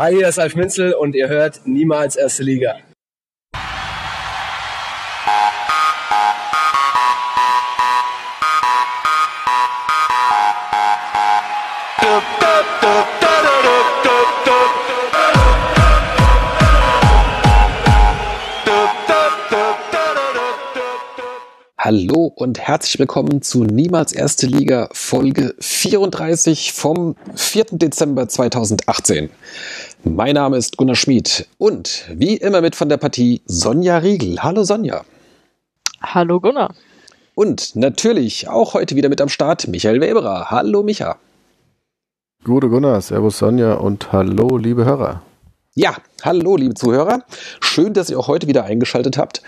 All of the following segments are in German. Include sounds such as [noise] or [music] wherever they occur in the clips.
Hi, hier ist Alf Minzel und ihr hört niemals erste Liga. Hallo und herzlich willkommen zu Niemals Erste Liga Folge 34 vom 4. Dezember 2018. Mein Name ist Gunnar Schmid und wie immer mit von der Partie Sonja Riegel. Hallo Sonja. Hallo Gunnar. Und natürlich auch heute wieder mit am Start Michael Weberer. Hallo Micha. Gute Gunnar, Servus Sonja und hallo liebe Hörer. Ja, hallo liebe Zuhörer. Schön, dass ihr auch heute wieder eingeschaltet habt.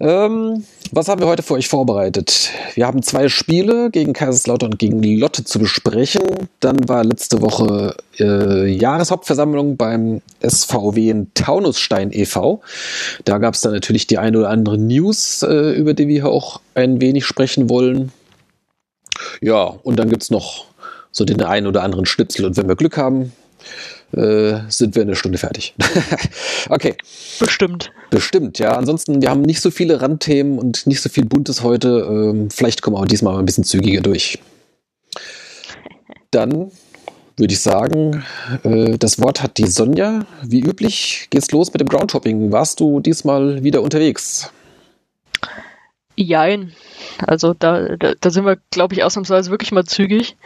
Ähm, was haben wir heute für euch vorbereitet? Wir haben zwei Spiele gegen Kaiserslautern und gegen Lotte zu besprechen. Dann war letzte Woche äh, Jahreshauptversammlung beim SVW in Taunusstein e.V. Da gab es dann natürlich die eine oder andere News, äh, über die wir auch ein wenig sprechen wollen. Ja, und dann gibt es noch so den einen oder anderen Schnitzel. Und wenn wir Glück haben, äh, sind wir in einer Stunde fertig. [laughs] okay. Bestimmt. Bestimmt, ja. Ansonsten, wir haben nicht so viele Randthemen und nicht so viel Buntes heute. Ähm, vielleicht kommen wir auch diesmal mal ein bisschen zügiger durch. Dann würde ich sagen, äh, das Wort hat die Sonja. Wie üblich geht's los mit dem Groundhopping. Warst du diesmal wieder unterwegs? Jein. Also da, da, da sind wir, glaube ich, ausnahmsweise wirklich mal zügig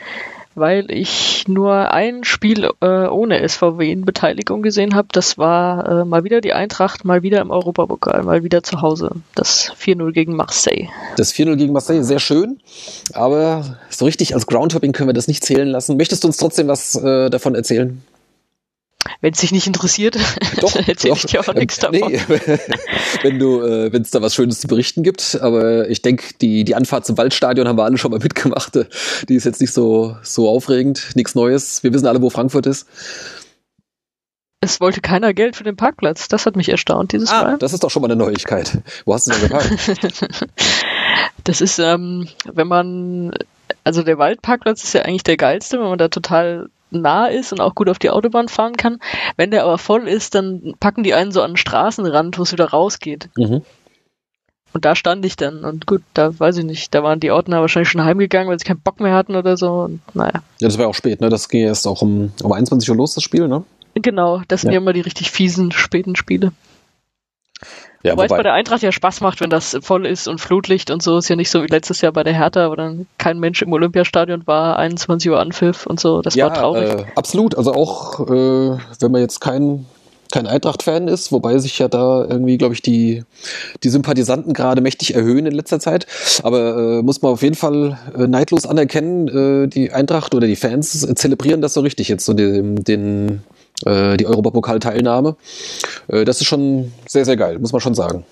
weil ich nur ein Spiel äh, ohne SVW in Beteiligung gesehen habe. Das war äh, mal wieder die Eintracht, mal wieder im Europapokal, mal wieder zu Hause. Das 4-0 gegen Marseille. Das 4-0 gegen Marseille, sehr schön. Aber so richtig als Groundhopping können wir das nicht zählen lassen. Möchtest du uns trotzdem was äh, davon erzählen? Wenn es dich nicht interessiert, doch, [laughs] erzähle ich dir auch nichts davon. Nee, [laughs] wenn du, äh, wenn es da was Schönes zu berichten gibt. Aber ich denke, die, die Anfahrt zum Waldstadion haben wir alle schon mal [laughs] mitgemacht. Die ist jetzt nicht so, so aufregend, nichts Neues. Wir wissen alle, wo Frankfurt ist. Es wollte keiner Geld für den Parkplatz. Das hat mich erstaunt dieses ah, Mal. Das ist doch schon mal eine Neuigkeit. Wo hast du denn geparkt? das ist, ähm, wenn man, also der Waldparkplatz ist ja eigentlich der geilste, wenn man da total nah ist und auch gut auf die Autobahn fahren kann. Wenn der aber voll ist, dann packen die einen so an den Straßenrand, wo es wieder rausgeht. Mhm. Und da stand ich dann. Und gut, da weiß ich nicht, da waren die Ordner wahrscheinlich schon heimgegangen, weil sie keinen Bock mehr hatten oder so. Und naja. Ja, das war auch spät, ne? Das ging erst auch um, um 21 Uhr los, das Spiel, ne? Genau, das sind ja immer die richtig fiesen späten Spiele. Ja, wobei es bei der Eintracht ja Spaß macht, wenn das voll ist und Flutlicht und so. Ist ja nicht so wie letztes Jahr bei der Hertha, wo dann kein Mensch im Olympiastadion war, 21 Uhr Anpfiff und so. Das ja, war traurig. Äh, absolut. Also auch, äh, wenn man jetzt kein kein Eintracht-Fan ist, wobei sich ja da irgendwie, glaube ich, die, die Sympathisanten gerade mächtig erhöhen in letzter Zeit. Aber äh, muss man auf jeden Fall äh, neidlos anerkennen, äh, die Eintracht oder die Fans zelebrieren das so richtig jetzt, so den, den äh, die Europapokalteilnahme. Äh, das ist schon sehr, sehr geil, muss man schon sagen.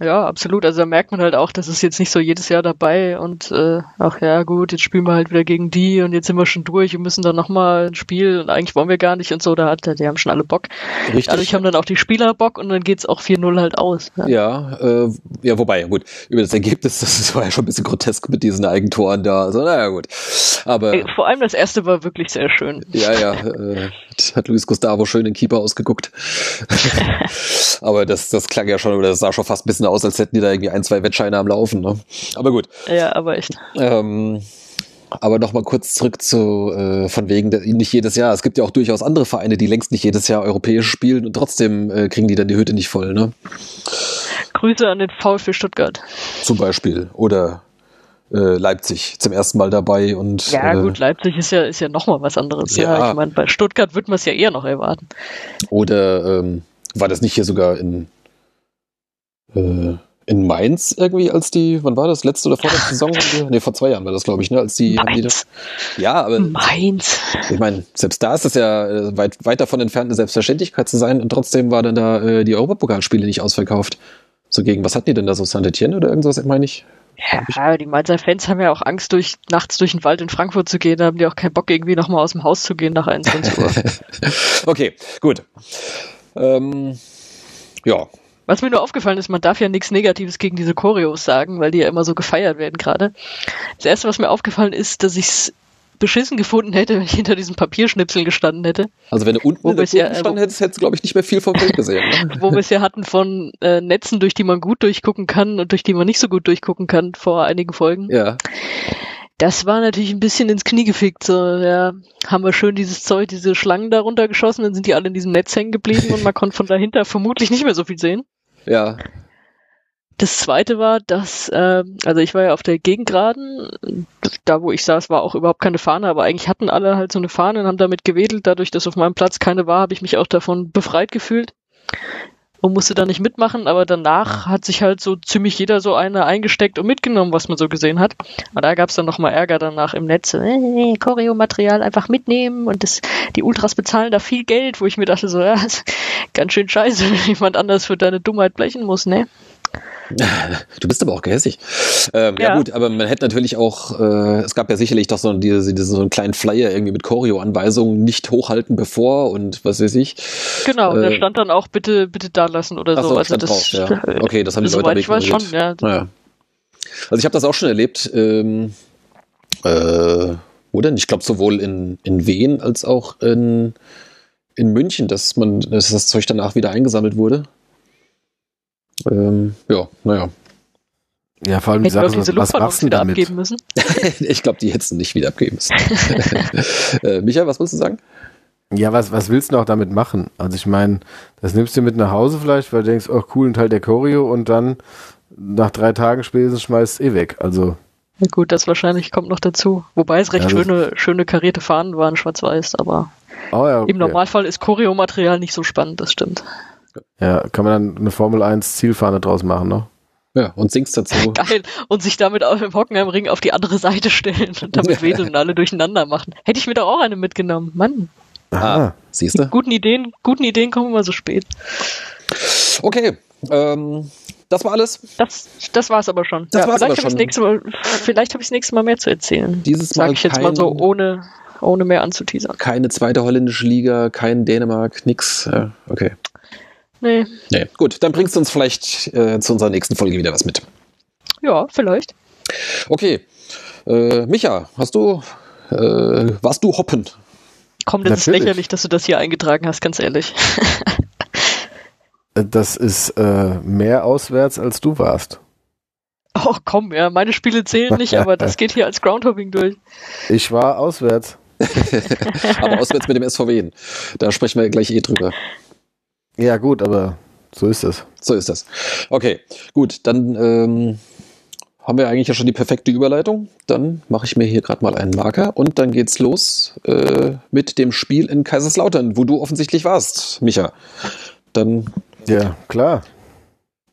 Ja, absolut. Also da merkt man halt auch, das ist jetzt nicht so jedes Jahr dabei und äh, ach ja gut, jetzt spielen wir halt wieder gegen die und jetzt sind wir schon durch und müssen dann nochmal ein Spiel und eigentlich wollen wir gar nicht und so, da hat die haben schon alle Bock. Richtig. Dadurch haben dann auch die Spieler Bock und dann geht's auch 4-0 halt aus. Ja, ja, äh, ja, wobei, gut, über das Ergebnis, das war ja schon ein bisschen grotesk mit diesen Eigentoren da. Also naja gut. Aber Ey, vor allem das erste war wirklich sehr schön. Ja, ja, äh, hat Luis Gustavo schön den Keeper ausgeguckt. [laughs] Aber das, das klang ja schon, oder das sah schon fast ein bisschen aus, als hätten die da irgendwie ein, zwei Wettscheine am Laufen. Ne? Aber gut. Ja, aber echt. Ähm, aber noch mal kurz zurück zu äh, von wegen nicht jedes Jahr. Es gibt ja auch durchaus andere Vereine, die längst nicht jedes Jahr europäisch spielen und trotzdem äh, kriegen die dann die Hütte nicht voll. Ne? Grüße an den VfB Stuttgart. Zum Beispiel oder äh, Leipzig zum ersten Mal dabei und ja äh, gut Leipzig ist ja ist ja noch mal was anderes ja, ja ich meine bei Stuttgart wird man es ja eher noch erwarten oder ähm, war das nicht hier sogar in äh, in Mainz irgendwie, als die, wann war das, letzte oder vorletzte Saison? Ne, vor zwei Jahren war das, glaube ich, ne? Als die, Mainz. Die ja, aber. Mainz. Ich meine, selbst da ist es ja äh, weit, weit davon entfernt, eine Selbstverständlichkeit zu sein und trotzdem war dann da äh, die Europapokalspiele nicht ausverkauft. So gegen, was hatten die denn da so, Saint-Etienne oder irgendwas, meine ich? Ja, die Mainzer Fans haben ja auch Angst, durch, nachts durch den Wald in Frankfurt zu gehen, da haben die auch keinen Bock, irgendwie nochmal aus dem Haus zu gehen nach 21 Uhr. [laughs] okay, gut. Ähm, ja, was mir nur aufgefallen ist, man darf ja nichts Negatives gegen diese Choreos sagen, weil die ja immer so gefeiert werden gerade. Das erste, was mir aufgefallen ist, dass ich es beschissen gefunden hätte, wenn ich hinter diesen Papierschnipseln gestanden hätte. Also wenn du unten Wo der bisher- Kurve gestanden hättest, hättest du, glaube ich, nicht mehr viel vom Bild gesehen. Ne? [laughs] Wo wir es ja hatten von äh, Netzen, durch die man gut durchgucken kann und durch die man nicht so gut durchgucken kann vor einigen Folgen. ja. Das war natürlich ein bisschen ins Knie gefickt. So, ja, haben wir schön dieses Zeug, diese Schlangen da runtergeschossen, dann sind die alle in diesem Netz hängen geblieben und man konnte von dahinter vermutlich nicht mehr so viel sehen. Ja. Das zweite war, dass, ähm, also ich war ja auf der Gegengraden, da wo ich saß, war auch überhaupt keine Fahne, aber eigentlich hatten alle halt so eine Fahne und haben damit gewedelt. Dadurch, dass auf meinem Platz keine war, habe ich mich auch davon befreit gefühlt und musste da nicht mitmachen, aber danach hat sich halt so ziemlich jeder so eine eingesteckt und mitgenommen, was man so gesehen hat. Und da gab es dann nochmal Ärger danach im Netz. Äh, Choreo-Material einfach mitnehmen und das, die Ultras bezahlen da viel Geld, wo ich mir dachte, so, ja, ist [laughs] ganz schön scheiße, wenn jemand anders für deine Dummheit blechen muss, ne? [laughs] Du bist aber auch gehässig. Ähm, ja. Ja. gut, aber man hätte natürlich auch, äh, es gab ja sicherlich doch so, diese, diese, so einen kleinen Flyer irgendwie mit Choreo-Anweisungen, nicht hochhalten bevor und was weiß ich. Genau, und da Äh, stand dann auch bitte, bitte da lassen oder so. so, Also stand das, drauf, ja. [laughs] Okay, das haben die Leute ich weiß schon, ja. Naja. Also ich habe das auch schon erlebt, ähm, äh, wo denn? Ich glaube sowohl in, in Wien als auch in, in München, dass man, dass das Zeug danach wieder eingesammelt wurde. Ähm, ja, naja. Ja, vor allem die Sache, diese was, machst du wieder damit? abgeben müssen. [laughs] ich glaube, die hätten nicht wieder abgeben müssen. [laughs] äh, Michael, was willst du sagen? Ja, was, was willst du auch damit machen? Also ich meine, das nimmst du mit nach Hause vielleicht, weil du denkst, oh cool, ein Teil der Choreo und dann nach drei Tagen spätestens schmeißt eh weg. Also Ja, gut, das wahrscheinlich kommt noch dazu. Wobei es recht Ja, schöne, schöne karierte Fahnen waren, schwarz-weiß, aber oh ja, okay. im Normalfall ist Choreo-Material nicht so spannend, das stimmt. Ja, kann man dann eine Formel 1 Zielfahne draus machen, ne? Ja, und singst dazu. [laughs] Geil. Und sich damit auch im Hockenheimring auf die andere Seite stellen und damit wedeln und alle durcheinander machen. Hätte ich mir doch auch eine mitgenommen. Mann, Ah, siehst du? [laughs] guten Ideen, guten Ideen kommen immer so spät. Okay, ähm, das war alles. Das, das war's aber schon. Das war's vielleicht habe ich nächste Mal, vielleicht habe ich das nächste Mal mehr zu erzählen. Dieses Mal Sag ich jetzt mal so, ohne, ohne mehr anzuteasern. keine zweite holländische Liga, kein Dänemark, nix. Ja, okay. Nee, Nee, gut, dann bringst du uns vielleicht äh, zu unserer nächsten Folge wieder was mit. ja, vielleicht. Okay. Äh, Micha, hast du, äh, warst du hoppen? Komm, das ist Natürlich. lächerlich, dass du das hier eingetragen hast, ganz ehrlich. Äh, Das ist äh, mehr auswärts, als du warst. Oh, komm, ja, meine Spiele zählen nicht, aber das geht hier als Groundhopping durch. Ich war auswärts. [laughs] Aber auswärts mit dem SVW. Da sprechen wir gleich eh drüber. Ja gut, aber so ist es. So ist das. Okay, gut, dann ähm, haben wir eigentlich ja schon die perfekte Überleitung. Dann mache ich mir hier gerade mal einen Marker und dann geht's los äh, mit dem Spiel in Kaiserslautern, wo du offensichtlich warst, Micha. Dann Ja, klar.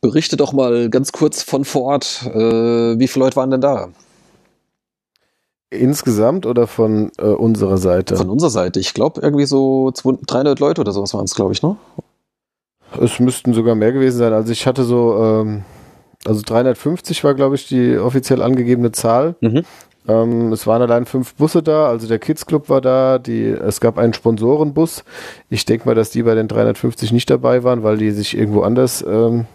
berichte doch mal ganz kurz von vor Ort. Äh, wie viele Leute waren denn da? Insgesamt oder von äh, unserer Seite? Von unserer Seite. Ich glaube, irgendwie so 200, 300 Leute oder sowas waren es, glaube ich, ne? Es müssten sogar mehr gewesen sein. Also ich hatte so, ähm, also 350 war, glaube ich, die offiziell angegebene Zahl. Mhm. Ähm, es waren allein fünf Busse da, also der Kids Club war da, die, es gab einen Sponsorenbus. Ich denke mal, dass die bei den 350 nicht dabei waren, weil die sich irgendwo anders ähm,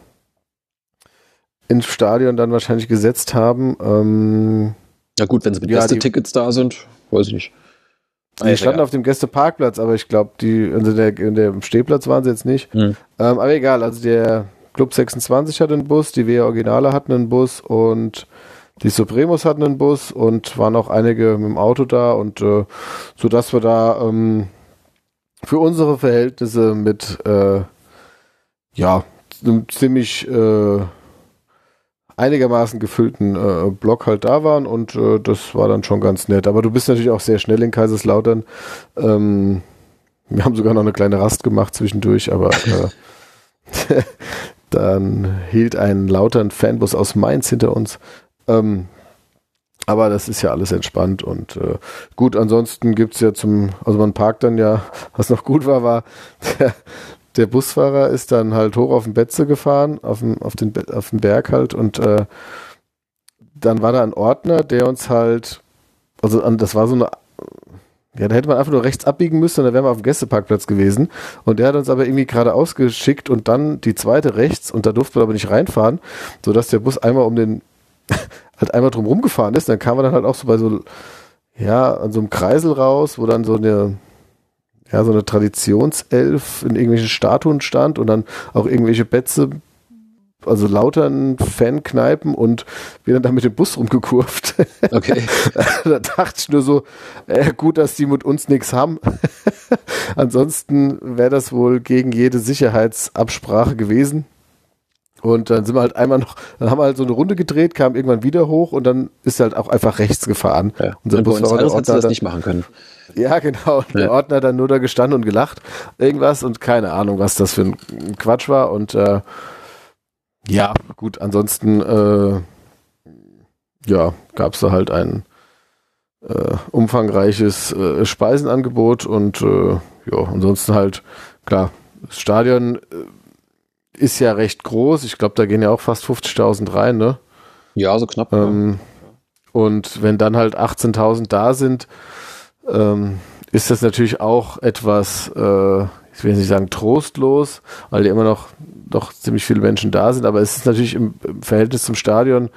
ins Stadion dann wahrscheinlich gesetzt haben. Ähm, Ja gut, wenn sie mit Ja, die- Gästetickets da sind, weiß ich nicht. Die standen egal. auf dem Gästeparkplatz, aber ich glaube, die, also der, in dem Stehplatz waren sie jetzt nicht. Hm. Ähm, aber egal, also der Club 26 hatte einen Bus, die WR Originale hatten einen Bus und die Supremos hatten einen Bus und waren auch einige mit dem Auto da und äh, so dass wir da ähm, für unsere Verhältnisse mit äh, ja einem ziemlich äh, einigermaßen gefüllten äh, Block halt da waren und äh, das war dann schon ganz nett. Aber du bist natürlich auch sehr schnell in Kaiserslautern. Ähm, wir haben sogar noch eine kleine Rast gemacht zwischendurch, aber äh, [laughs] dann hielt ein lautern Fanbus aus Mainz hinter uns. Ähm, aber das ist ja alles entspannt und äh, gut, ansonsten gibt's ja zum, also man parkt dann ja, was noch gut war, war, der, [laughs] der Busfahrer ist dann halt hoch auf den Betze gefahren, auf den, auf den, auf den Berg halt und äh, dann war da ein Ordner, der uns halt, also das war so eine, ja, da hätte man einfach nur rechts abbiegen müssen und dann wären wir auf dem Gästeparkplatz gewesen. Und der hat uns aber irgendwie geradeaus geschickt und dann die zweite rechts und da durften wir aber nicht reinfahren, sodass der Bus einmal um den, [laughs] halt einmal drum rumgefahren ist. Dann kam er dann halt auch so bei so, ja, an so einem Kreisel raus, wo dann so eine, ja, so eine Traditionself in irgendwelchen Statuen stand und dann auch irgendwelche Betze, also lautern Fankneipen und wir dann da mit dem Bus rumgekurvt. [laughs] Okay. da dachte ich nur so, äh, gut, dass die mit uns nichts haben. [laughs] Ansonsten wäre das wohl gegen jede Sicherheitsabsprache gewesen. Und dann sind wir halt einmal noch, dann haben wir halt so eine Runde gedreht, kam irgendwann wieder hoch und dann ist er halt auch einfach rechts gefahren. Ja. Unser Busfahrer, Aires der hat das nicht machen können. Ja, genau. Und Der Ja. Ordner hat dann nur da gestanden und gelacht. Irgendwas und keine Ahnung, was das für ein Quatsch war. Und äh, ja, gut, ansonsten äh, ja, gab es da halt ein äh, umfangreiches äh, Speisenangebot und äh, ja, ansonsten halt, klar, das Stadion äh, ist ja recht groß. Ich glaube, da gehen ja auch fast 50.000 rein, ne? Ja, so knapp. ja. Ähm, und wenn dann halt 18.000 da sind, ähm, ist das natürlich auch etwas, äh, ich will nicht sagen trostlos, weil ja immer noch doch ziemlich viele Menschen da sind, aber es ist natürlich im, im Verhältnis zum Stadion,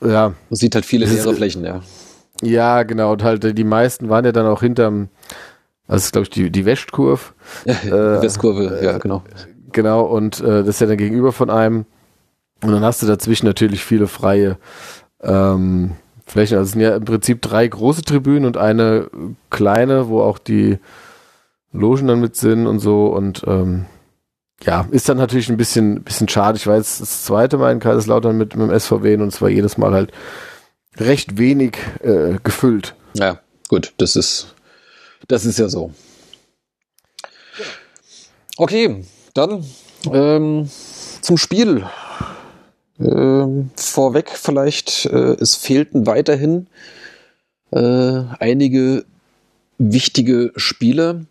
ja, Man sieht halt viele leere Flächen, ja. ja, genau, und halt äh, die meisten waren ja dann auch hinterm, das ist glaube ich die, die Westkurve, [laughs] Die Westkurve, ja, genau. Genau, und äh, das ist ja dann gegenüber von einem. Und dann hast du dazwischen natürlich viele freie ähm, Flächen. Also es sind ja im Prinzip drei große Tribünen und eine kleine, wo auch die Logen dann mit sind und so. Und ähm, ja, ist dann natürlich ein bisschen, bisschen schade. Ich war jetzt das zweite Mal in Kaiserslautern mit, mit dem SVW und es war jedes Mal halt recht wenig äh, gefüllt. Ja, gut, das ist, das ist ja so. Okay, dann ähm, zum Spiel. Ähm, vorweg vielleicht, äh, es fehlten weiterhin äh, einige wichtige Spiele.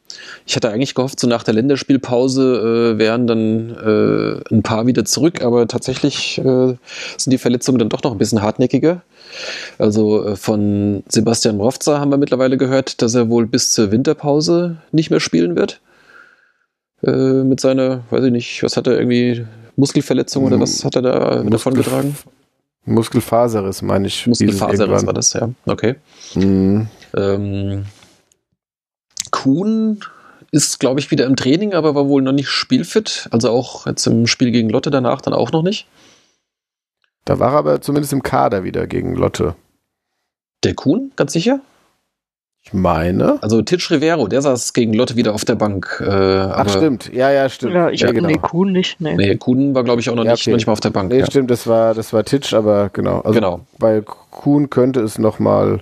Ich hatte eigentlich gehofft, so nach der Länderspielpause äh, wären dann äh, ein paar wieder zurück, aber tatsächlich äh, sind die Verletzungen dann doch noch ein bisschen hartnäckiger. Also äh, von Sebastian Mrovza haben wir mittlerweile gehört, dass er wohl bis zur Winterpause nicht mehr spielen wird. Äh, mit seiner, weiß ich nicht, was hat er irgendwie, Muskelverletzung oder was hat er da Muskel- davon getragen? Muskelfaserriss, meine ich. Muskelfaser, was irgendwann. war das, ja. Okay. Mhm. Ähm, Kuhn ist, glaube ich, wieder im Training, aber war wohl noch nicht spielfit. Also auch jetzt im Spiel gegen Lotte danach dann auch noch nicht. Da war er aber zumindest im Kader wieder gegen Lotte. Der Kuhn, ganz sicher? Ich meine. Also Titch Rivero, der saß gegen Lotte wieder auf der Bank. Äh, Ach, stimmt. Ja, ja, stimmt. Ja, ich ja, nee, Kuhn nicht, nee. Nee, Kuhn war, glaube ich, auch noch, Ja, nicht, okay. noch nicht mal auf der Bank. Nee, ja. stimmt, das war, das war Titsch, aber genau. Also Genau. bei Kuhn könnte es nochmal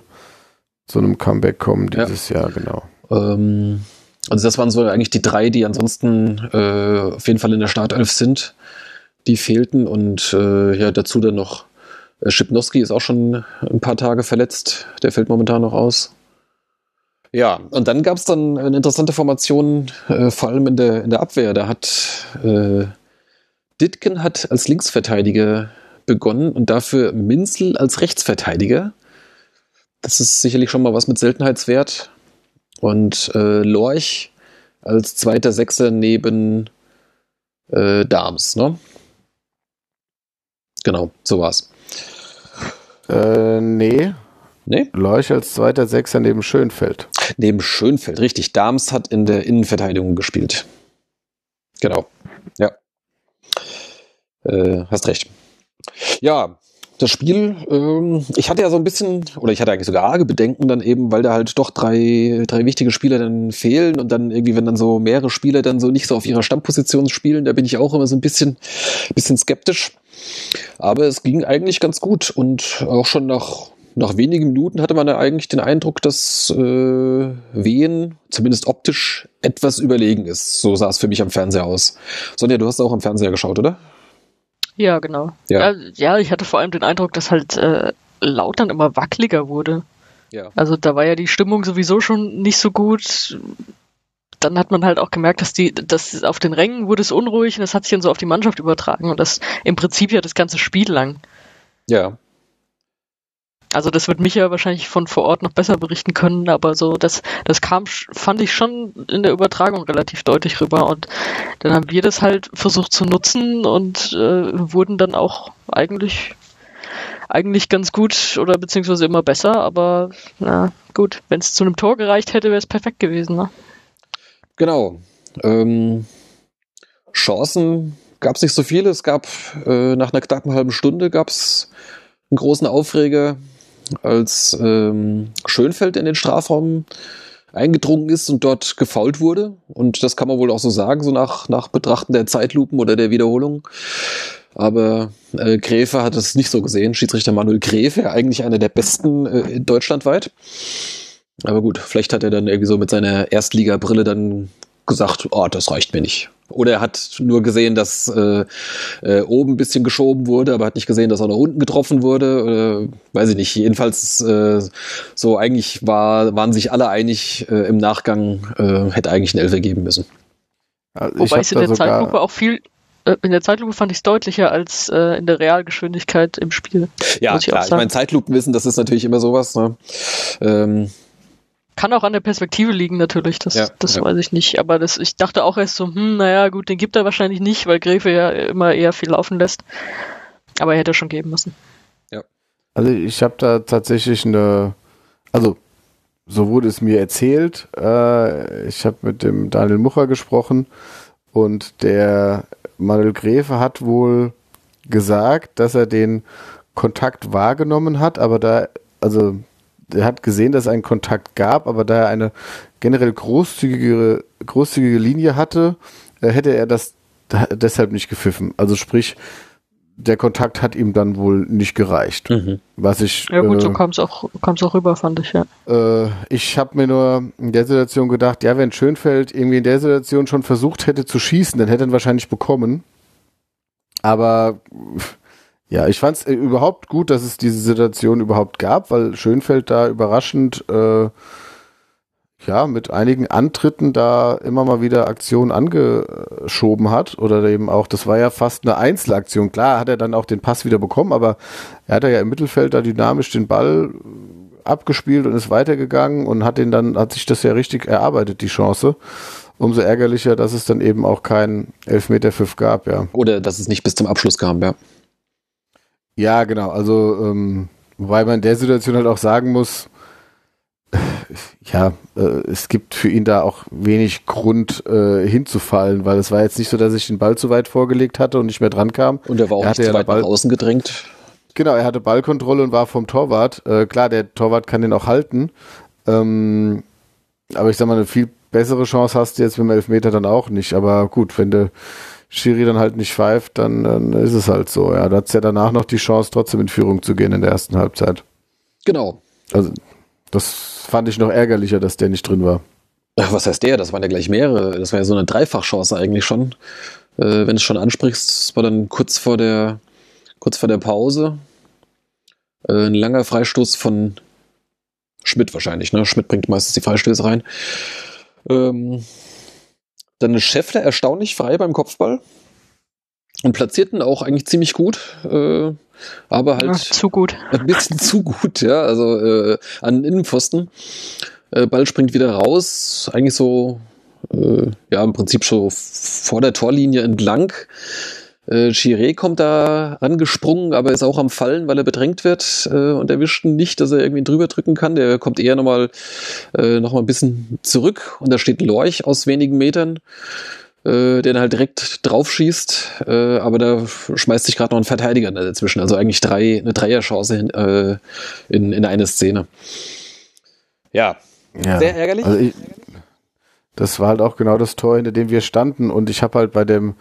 zu einem Comeback kommen Ja. dieses Jahr, genau. Ähm, also das waren so eigentlich die drei, die ansonsten äh, auf jeden Fall in der Startelf sind. Die fehlten und äh, ja, dazu dann noch äh, Schipnowski ist auch schon ein paar Tage verletzt. Der fällt momentan noch aus. Ja, und dann gab es dann eine interessante Formation, äh, vor allem in der, in der Abwehr. Da hat äh, Ditken hat als Linksverteidiger begonnen und dafür Minzel als Rechtsverteidiger. Das ist sicherlich schon mal was mit Seltenheitswert. Und äh, Lorch als zweiter Sechser neben äh, Dahms, ne? Genau, so war's. Äh, nee, Nee? Leuch als zweiter Sechser neben Schönfeld. Neben Schönfeld, richtig. Dahms hat in der Innenverteidigung gespielt. Genau. Ja. Äh, hast recht. Ja, das Spiel, ähm, ich hatte ja so ein bisschen, oder ich hatte eigentlich sogar arge Bedenken dann eben, weil da halt doch drei, drei wichtige Spieler dann fehlen und dann irgendwie, wenn dann so mehrere Spieler dann so nicht so auf ihrer Stammposition spielen, da bin ich auch immer so ein bisschen, bisschen skeptisch. Aber es ging eigentlich ganz gut und auch schon nach, nach wenigen Minuten hatte man da eigentlich den Eindruck, dass äh, Wehen zumindest optisch etwas überlegen ist. So sah es für mich am Fernseher aus. Sonja, du hast auch am Fernseher geschaut, oder? Ja, genau. Ja. Ja. ja, ich hatte vor allem den Eindruck, dass halt äh, Lautern immer wackeliger wurde. Ja. Also da war ja die Stimmung sowieso schon nicht so gut. Dann hat man halt auch gemerkt, dass die, dass auf den Rängen wurde es unruhig und das hat sich dann so auf die Mannschaft übertragen und das im Prinzip ja das ganze Spiel lang. Ja. Also das wird Micha wahrscheinlich von vor Ort noch besser berichten können, aber so das, das kam, fand ich schon in der Übertragung relativ deutlich rüber und dann haben wir das halt versucht zu nutzen und äh, wurden dann auch eigentlich eigentlich ganz gut oder beziehungsweise immer besser, aber na gut, wenn es zu einem Tor gereicht hätte, wäre es perfekt gewesen. Ne? Genau. Ähm, Chancen gab es nicht so viele. Es gab äh, nach einer knappen halben Stunde gab es einen großen Aufreger, als ähm, Schönfeld in den Strafraum eingedrungen ist und dort gefault wurde. Und das kann man wohl auch so sagen, so nach, nach Betrachten der Zeitlupen oder der Wiederholung. Aber äh, Gräfe hat es nicht so gesehen. Schiedsrichter Manuel Gräfe, eigentlich einer der besten äh, deutschlandweit. Aber gut, vielleicht hat er dann irgendwie so mit seiner Erstligabrille dann gesagt, oh, das reicht mir nicht. Oder er hat nur gesehen, dass äh, äh, oben ein bisschen geschoben wurde, aber hat nicht gesehen, dass auch nach unten getroffen wurde. Oder, weiß ich nicht. Jedenfalls äh, so eigentlich war, waren sich alle einig, äh, im Nachgang äh, hätte eigentlich ein Elfer geben müssen. Also Wobei es in der Zeitlupe auch viel äh, in der Zeitlupe fand ich es deutlicher als äh, in der Realgeschwindigkeit im Spiel. Ja, klar. Ich meine, Zeitlupenwissen, das ist natürlich immer sowas. Ne? Ähm, kann auch an der Perspektive liegen, natürlich, das, ja, das ja. weiß ich nicht. Aber das, ich dachte auch erst so, hm, naja, gut, den gibt er wahrscheinlich nicht, weil Gräfe ja immer eher viel laufen lässt. Aber er hätte schon geben müssen. Ja. Also ich habe da tatsächlich eine, also so wurde es mir erzählt. Äh, ich habe mit dem Daniel Mucher gesprochen und der Manuel Gräfe hat wohl gesagt, dass er den Kontakt wahrgenommen hat, aber da, also hat gesehen, dass es einen Kontakt gab, aber da er eine generell großzügige, großzügige Linie hatte, äh, hätte er das deshalb nicht gepfiffen. Also sprich, der Kontakt hat ihm dann wohl nicht gereicht. Mhm. Was ich. Ja gut, äh, so kam es auch, kam's auch rüber, fand ich, ja. Äh, ich habe mir nur in der Situation gedacht, ja, wenn Schönfeld irgendwie in der Situation schon versucht hätte zu schießen, dann hätte er ihn wahrscheinlich bekommen. Aber ja, ich fand es äh, überhaupt gut, dass es diese Situation überhaupt gab, weil Schönfeld da überraschend äh, ja mit einigen Antritten da immer mal wieder Aktionen angeschoben hat oder eben auch, das war ja fast eine Einzelaktion. Klar hat er dann auch den Pass wieder bekommen, aber er hat ja im Mittelfeld da dynamisch den Ball abgespielt und ist weitergegangen und hat den dann, hat sich das ja richtig erarbeitet, die Chance. Umso ärgerlicher, dass es dann eben auch keinen Elfmeterpfiff gab, ja. Oder dass es nicht bis zum Abschluss kam, ja. Ja, genau. Also, ähm, wobei man in der Situation halt auch sagen muss, ja, äh, es gibt für ihn da auch wenig Grund äh, hinzufallen, weil es war jetzt nicht so, dass ich den Ball zu weit vorgelegt hatte und nicht mehr dran kam. Und er war auch er nicht zu weit Ball nach außen gedrängt. Genau, er hatte Ballkontrolle und war vom Torwart. Äh, klar, der Torwart kann den auch halten. Ähm, aber ich sag mal, eine viel bessere Chance hast du jetzt mit dem Elfmeter dann auch nicht. Aber gut, wenn du Schiri dann halt nicht pfeift, dann, dann ist es halt so. Ja, da hat es ja danach noch die Chance, trotzdem in Führung zu gehen in der ersten Halbzeit. Genau. Also, das fand ich noch ärgerlicher, dass der nicht drin war. Ach, was heißt der? Das waren ja gleich mehrere. Das war ja so eine Dreifachchance eigentlich schon. Äh, wenn du es schon ansprichst, das war dann kurz vor der, kurz vor der Pause. Äh, ein langer Freistoß von Schmidt wahrscheinlich. Ne? Schmidt bringt meistens die Freistöße rein. Ähm, dann ist Scheffler erstaunlich frei beim Kopfball und platzierten auch eigentlich ziemlich gut, äh, aber halt Ach, zu gut. [laughs] Ein bisschen zu gut, ja, also äh, an Innenpfosten. Äh, Ball springt wieder raus, eigentlich so, äh, ja, im Prinzip schon vor der Torlinie entlang. Äh, Chiré kommt da angesprungen, aber ist auch am Fallen, weil er bedrängt wird äh, und erwischt ihn nicht, dass er irgendwie drüber drücken kann. Der kommt eher nochmal äh, noch ein bisschen zurück und da steht Lorch aus wenigen Metern, äh, der dann halt direkt drauf schießt, äh, aber da schmeißt sich gerade noch ein Verteidiger dazwischen. Also eigentlich drei, eine Dreierchance in, äh, in, in eine Szene. Ja, ja. sehr ärgerlich. Also ich, das war halt auch genau das Tor, hinter dem wir standen und ich habe halt bei dem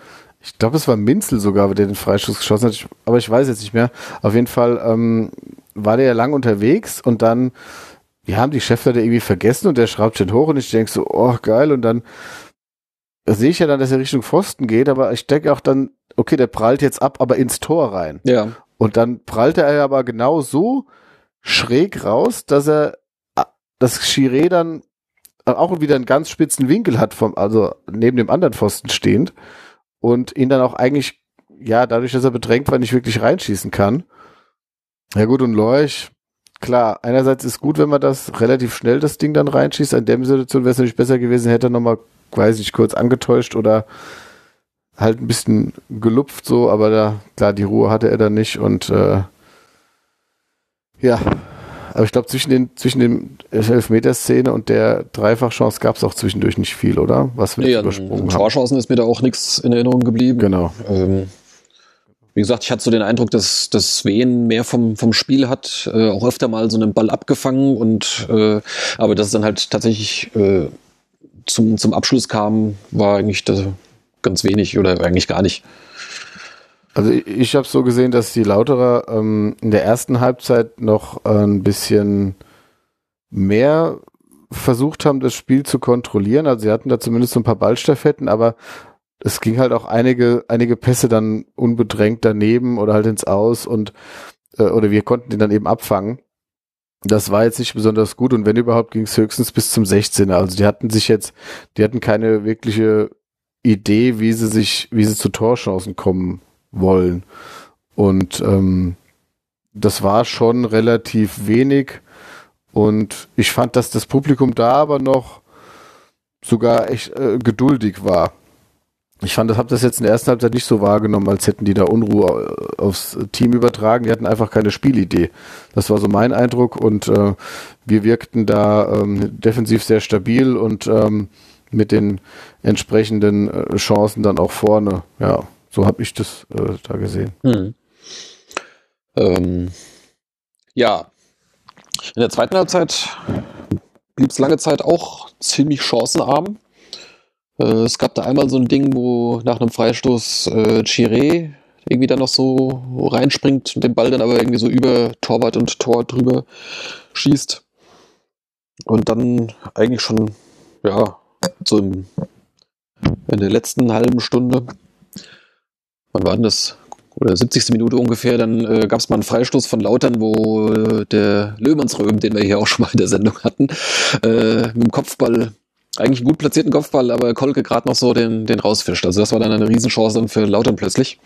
ich glaube, es war Minzel sogar, der den Freistoß geschossen hat, aber ich weiß jetzt nicht mehr. Auf jeden Fall ähm, war der ja lang unterwegs und dann, wir haben die Chefleiter irgendwie vergessen und der schraubt schon hoch und ich denke so, oh geil, und dann sehe ich ja dann, dass er Richtung Pfosten geht, aber ich denke auch dann, okay, der prallt jetzt ab, aber ins Tor rein. Ja. Und dann prallte er aber genau so schräg raus, dass er das Chiré dann auch wieder einen ganz spitzen Winkel hat, vom, also neben dem anderen Pfosten stehend und ihn dann auch eigentlich, ja, dadurch, dass er bedrängt war, nicht wirklich reinschießen kann. Ja gut, und Lorch, klar, einerseits ist gut, wenn man das relativ schnell das Ding dann reinschießt. In der Situation wäre es natürlich besser gewesen, hätte er nochmal, weiß ich, kurz angetäuscht oder halt ein bisschen gelupft so, aber da, klar, die Ruhe hatte er dann nicht und äh, Ja, aber ich glaube, zwischen, den, zwischen dem Elfmeterszene und der Dreifachchance gab es auch zwischendurch nicht viel, oder? Was wir Nee, übersprungen haben. Torchancen ist mir da auch nichts in Erinnerung geblieben. Genau. Ähm, wie gesagt, ich hatte so den Eindruck, dass, dass Wien mehr vom, vom Spiel hat, äh, auch öfter mal so einen Ball abgefangen und äh, aber dass es dann halt tatsächlich äh, zum, zum Abschluss kam, war eigentlich das ganz wenig oder eigentlich gar nicht. Also ich, ich habe so gesehen, dass die Lauterer ähm, in der ersten Halbzeit noch äh, ein bisschen mehr versucht haben, das Spiel zu kontrollieren. Also sie hatten da zumindest so ein paar Ballstaffetten, aber es ging halt auch einige, einige Pässe dann unbedrängt daneben oder halt ins Aus und äh, oder wir konnten den dann eben abfangen. Das war jetzt nicht besonders gut und wenn überhaupt ging es höchstens bis zum 16er. Also die hatten sich jetzt, die hatten keine wirkliche Idee, wie sie sich, wie sie zu Torchancen kommen wollen. Und ähm, das war schon relativ wenig. Und ich fand, dass das Publikum da aber noch sogar echt äh, geduldig war. Ich fand, das habe das jetzt in der ersten Halbzeit nicht so wahrgenommen, als hätten die da Unruhe äh, aufs Team übertragen. Die hatten einfach keine Spielidee. Das war so mein Eindruck und äh, wir wirkten da ähm, defensiv sehr stabil und ähm, mit den entsprechenden äh, Chancen dann auch vorne. Ja, so habe ich das äh, da gesehen. Hm. Ähm, ja, in der zweiten Halbzeit blieb es lange Zeit auch ziemlich chancenarm. Äh, es gab da einmal so ein Ding, wo nach einem Freistoß äh, Chiré irgendwie dann noch so reinspringt und den Ball dann aber irgendwie so über Torwart und Tor drüber schießt. Und dann eigentlich schon, ja, so in der letzten halben Stunde, wann war denn das? Oder 70. Minute ungefähr, dann äh, gab es mal einen Freistoß von Lautern, wo äh, der Löhmannsröhm, den wir hier auch schon mal in der Sendung hatten, äh, mit dem Kopfball eigentlich einen gut platzierten Kopfball, aber Kolke gerade noch so den, den rausfischt. Also das war dann eine Riesenchance für Lautern plötzlich.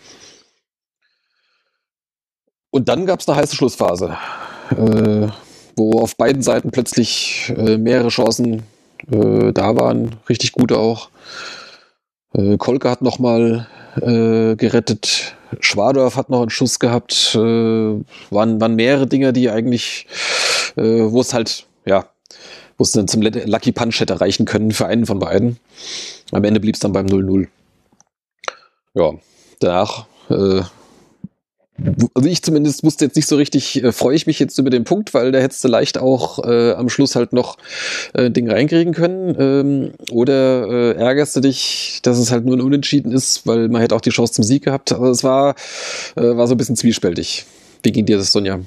Und dann gab es eine heiße Schlussphase, äh, wo auf beiden Seiten plötzlich äh, mehrere Chancen äh, da waren, richtig gute auch. Äh, Kolke hat nochmal äh, gerettet, Schwadorf hat noch einen Schuss gehabt, äh, waren, waren mehrere Dinge, die eigentlich, äh, wo es halt, ja, wo es dann zum Lucky Punch hätte reichen können für einen von beiden. Am Ende blieb es dann beim 0-0. Ja, danach, äh, also ich zumindest wusste jetzt nicht so richtig, äh, freue ich mich jetzt über den Punkt, weil da hättest du leicht auch äh, am Schluss halt noch äh, Ding reinkriegen können. Ähm, oder äh, ärgerst du dich, dass es halt nur ein Unentschieden ist, weil man hätte auch die Chance zum Sieg gehabt. Also es war, äh, war so ein bisschen zwiespältig. Wie ging dir das, Sonja?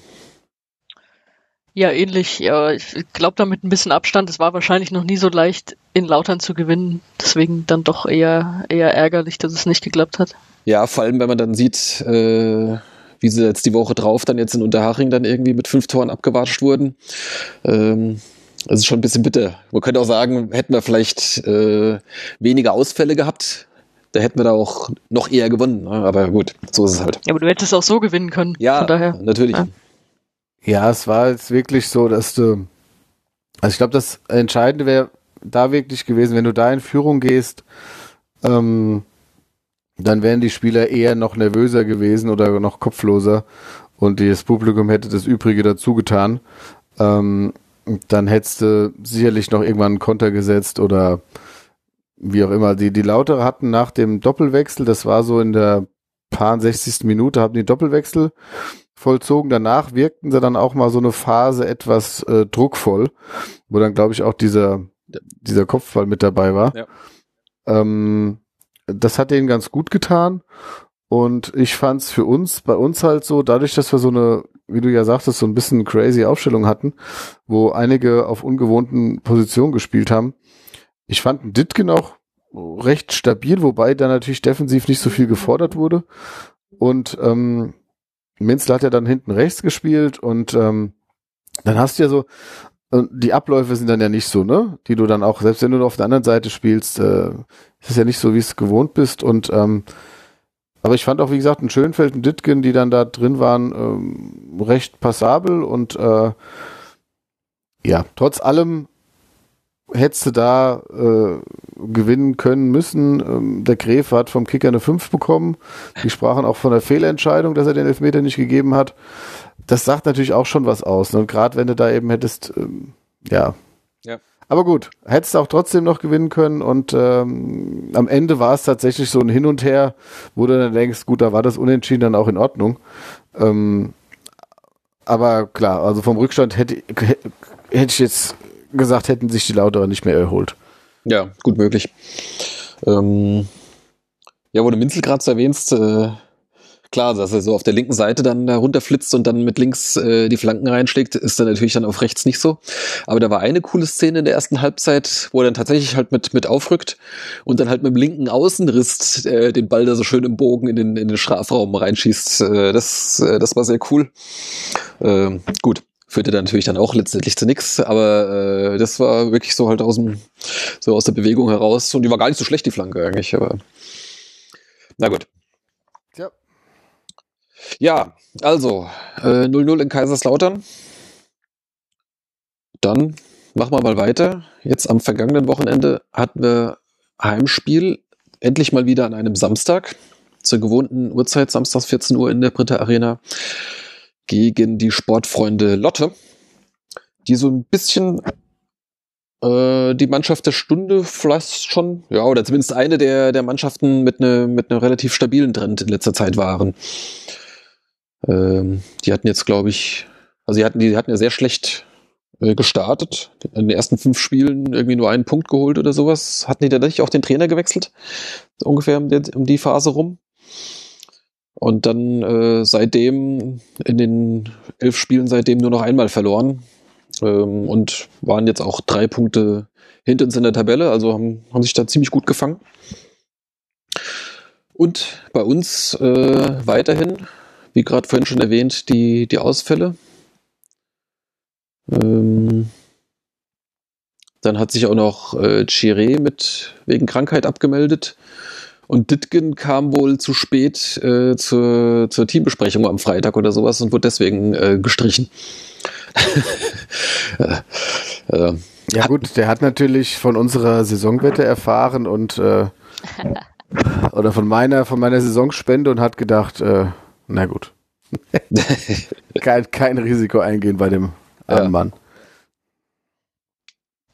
Ja, ähnlich. Ja, ich glaube, da mit ein bisschen Abstand. Es war wahrscheinlich noch nie so leicht, in Lautern zu gewinnen. Deswegen dann doch eher, eher ärgerlich, dass es nicht geklappt hat. Ja, vor allem, wenn man dann sieht, äh, wie sie jetzt die Woche drauf dann jetzt in Unterhaching dann irgendwie mit fünf Toren abgewatscht wurden. Ähm, das ist schon ein bisschen bitter. Man könnte auch sagen, hätten wir vielleicht äh, weniger Ausfälle gehabt, da hätten wir da auch noch eher gewonnen. Ne? Aber gut, so ist es halt. Ja, aber du hättest auch so gewinnen können. Ja, Von daher. natürlich. Ja. Ja, es war jetzt wirklich so, dass du. Also ich glaube, das Entscheidende wäre da wirklich gewesen, wenn du da in Führung gehst, ähm, dann wären die Spieler eher noch nervöser gewesen oder noch kopfloser und das Publikum hätte das Übrige dazu getan. Ähm, dann hättest du sicherlich noch irgendwann einen Konter gesetzt oder wie auch immer. Die, die Lautere hatten nach dem Doppelwechsel, das war so in der paar 60. Minute, haben die Doppelwechsel vollzogen. Danach wirkten sie dann auch mal so eine Phase etwas äh, druckvoll, wo dann, glaube ich, auch dieser, dieser Kopfball mit dabei war. Ja. Ähm, das hat denen ganz gut getan. Und ich fand es für uns, bei uns halt so, dadurch, dass wir so eine, wie du ja sagtest, so ein bisschen crazy Aufstellung hatten, wo einige auf ungewohnten Positionen gespielt haben. Ich fand Ditgen auch recht stabil, wobei da natürlich defensiv nicht so viel gefordert wurde. Und ähm, Minzel hat ja dann hinten rechts gespielt und ähm, dann hast du ja so, äh, die Abläufe sind dann ja nicht so, ne? Die du dann auch, selbst wenn du auf der anderen Seite spielst, äh, ist es ja nicht so, wie es gewohnt bist. Und ähm, aber ich fand auch, wie gesagt, ein Schönfeld und Ditgen, die dann da drin waren, ähm, recht passabel und äh, ja, trotz allem hättest du da äh, gewinnen können müssen. Ähm, der Gräf hat vom Kicker eine 5 bekommen. Die sprachen auch von der Fehlentscheidung, dass er den Elfmeter nicht gegeben hat. Das sagt natürlich auch schon was aus. Ne? Und gerade wenn du da eben hättest, ähm, ja. Ja. Aber gut, hättest du auch trotzdem noch gewinnen können und ähm, am Ende war es tatsächlich so ein Hin und Her, wo du dann denkst, gut, da war das Unentschieden dann auch in Ordnung. Ähm, aber klar, also vom Rückstand hätte, hätte ich jetzt gesagt, hätten sich die Lauterer nicht mehr erholt. Ja, gut möglich. Ähm, ja, wo du Minzel gerade erwähnst, äh, klar, dass er so auf der linken Seite dann da runterflitzt und dann mit links äh, die Flanken reinschlägt, ist dann natürlich dann auf rechts nicht so. Aber da war eine coole Szene in der ersten Halbzeit, wo er dann tatsächlich halt mit, mit aufrückt und dann halt mit dem linken Außenriss äh, den Ball da so schön im Bogen in den, in den Strafraum reinschießt. Äh, das, äh, das war sehr cool. Äh, gut führte dann natürlich dann auch letztendlich zu nichts, aber äh, das war wirklich so halt aus dem so aus der Bewegung heraus und die war gar nicht so schlecht die Flanke eigentlich, aber na gut. Ja. Ja, also 0-0 äh, in Kaiserslautern. Dann machen wir mal weiter. Jetzt am vergangenen Wochenende hatten wir Heimspiel, endlich mal wieder an einem Samstag, zur gewohnten Uhrzeit, samstags 14 Uhr in der Britta Arena gegen die Sportfreunde Lotte, die so ein bisschen äh, die Mannschaft der Stunde vielleicht schon, ja, oder zumindest eine der, der Mannschaften mit, ne, mit einem relativ stabilen Trend in letzter Zeit waren. Ähm, die hatten jetzt, glaube ich, also die hatten, die hatten ja sehr schlecht äh, gestartet. In den ersten fünf Spielen irgendwie nur einen Punkt geholt oder sowas. Hatten die tatsächlich auch den Trainer gewechselt? Ungefähr um die Phase rum. Und dann äh, seitdem in den elf Spielen seitdem nur noch einmal verloren ähm, und waren jetzt auch drei Punkte hinter uns in der Tabelle, also haben, haben sich da ziemlich gut gefangen. Und bei uns äh, weiterhin, wie gerade vorhin schon erwähnt, die, die Ausfälle. Ähm, dann hat sich auch noch äh, Chiré mit wegen Krankheit abgemeldet. Und Ditgen kam wohl zu spät äh, zur, zur Teambesprechung am Freitag oder sowas und wurde deswegen äh, gestrichen. [laughs] äh, äh, ja gut, der hat natürlich von unserer Saisonwette erfahren und äh, [laughs] oder von meiner von meiner Saisonspende und hat gedacht, äh, na gut, [laughs] kein, kein Risiko eingehen bei dem armen ja. Mann.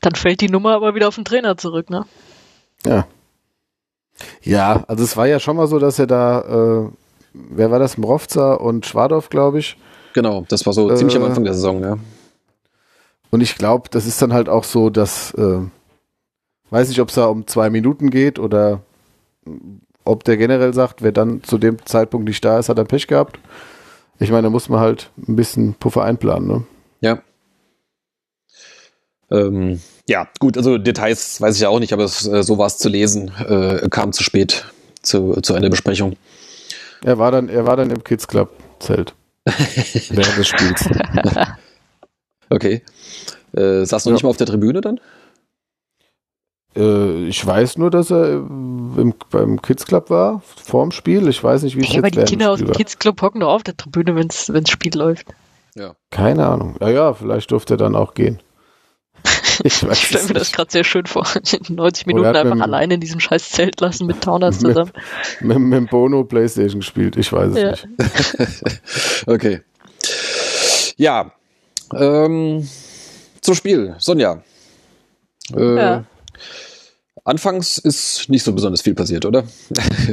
Dann fällt die Nummer aber wieder auf den Trainer zurück, ne? Ja. Ja, also es war ja schon mal so, dass er da, äh, wer war das, Mrovza und Schwadorf, glaube ich. Genau, das war so äh, ziemlich am Anfang der Saison, ja. Und ich glaube, das ist dann halt auch so, dass, äh, weiß nicht, ob es da um zwei Minuten geht oder ob der generell sagt, wer dann zu dem Zeitpunkt nicht da ist, hat er Pech gehabt. Ich meine, da muss man halt ein bisschen Puffer einplanen, ne? Ja. Ähm, ja, gut, also Details weiß ich ja auch nicht, aber es, äh, so war es zu lesen, äh, kam zu spät zu, zu einer Besprechung. Er war dann, er war dann im Kids Club Zelt [laughs] während des Spiels. [laughs] okay. Äh, saß noch ja. nicht mal auf der Tribüne dann? Äh, ich weiß nur, dass er im, beim Kids Club war, vorm Spiel. Ich weiß nicht, wie es hey, jetzt aber die Kinder aus dem Kids Club hocken doch auf der Tribüne, wenn das Spiel läuft. Ja. Keine Ahnung. Ja, ja, vielleicht durfte er dann auch gehen. [laughs] Ich, ich stelle mir das gerade sehr schön vor. [laughs] 90 Minuten einfach mit, alleine in diesem scheiß Zelt lassen mit Tauners zusammen. Mit, mit, mit Bono Playstation gespielt, ich weiß es ja. nicht. [laughs] okay. Ja. Ähm, zum Spiel. Sonja. Äh, ja. Anfangs ist nicht so besonders viel passiert, oder?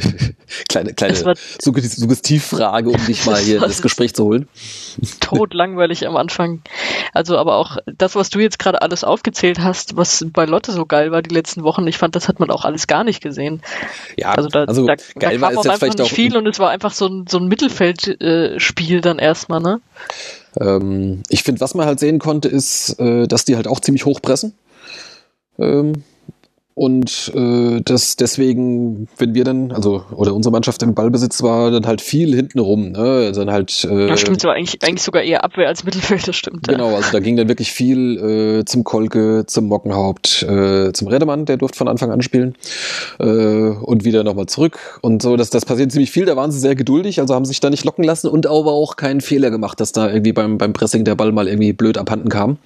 [laughs] kleine kleine Suggestivfrage, um dich mal hier in das Gespräch zu holen. [laughs] Tot langweilig am Anfang. Also, aber auch das, was du jetzt gerade alles aufgezählt hast, was bei Lotte so geil war die letzten Wochen, ich fand, das hat man auch alles gar nicht gesehen. Ja, also da, also da, geil da war auch einfach nicht viel und es war einfach so ein, so ein Mittelfeldspiel dann erstmal, ne? Ähm, ich finde, was man halt sehen konnte, ist, äh, dass die halt auch ziemlich hoch pressen. Ähm, und äh, das deswegen, wenn wir dann, also oder unsere Mannschaft im Ballbesitz war, dann halt viel hinten rum, ne? Also dann halt. Äh, ja, stimmt, so eigentlich, eigentlich sogar eher Abwehr als Mittelfeld, das stimmt. Genau, also da ging dann wirklich viel äh, zum Kolke, zum Mockenhaupt, äh, zum Redemann, der durfte von Anfang an spielen. Äh, und wieder nochmal zurück. Und so, das, das passiert ziemlich viel, da waren sie sehr geduldig, also haben sich da nicht locken lassen und aber auch keinen Fehler gemacht, dass da irgendwie beim, beim Pressing der Ball mal irgendwie blöd abhanden kam.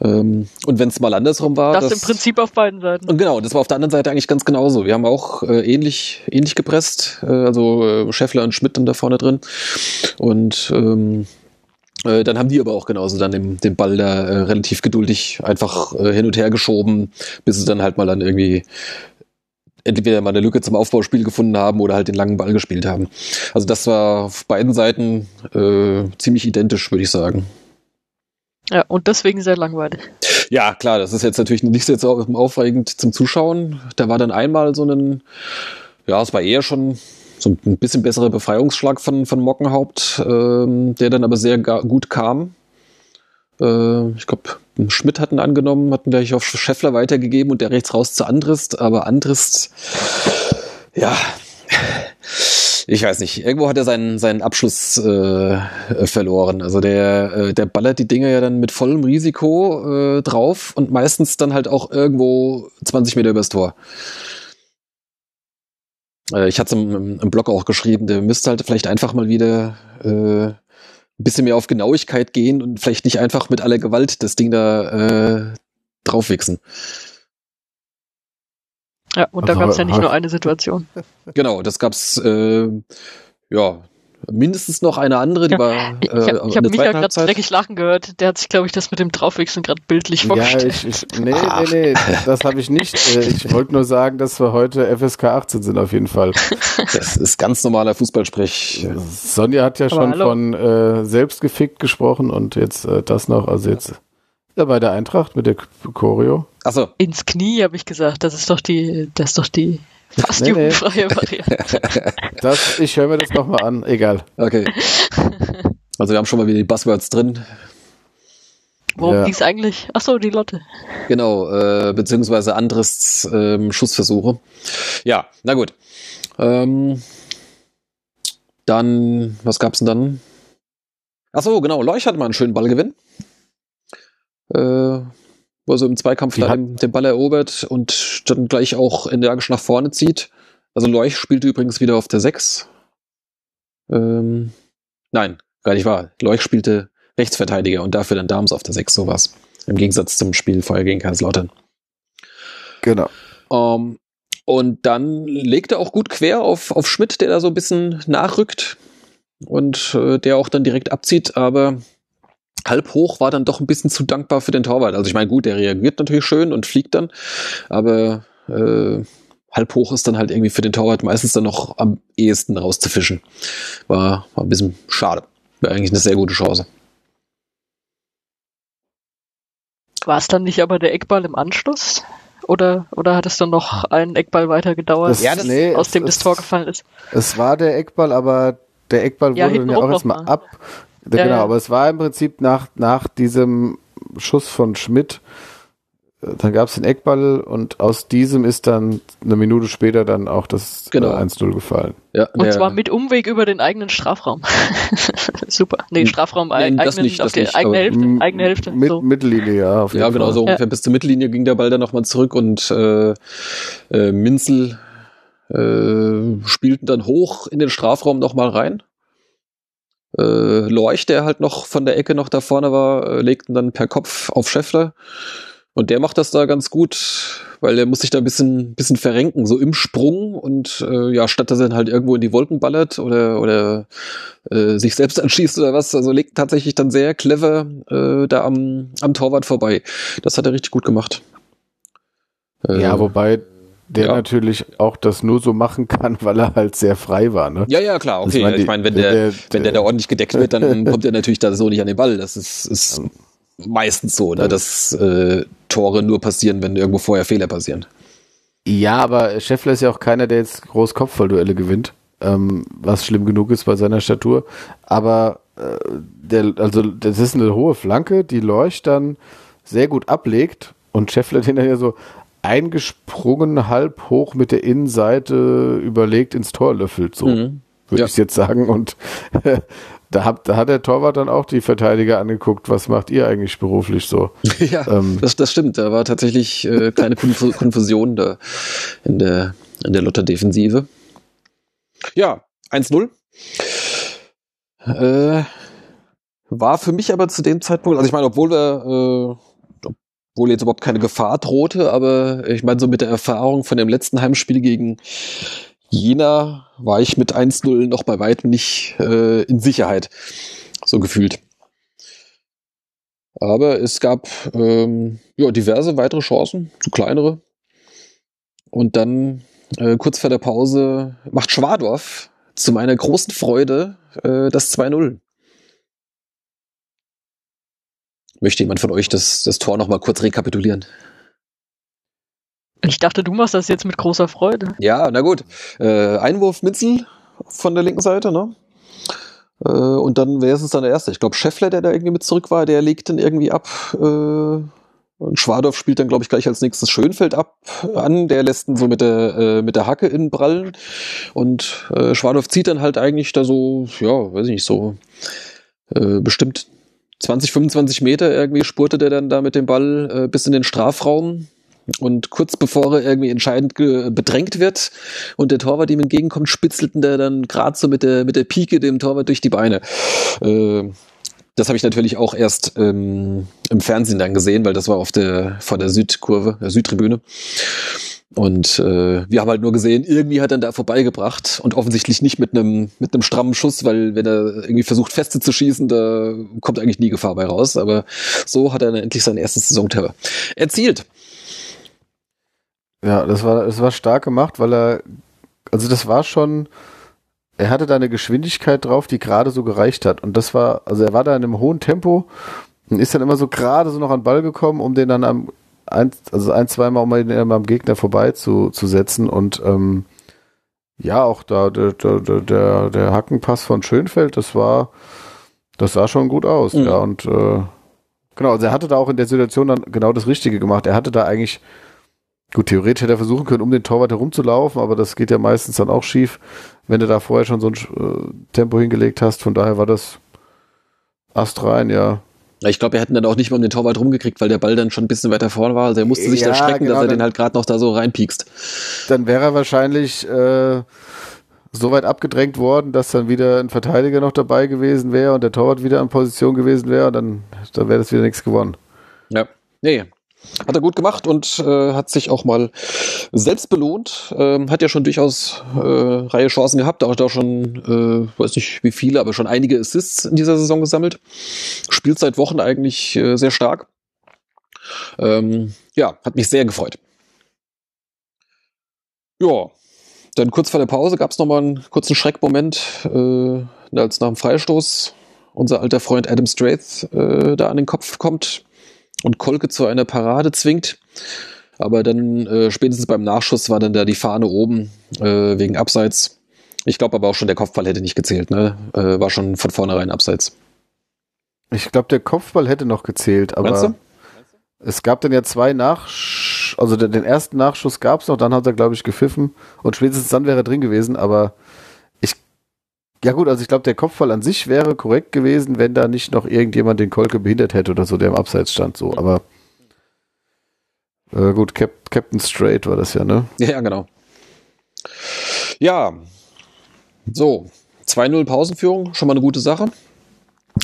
Ähm, und wenn es mal andersrum war. Das, das, im Prinzip auf beiden Seiten. Und genau, das war auf der anderen Seite eigentlich ganz genauso. Wir haben auch äh, ähnlich, ähnlich gepresst, äh, also äh, Scheffler und Schmidt dann da vorne drin. Und ähm, äh, dann haben die aber auch genauso dann den, den Ball da äh, relativ geduldig einfach äh, hin und her geschoben, bis sie dann halt mal dann irgendwie entweder mal eine Lücke zum Aufbauspiel gefunden haben oder halt den langen Ball gespielt haben. Also das war auf beiden Seiten äh, ziemlich identisch, würde ich sagen. Ja, und deswegen sehr langweilig. Ja, klar, das ist jetzt natürlich nicht so aufregend zum Zuschauen. Da war dann einmal so ein, ja, es war eher schon so ein bisschen besserer Befreiungsschlag von, von Mockenhaupt, ähm, der dann aber sehr gut kam. Äh, ich glaube, Schmidt hatten angenommen, hatten gleich auf Scheffler weitergegeben und der rechts raus zu Andrist, aber Andrist, ja, ich weiß nicht, irgendwo hat er seinen, seinen Abschluss äh, verloren. Also der, äh, der ballert die Dinger ja dann mit vollem Risiko äh, drauf und meistens dann halt auch irgendwo 20 Meter übers Tor. Äh, ich hatte es im, im, Blog auch geschrieben, der müsste halt vielleicht einfach mal wieder äh, ein bisschen mehr auf Genauigkeit gehen und vielleicht nicht einfach mit aller Gewalt das Ding da äh, draufwichsen. Ja, und da also, gab es ja nicht nur eine Situation. [laughs] Genau, das gab's äh, ja mindestens noch eine andere, die ja, war. Äh, ich habe hab Micha gerade dreckig lachen gehört. Der hat sich, glaube ich, das mit dem Draufwechseln gerade bildlich vorgestellt. Ja, ich, ich, nee, Ach. [laughs] nee, nee, das habe ich nicht. Äh, ich wollte nur sagen, dass wir heute FSK 18 sind auf jeden Fall. [laughs] Das ist ganz normaler Fußballsprech. Sonja hat ja Aber schon hallo. von äh, selbstgefickt gesprochen und jetzt äh, das noch. Also jetzt ja, bei der Eintracht mit der Choreo. Achso. Ins Knie habe ich gesagt. Das ist doch die, das ist doch die Fast nee, jugendfreie nee. [laughs] Variante. Das, ich höre mir das nochmal an, egal. Okay. [laughs] Also wir haben schon mal wieder die Buzzwords drin. Worum ja. ging es eigentlich? Achso, die Lotte. Genau, äh, beziehungsweise Andres ähm, Schussversuche. Ja, na gut. Ähm, dann, was gab's denn dann? Achso, genau, Leuch hatte mal einen schönen Ballgewinn. Äh, wo er so im Zweikampf da den Ball erobert und dann gleich auch energisch nach vorne zieht. Also Leuch spielt übrigens wieder auf der 6. Ähm, nein, gar nicht wahr. Leuch spielte Rechtsverteidiger und dafür dann Dams auf der 6, sowas. Im Gegensatz zum Spiel vorher gegen Kaiserslautern. Genau. Ähm, und dann legt er auch gut quer auf, auf Schmidt, der da so ein bisschen nachrückt und äh, der auch dann direkt abzieht, aber halb hoch war dann doch ein bisschen zu dankbar für den Torwart. Also ich meine, gut, der reagiert natürlich schön und fliegt dann, aber äh, halb hoch ist dann halt irgendwie für den Torwart meistens dann noch am ehesten rauszufischen. War, war ein bisschen schade. Wäre eigentlich eine sehr gute Chance. War es dann nicht aber der Eckball im Anschluss? Oder, oder hat es dann noch einen Eckball weiter gedauert, das, ja, das, nee, aus dem das Tor gefallen ist? Es war der Eckball, aber der Eckball ja, wurde ja auch erstmal ab, ja, genau, ja. aber es war im Prinzip nach, nach diesem Schuss von Schmidt, äh, dann gab es den Eckball und aus diesem ist dann eine Minute später dann auch das genau. 1-0 gefallen. Ja, und zwar mit Umweg über den eigenen Strafraum. [laughs] Super. Nee, Strafraum nee, eigenen, das nicht, das auf die nicht, eigene Hälfte. Eigene Hälfte mit, so. Mittellinie, ja. Auf ja, genau, Fall. so ungefähr bis zur Mittellinie ging der Ball dann nochmal zurück und äh, äh, Minzel äh, spielten dann hoch in den Strafraum nochmal rein äh, Lorch, der halt noch von der Ecke noch da vorne war, äh, legten dann per Kopf auf Scheffler. Und der macht das da ganz gut, weil der muss sich da ein bisschen, bisschen verrenken, so im Sprung und äh, ja, statt dass er dann halt irgendwo in die Wolken ballert oder, oder äh, sich selbst [laughs] anschießt oder was, also legt tatsächlich dann sehr clever äh, da am, am Torwart vorbei. Das hat er richtig gut gemacht. Äh, ja, wobei der ja. natürlich auch das nur so machen kann, [laughs] weil er halt sehr frei war. Ne? Ja, ja, klar, okay. Ich meine, wenn der, der, wenn der da ordentlich gedeckt wird, dann [laughs] kommt er natürlich da so nicht an den Ball. Das ist, ist meistens so, ne? dass äh, Tore nur passieren, wenn irgendwo vorher Fehler passieren. Ja, aber Scheffler ist ja auch keiner, der jetzt groß Kopfballduelle gewinnt, ähm, was schlimm genug ist bei seiner Statur. Aber äh, der, also das ist eine hohe Flanke, die Leuch dann sehr gut ablegt und Scheffler den dann ja so eingesprungen, halb hoch mit der Innenseite überlegt ins Tor löffelt, so mhm. würde ja. ich jetzt sagen. Und [laughs] da, hat, da hat der Torwart dann auch die Verteidiger angeguckt, was macht ihr eigentlich beruflich so? [laughs] Ja, ähm, das, das stimmt. Da war tatsächlich äh, kleine [laughs] Konfusion da in der, in der Lotter-Defensive. Ja, 1-0. Äh, war für mich aber zu dem Zeitpunkt, also ich meine, obwohl wir, äh, obwohl jetzt überhaupt keine Gefahr drohte, aber ich meine, so mit der Erfahrung von dem letzten Heimspiel gegen Jena war ich mit 1-0 noch bei weitem nicht äh, in Sicherheit. So gefühlt. Aber es gab ähm, ja, diverse weitere Chancen, zu kleinere. Und dann äh, kurz vor der Pause macht Schwadorf zu meiner großen Freude äh, das 2-0. Möchte jemand von euch das, das Tor nochmal kurz rekapitulieren? Ich dachte, du machst das jetzt mit großer Freude. Ja, na gut. Äh, Einwurf Mitzel von der linken Seite, ne? Äh, und dann wäre es dann der erste. Ich glaube, Scheffler, der da irgendwie mit zurück war, der legt dann irgendwie ab. Äh, und Schwadorf spielt dann, glaube ich, gleich als nächstes Schönfeld ab an. Der lässt ihn so mit der, äh, mit der Hacke in Brallen. Und äh, Schwadorf zieht dann halt eigentlich da so, ja, weiß ich nicht, so äh, bestimmt 20, 25 Meter irgendwie spurte der dann da mit dem Ball äh, bis in den Strafraum. Und kurz bevor er irgendwie entscheidend bedrängt wird und der Torwart ihm entgegenkommt, spitzelten der dann gerade so mit der, mit der Pike dem Torwart durch die Beine. Äh, das habe ich natürlich auch erst ähm, im Fernsehen dann gesehen, weil das war auf der vor der Südkurve, der Südtribüne. Und äh, wir haben halt nur gesehen, irgendwie hat er da vorbeigebracht und offensichtlich nicht mit einem mit einem strammen Schuss, weil wenn er irgendwie versucht Feste zu schießen, da kommt eigentlich nie Gefahr bei raus. Aber so hat er dann endlich sein erstes Saisontor erzielt. Ja, das war, das war stark gemacht, weil er, also das war schon, er hatte da eine Geschwindigkeit drauf, die gerade so gereicht hat. Und das war, also er war da in einem hohen Tempo und ist dann immer so gerade so noch an den Ball gekommen, um den dann am, ein, also ein, zweimal, um ihn am Gegner vorbei zu, zu setzen. Und ähm, ja, auch da der, der, der, der Hackenpass von Schönfeld, das war, das sah schon gut aus. Mhm. Ja, und äh, genau, also er hatte da auch in der Situation dann genau das Richtige gemacht. Er hatte da eigentlich Gut, theoretisch hätte er versuchen können, um den Torwart herumzulaufen, aber das geht ja meistens dann auch schief, wenn du da vorher schon so ein äh, Tempo hingelegt hast. Von daher war das Ast rein, ja. Ich glaube, er hätten dann auch nicht mal um den Torwart rumgekriegt, weil der Ball dann schon ein bisschen weiter vorne war. Also er musste sich ja, da strecken, genau, dass er den halt gerade noch da so reinpiekst. Dann wäre er wahrscheinlich äh, so weit abgedrängt worden, dass dann wieder ein Verteidiger noch dabei gewesen wäre und der Torwart wieder in Position gewesen wäre und dann, dann wäre das wieder nichts gewonnen. Ja, nee, hat er gut gemacht und äh, hat sich auch mal selbst belohnt. Ähm, hat ja schon durchaus äh, Reihe Chancen gehabt, auch da schon, äh, weiß nicht wie viele, aber schon einige Assists in dieser Saison gesammelt. Spielt seit Wochen eigentlich äh, sehr stark. Ähm, ja, hat mich sehr gefreut. Ja, dann kurz vor der Pause gab es nochmal einen kurzen Schreckmoment, äh, als nach dem Freistoß unser alter Freund Adam Straith äh, da an den Kopf kommt und Kolke zu einer Parade zwingt. Aber dann äh, spätestens beim Nachschuss war dann da die Fahne oben äh, wegen Abseits. Ich glaube aber auch schon, der Kopfball hätte nicht gezählt, ne? Äh, war schon von vornherein Abseits. Ich glaube, der Kopfball hätte noch gezählt, aber es gab dann ja zwei Nachsch also den, den ersten Nachschuss gab es noch, dann hat er, glaube ich, gepfiffen und spätestens dann wäre er drin gewesen, aber ja gut, also ich glaube, der Kopfball an sich wäre korrekt gewesen, wenn da nicht noch irgendjemand den Kolke behindert hätte oder so, der im Abseits stand. So, aber äh, gut, Cap Captain Straight war das ja, ne? [laughs] Ja, genau. Ja, so, 2-0 Pausenführung, schon mal eine gute Sache.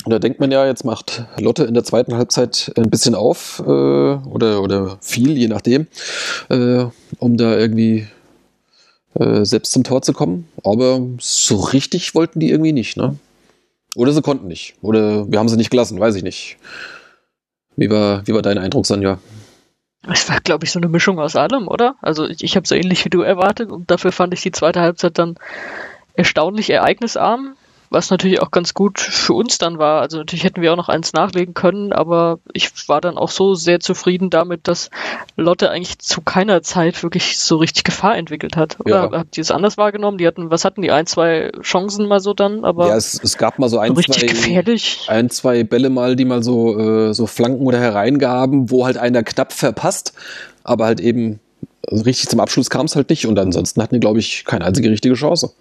Und da denkt man ja, jetzt macht Lotte in der zweiten Halbzeit ein bisschen auf äh, oder, oder viel, je nachdem, äh, um da irgendwie äh, selbst zum Tor zu kommen. Aber so richtig wollten die irgendwie nicht, ne? Oder sie konnten nicht. Oder wir haben sie nicht gelassen, weiß ich nicht. Wie war, wie war dein Eindruck, Sanja? Es war, glaube ich, so eine Mischung aus allem, oder? Also ich, ich habe so ähnlich wie du erwartet und dafür fand ich die zweite Halbzeit dann erstaunlich ereignisarm was natürlich auch ganz gut für uns dann war. Also natürlich hätten wir auch noch eins nachlegen können, aber ich war dann auch so sehr zufrieden damit, dass Lotte eigentlich zu keiner Zeit wirklich so richtig Gefahr entwickelt hat. Oder ja. habt ihr es anders wahrgenommen? Die hatten, was hatten die? Ein, zwei Chancen mal so dann, aber. Ja, es, es gab mal so ein, richtig zwei, gefährlich. ein, zwei Bälle mal, die mal so, äh, so Flanken oder hereingaben, wo halt einer knapp verpasst, aber halt eben richtig zum Abschluss kam es halt nicht und ansonsten hatten die, glaube ich, keine einzige richtige Chance.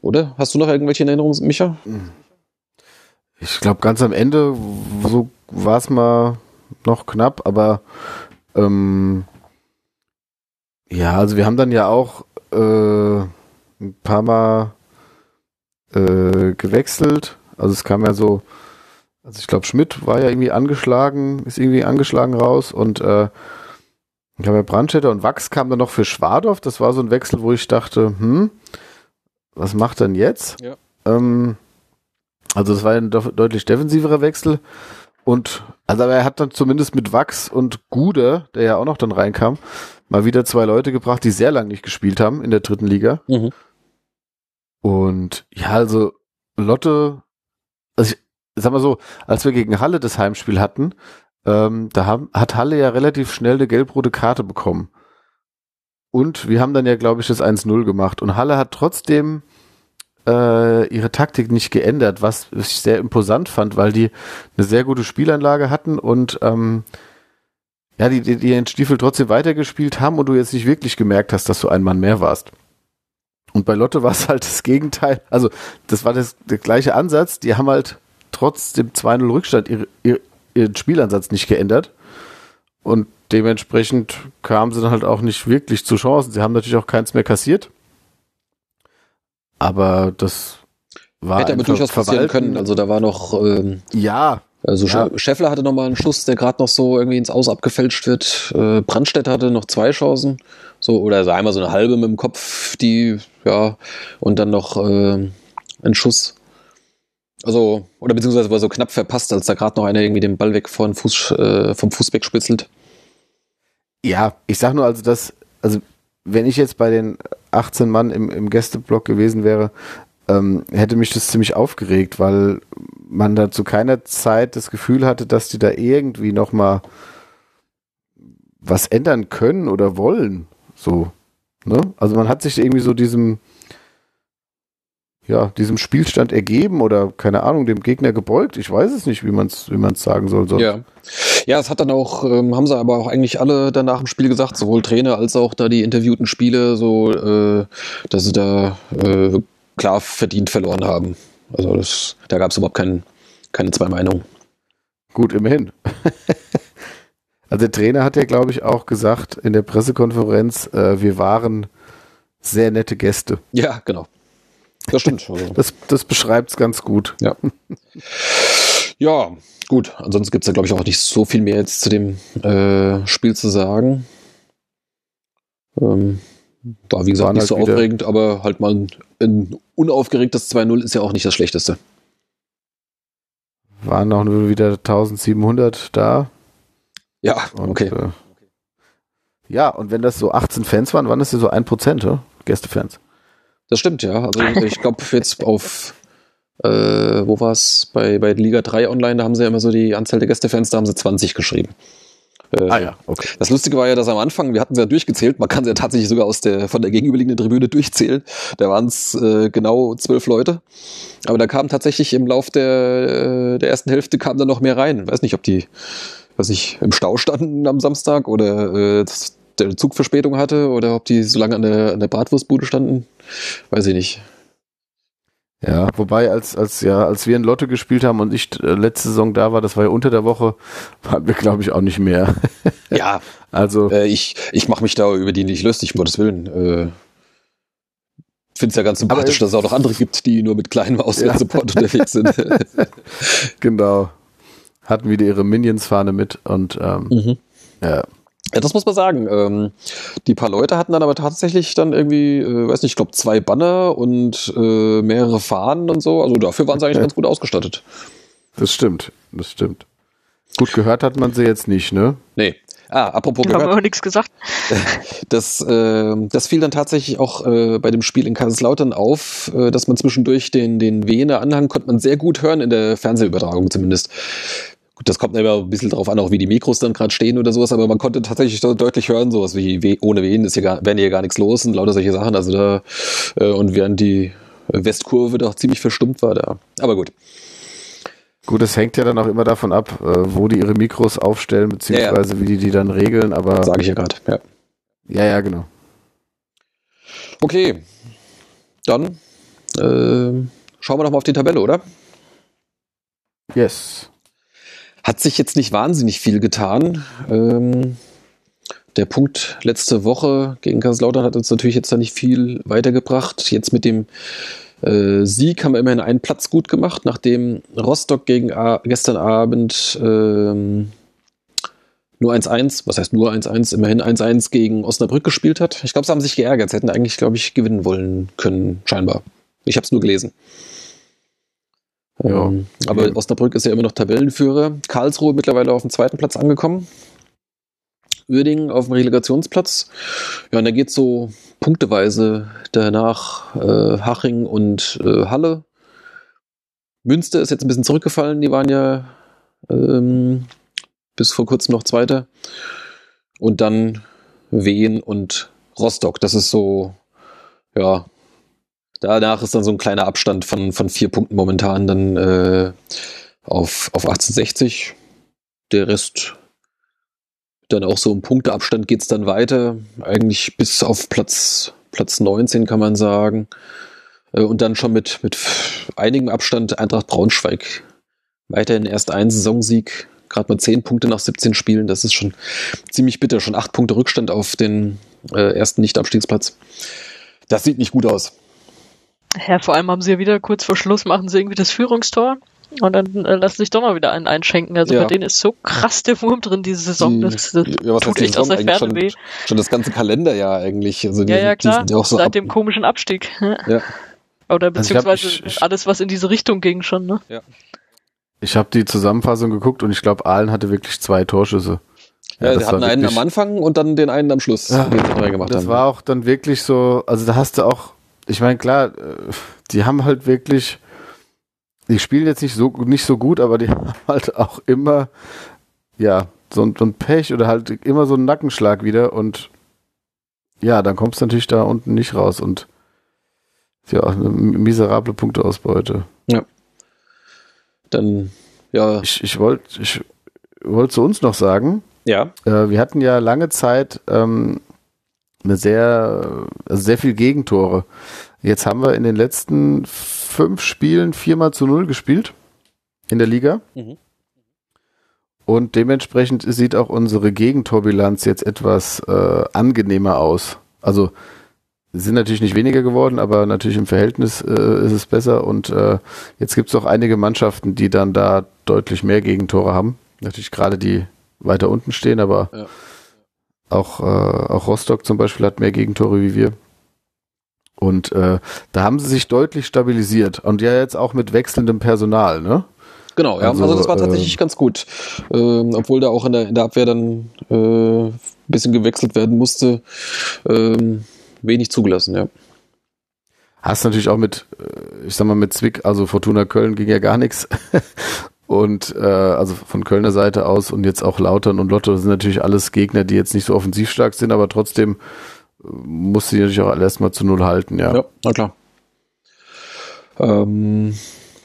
Oder? Hast du noch irgendwelche Erinnerungen, Micha? Ich glaube, ganz am Ende so war es mal noch knapp, aber ähm, ja, also wir haben dann ja auch äh, ein paar Mal äh, gewechselt. Also es kam ja so Also ich glaube, Schmidt war ja irgendwie angeschlagen, ist irgendwie angeschlagen raus und äh, ich glaube, Brandstätter und Wachs kam dann noch für Schwadorf. Das war so ein Wechsel, wo ich dachte, hm, was macht denn jetzt? Ja. Ähm, also das war ein deutlich defensiverer Wechsel. Und also er hat dann zumindest mit Wachs und Gude, der ja auch noch dann reinkam, mal wieder zwei Leute gebracht, die sehr lange nicht gespielt haben in der dritten Liga. Mhm. Und ja, also Lotte, also ich sag mal so, als wir gegen Halle das Heimspiel hatten, ähm, da haben, hat Halle ja relativ schnell eine gelb-rote Karte bekommen. Und wir haben dann ja, glaube ich, das 1-0 gemacht. Und Halle hat trotzdem äh, ihre Taktik nicht geändert, was ich sehr imposant fand, weil die eine sehr gute Spielanlage hatten und ähm, ja, die, die, die den Stiefel trotzdem weitergespielt haben und du jetzt nicht wirklich gemerkt hast, dass du ein Mann mehr warst. Und bei Lotte war es halt das Gegenteil. Also, das war das, der gleiche Ansatz. Die haben halt trotz dem 2-0 Rückstand ihre, ihre, ihren Spielansatz nicht geändert. Und dementsprechend kamen sie dann halt auch nicht wirklich zu Chancen. Sie haben natürlich auch keins mehr kassiert. Aber das war. Hätte aber durchaus passieren können. Also da war noch. Ähm, ja. Also ja. Scheffler hatte noch mal einen Schuss, der gerade noch so irgendwie ins Aus abgefälscht wird. Äh, Brandstedt hatte noch zwei Chancen. So, oder also einmal so eine halbe mit dem Kopf, die, ja, und dann noch äh, ein Schuss. Also, oder beziehungsweise war so knapp verpasst, als da gerade noch einer irgendwie den Ball weg von Fuß, äh, vom Fuß wegspitzelt. Ja, ich sag nur also, dass, also wenn ich jetzt bei den 18 Mann im, im Gästeblock gewesen wäre, ähm, hätte mich das ziemlich aufgeregt, weil man da zu keiner Zeit das Gefühl hatte, dass die da irgendwie noch mal was ändern können oder wollen. So, ne? Also man hat sich irgendwie so diesem ja, diesem Spielstand ergeben oder keine Ahnung, dem Gegner gebeugt. Ich weiß es nicht, wie man es wie man's sagen soll. Sonst. Ja. ja, es hat dann auch, ähm, haben sie aber auch eigentlich alle danach im Spiel gesagt, sowohl Trainer als auch da die interviewten Spiele, so, äh, dass sie da äh, klar verdient verloren haben. Also das, da gab es überhaupt kein, keine zwei Meinungen. Gut, immerhin. [laughs] also der Trainer hat ja, glaube ich, auch gesagt in der Pressekonferenz, äh, wir waren sehr nette Gäste. Ja, genau. Das stimmt. Also. Das, das beschreibt es ganz gut. Ja. [laughs] Ja, gut. Ansonsten gibt es ja, glaube ich, auch nicht so viel mehr jetzt zu dem äh, Spiel zu sagen. Ähm, war, wie gesagt, nicht halt so aufregend, aber halt mal ein, ein unaufgeregtes 2-0 ist ja auch nicht das Schlechteste. Waren auch nur wieder 1700 da. Ja, und, okay. Äh, ja, und wenn das so 18 Fans waren, waren das ja so 1%, ja? Gästefans. Das stimmt, ja. Also ich glaube jetzt auf, äh, wo war es? Bei, bei Liga 3 Online, da haben sie ja immer so die Anzahl der Gästefans, da haben sie 20 geschrieben. Äh, ah ja, okay. Das Lustige war ja, dass am Anfang, wir hatten sie ja durchgezählt, man kann sie ja tatsächlich sogar aus der, von der gegenüberliegenden Tribüne durchzählen. Da waren es äh, genau zwölf Leute. Aber da kam tatsächlich im Lauf der, äh, der ersten Hälfte kam da noch mehr rein. Ich weiß nicht, ob die, weiß ich, im Stau standen am Samstag oder äh, der Zug Verspätung hatte oder ob die so lange an der, an der Bratwurstbude standen. Weiß ich nicht. Ja, wobei als als ja als wir in Lotte gespielt haben und ich äh, letzte Saison da war, das war ja unter der Woche, [laughs] waren wir glaube ich auch nicht mehr. [laughs] ja, also äh, ich ich mache mich da über die nicht lustig, um Gottes Willen. Äh, Finde es ja ganz sympathisch, dass es auch noch andere gibt, die nur mit kleinem [laughs] Auswärtssupport ja. unterwegs sind. genau. Hatten wieder ihre Minions-Fahne mit und ähm, mhm. ja. Ja, das muss man sagen. Ähm, die paar Leute hatten dann aber tatsächlich dann irgendwie, äh, weiß nicht, ich glaube zwei Banner und äh, mehrere Fahnen und so. Also dafür waren sie eigentlich ganz gut ausgestattet. Das stimmt, das stimmt. Gut gehört hat man sie jetzt nicht, ne? Nee. Ah, apropos da gehört. haben wir nichts gesagt. [laughs] Das, äh, das fiel dann tatsächlich auch äh, bei dem Spiel in Kaiserslautern auf, äh, dass man zwischendurch den, den Wiener Anhang konnte man sehr gut hören, in der Fernsehübertragung zumindest. Gut, das kommt immer ein bisschen drauf an, auch wie die Mikros dann gerade stehen oder sowas, aber man konnte tatsächlich deutlich hören, sowas wie ohne wen ist hier gar, wären hier gar nichts los und lauter solche Sachen. Also da, äh, und während die Westkurve doch ziemlich verstummt war da. Aber gut. Gut, es hängt ja dann auch immer davon ab, äh, wo die ihre Mikros aufstellen, beziehungsweise ja, ja. wie die die dann regeln, aber. Sage ich ja gerade, ja. Ja, ja, genau. Okay. Dann äh, schauen wir doch mal auf die Tabelle, oder? Yes. Hat sich jetzt nicht wahnsinnig viel getan. Ähm, der Punkt letzte Woche gegen Kaiserslautern hat uns natürlich jetzt da nicht viel weitergebracht. Jetzt mit dem Äh, Sieg haben wir immerhin einen Platz gut gemacht, nachdem Rostock gegen A gestern Abend ähm, nur 1-1, was heißt nur 1-1, immerhin 1-1 gegen Osnabrück gespielt hat. Ich glaube, sie haben sich geärgert. Sie hätten eigentlich, glaube ich, gewinnen wollen können, scheinbar. Ich habe es nur gelesen. Ja. Ähm, aber Okay. Osnabrück ist ja immer noch Tabellenführer. Karlsruhe mittlerweile auf dem zweiten Platz angekommen. Uerdingen auf dem Relegationsplatz. Ja, und da geht so punkteweise danach äh, Haching und äh, Halle. Münster ist jetzt ein bisschen zurückgefallen. Die waren ja ähm, bis vor kurzem noch Zweiter. Und dann Wien und Rostock. Das ist so, ja, danach ist dann so ein kleiner Abstand von, von vier Punkten momentan dann äh, auf, auf 1860. Der Rest dann auch so im Punkteabstand geht's dann weiter. Eigentlich bis auf Platz, Platz 19 kann man sagen. Äh, Und dann schon mit, mit einigem Abstand Eintracht Braunschweig. Weiterhin erst ein Saisonsieg, gerade mal 10 Punkte nach 17 Spielen. Das ist schon ziemlich bitter. Schon 8 Punkte Rückstand auf den äh, ersten Nicht-Abstiegsplatz. Das sieht nicht gut aus. Ja, vor allem haben sie ja wieder kurz vor Schluss machen sie irgendwie das Führungstor und dann äh, lassen sich doch mal wieder einen einschenken. Also Ja. bei denen ist so krass der Wurm drin diese Saison. Die- Das, das ja, was heißt tut die echt aus der Ferne weh. schon, schon das ganze Kalenderjahr eigentlich. Also die, Ja, ja, die klar. ja auch so Seit ab- dem komischen Abstieg. Ja. Ja. Oder Also ich hab- beziehungsweise ich- alles, was in diese Richtung ging schon, ne? Ich habe die Zusammenfassung geguckt und ich glaube, Aalen hatte wirklich zwei Torschüsse. Ja, das sie hatten einen am Anfang und dann den einen am Schluss, Ja, den sie reingemacht Das haben. war auch dann wirklich so, also da hast du auch, ich meine, klar, äh, die haben halt wirklich, die spielen jetzt nicht so, nicht so gut, aber die [laughs] haben halt auch immer, ja, so, ein- so ein Pech oder halt immer so einen Nackenschlag wieder und ja, dann kommst du natürlich da unten nicht raus und ja, eine miserable Punkteausbeute. dann, ja, Ich, ich wollte ich wollte zu uns noch sagen, ja, Äh, wir hatten ja lange Zeit ähm, eine sehr, also sehr viel Gegentore. Jetzt haben wir in den letzten fünf Spielen viermal zu null gespielt in der Liga. Mhm. Und dementsprechend sieht auch unsere Gegentorbilanz jetzt etwas äh, angenehmer aus. Also sind natürlich nicht weniger geworden, aber natürlich im Verhältnis äh, ist es besser. Und äh, jetzt gibt es auch einige Mannschaften, die dann da deutlich mehr Gegentore haben. Natürlich gerade die weiter unten stehen, aber Ja. Auch, äh, auch Rostock zum Beispiel hat mehr Gegentore wie wir. Und äh, da haben sie sich deutlich stabilisiert. Und ja jetzt auch mit wechselndem Personal, ne? genau, ja, Also, also, das war äh, tatsächlich ganz gut. Ähm, obwohl da auch in der, in der Abwehr dann äh, ein bisschen gewechselt werden musste, ähm, wenig zugelassen, ja. Hast natürlich auch mit, äh, ich sag mal, mit Zwick, also Fortuna Köln ging ja gar nichts. [laughs] Und äh, also von Kölner Seite aus und jetzt auch Lautern und Lotto sind natürlich alles Gegner, die jetzt nicht so offensiv stark sind, aber trotzdem äh, muss sie natürlich auch erstmal zu null halten, ja. Ja, na klar. Ähm,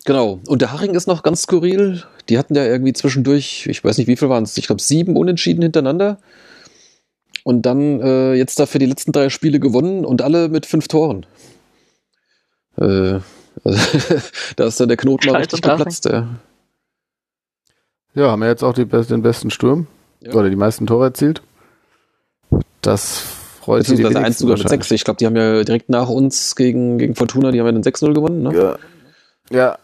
genau. Und der Haching ist noch ganz skurril. Die hatten ja irgendwie zwischendurch, ich weiß nicht, wie viel waren es, ich glaube sieben Unentschieden hintereinander. Und dann äh, jetzt dafür die letzten drei Spiele gewonnen und alle mit fünf Toren. Äh, also, [laughs] da ist dann der Knoten mal richtig geplatzt. Ja. Ja, haben wir jetzt auch die, den besten Sturm Ja. oder die meisten Tore erzielt. Das freut Beziehungsweise eins wenigsten sogar mit wahrscheinlich. sechs. Ich glaube, die haben ja direkt nach uns gegen, gegen Fortuna, die haben ja dann 6-0 gewonnen. Ne? Ja. ja,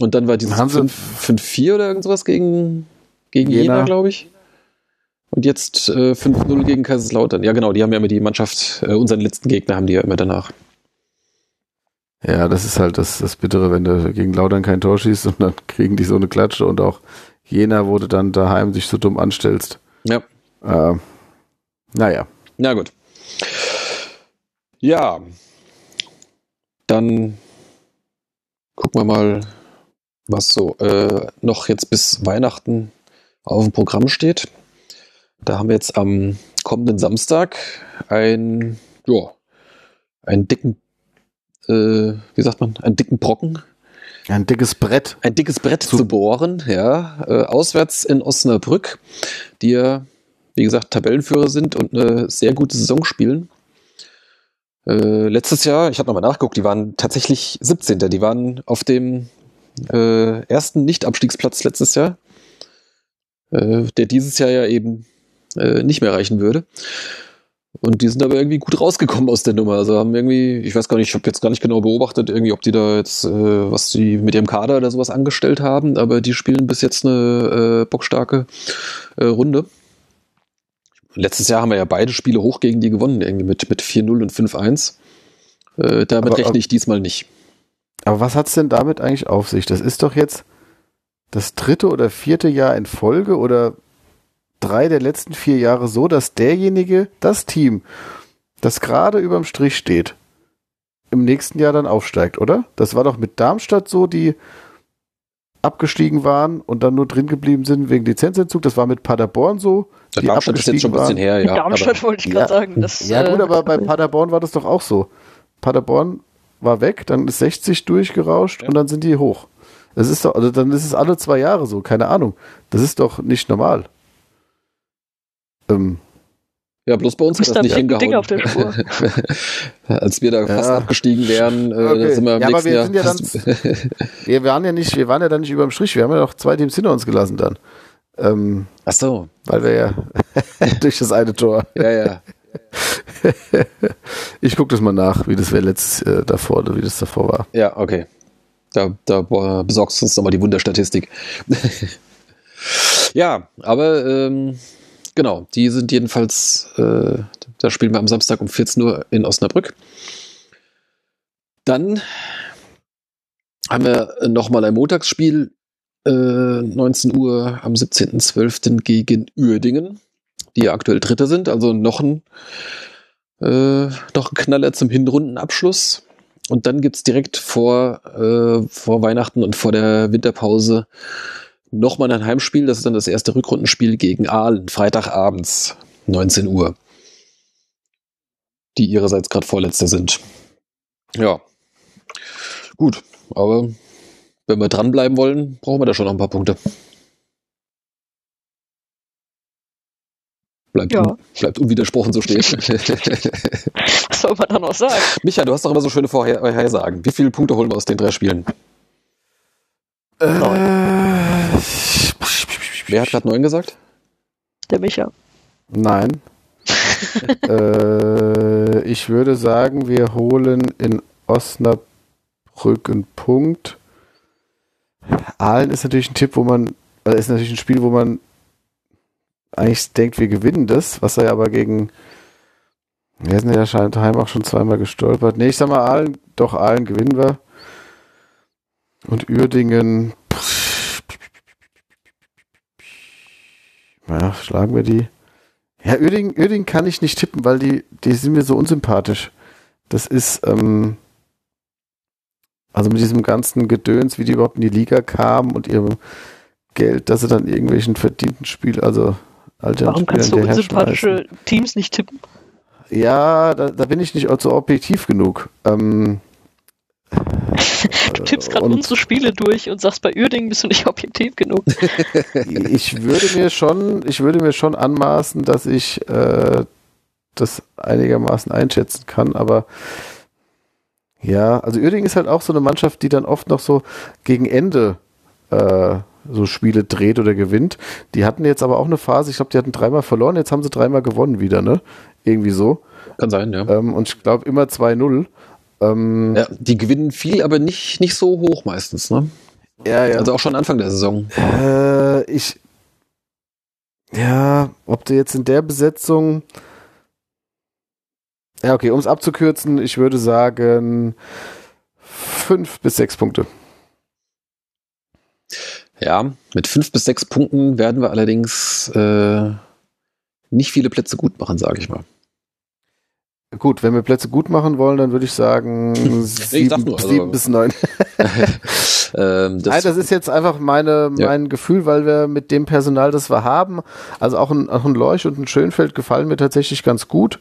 Und dann war dieses Haben sie- 5 5-4 oder irgendwas gegen, gegen Jena. Jena, glaube ich. Und jetzt äh, 5-0 gegen Kaiserslautern. Ja, genau, die haben ja immer die Mannschaft, äh, unseren letzten Gegner haben die ja immer danach. Ja, das ist halt das, das Bittere, wenn du gegen Lautern kein Tor schießt und dann [laughs] kriegen die so eine Klatsche und auch Jena, wo du dann daheim dich so dumm anstellst. Ja, Äh, naja. na gut. Ja, dann gucken wir mal, was so äh, noch jetzt bis Weihnachten auf dem Programm steht. Da haben wir jetzt am kommenden Samstag ein, ja, einen dicken, äh, wie sagt man, einen dicken Brocken, Ein dickes Brett. ein dickes Brett So- zu bohren, ja, äh, auswärts in Osnabrück, die ja, wie gesagt, Tabellenführer sind und eine sehr gute Saison spielen. Äh, letztes Jahr, ich habe nochmal nachgeguckt, die waren tatsächlich 17. Die waren auf dem äh, ersten Nicht-Abstiegsplatz letztes Jahr, äh, der dieses Jahr ja eben äh, nicht mehr reichen würde. Und die sind aber irgendwie gut rausgekommen aus der Nummer. Also haben irgendwie, ich weiß gar nicht, ich habe jetzt gar nicht genau beobachtet, irgendwie, ob die da jetzt, äh, was die mit ihrem Kader oder sowas angestellt haben, aber die spielen bis jetzt eine äh, bockstarke äh, Runde. Letztes Jahr haben wir ja beide Spiele hoch gegen die gewonnen, irgendwie mit, mit 4-0 und 5-1. Äh, damit Aber- rechne ich diesmal nicht. Aber was hat's denn damit eigentlich auf sich? Das ist doch jetzt das dritte oder vierte Jahr in Folge oder drei der letzten vier Jahre so, dass derjenige, das Team, das gerade überm Strich steht, im nächsten Jahr dann aufsteigt, oder? Das war doch mit Darmstadt so, die abgestiegen waren und dann nur drin geblieben sind wegen Lizenzentzug. Das war mit Paderborn so. Die Darmstadt ist jetzt schon ein bisschen abgestiegen her, ja. Darmstadt aber- wollte ich Ja. gerade sagen. Das, Ja gut, äh, aber bei [laughs] Paderborn war das doch auch so. Paderborn war weg, dann ist 60 durchgerauscht und dann sind die hoch. Das ist doch, also dann ist es alle zwei Jahre so, keine Ahnung. Das ist doch nicht normal. Ähm, Ja, bloß bei uns hat Bist das da nicht hingehauen. Ding auf der Spur. [laughs] Als wir da fast Ja. abgestiegen wären, äh, Okay. sind wir im Ja, aber nächsten wir Jahr. sind ja dann- [laughs] wir waren ja nicht, wir waren ja dann nicht überm Strich, wir haben ja noch zwei Teams hinter uns gelassen dann. Ähm, Ach so, weil wir ja [laughs] durch das eine Tor. ja, ja. Ich gucke das mal nach, wie das wäre letztes äh, davor oder wie das davor war. Ja, okay. Da, da boah, besorgst du uns nochmal die Wunderstatistik. ja, aber ähm, genau, die sind jedenfalls, äh, da spielen wir am Samstag um 14 Uhr in Osnabrück. Dann haben wir nochmal ein Montagsspiel, äh, 19 Uhr am 17.12. gegen Uerdingen, die ja aktuell Dritte sind, also noch ein, äh, noch ein Knaller zum Hinrundenabschluss. Und dann gibt's direkt vor, äh, vor Weihnachten und vor der Winterpause nochmal ein Heimspiel. Das ist dann das erste Rückrundenspiel gegen Aalen, Freitagabends, 19 Uhr. Die ihrerseits gerade Vorletzter sind. Ja. Gut, aber wenn wir dranbleiben wollen, brauchen wir da schon noch ein paar Punkte. Bleibt, Ja. un, bleibt unwidersprochen so stehen. [laughs] Was soll man da noch sagen? Micha, du hast doch immer so schöne Vorher- Vorhersagen. Wie viele Punkte holen wir aus den drei Spielen? Äh, Wer hat gerade neun gesagt? Der Micha. Nein. [laughs] äh, ich würde sagen, wir holen in Osnabrück einen Punkt. Aalen ist natürlich ein Tipp, wo man, äh, ist natürlich ein Spiel, wo man eigentlich denkt, wir gewinnen das, was er aber gegen, wir sind ja scheint Heim auch schon zweimal gestolpert. Nee, ich sag mal Aalen, doch Aalen gewinnen wir. Und Uerdingen, ja, schlagen wir die. Ja, Uerdingen, Uerdingen kann ich nicht tippen, weil die, die sind mir so unsympathisch. Das ist, ähm, also mit diesem ganzen Gedöns, wie die überhaupt in die Liga kamen und ihrem Geld, dass sie dann irgendwelchen verdienten Spiel, also alten Warum kannst du unsympathische Teams nicht tippen? Ja, da, da bin ich nicht so objektiv genug. Ähm, [laughs] Du tippst gerade unsere Spiele durch und sagst, bei Uerdingen bist du nicht objektiv genug. [laughs] ich würde mir schon, ich würde mir schon anmaßen, dass ich äh, das einigermaßen einschätzen kann, aber ja, also Uerdingen ist halt auch so eine Mannschaft, die dann oft noch so gegen Ende äh, so Spiele dreht oder gewinnt. Die hatten jetzt aber auch eine Phase, ich glaube, die hatten dreimal verloren, jetzt haben sie dreimal gewonnen wieder, ne? Irgendwie so. Kann sein, ja. Ähm, und ich glaube immer 2-0. Ähm, ja. Die gewinnen viel, aber nicht, nicht so hoch meistens, ne? ja, ja. Also auch schon Anfang der Saison. Äh, ich. Ja, ob du jetzt in der Besetzung. Ja, okay, um es abzukürzen, ich würde sagen fünf bis sechs Punkte. Ja, mit fünf bis sechs Punkten werden wir allerdings äh, nicht viele Plätze gut machen, sage ich mal. Gut, wenn wir Plätze gut machen wollen, dann würde ich sagen [laughs] sieben, nur, also- sieben bis neun. [laughs] ähm, das, Nein, das ist jetzt einfach meine, Ja. mein Gefühl, weil wir mit dem Personal, das wir haben, also auch ein, auch ein Leuch und ein Schönfeld gefallen mir tatsächlich ganz gut.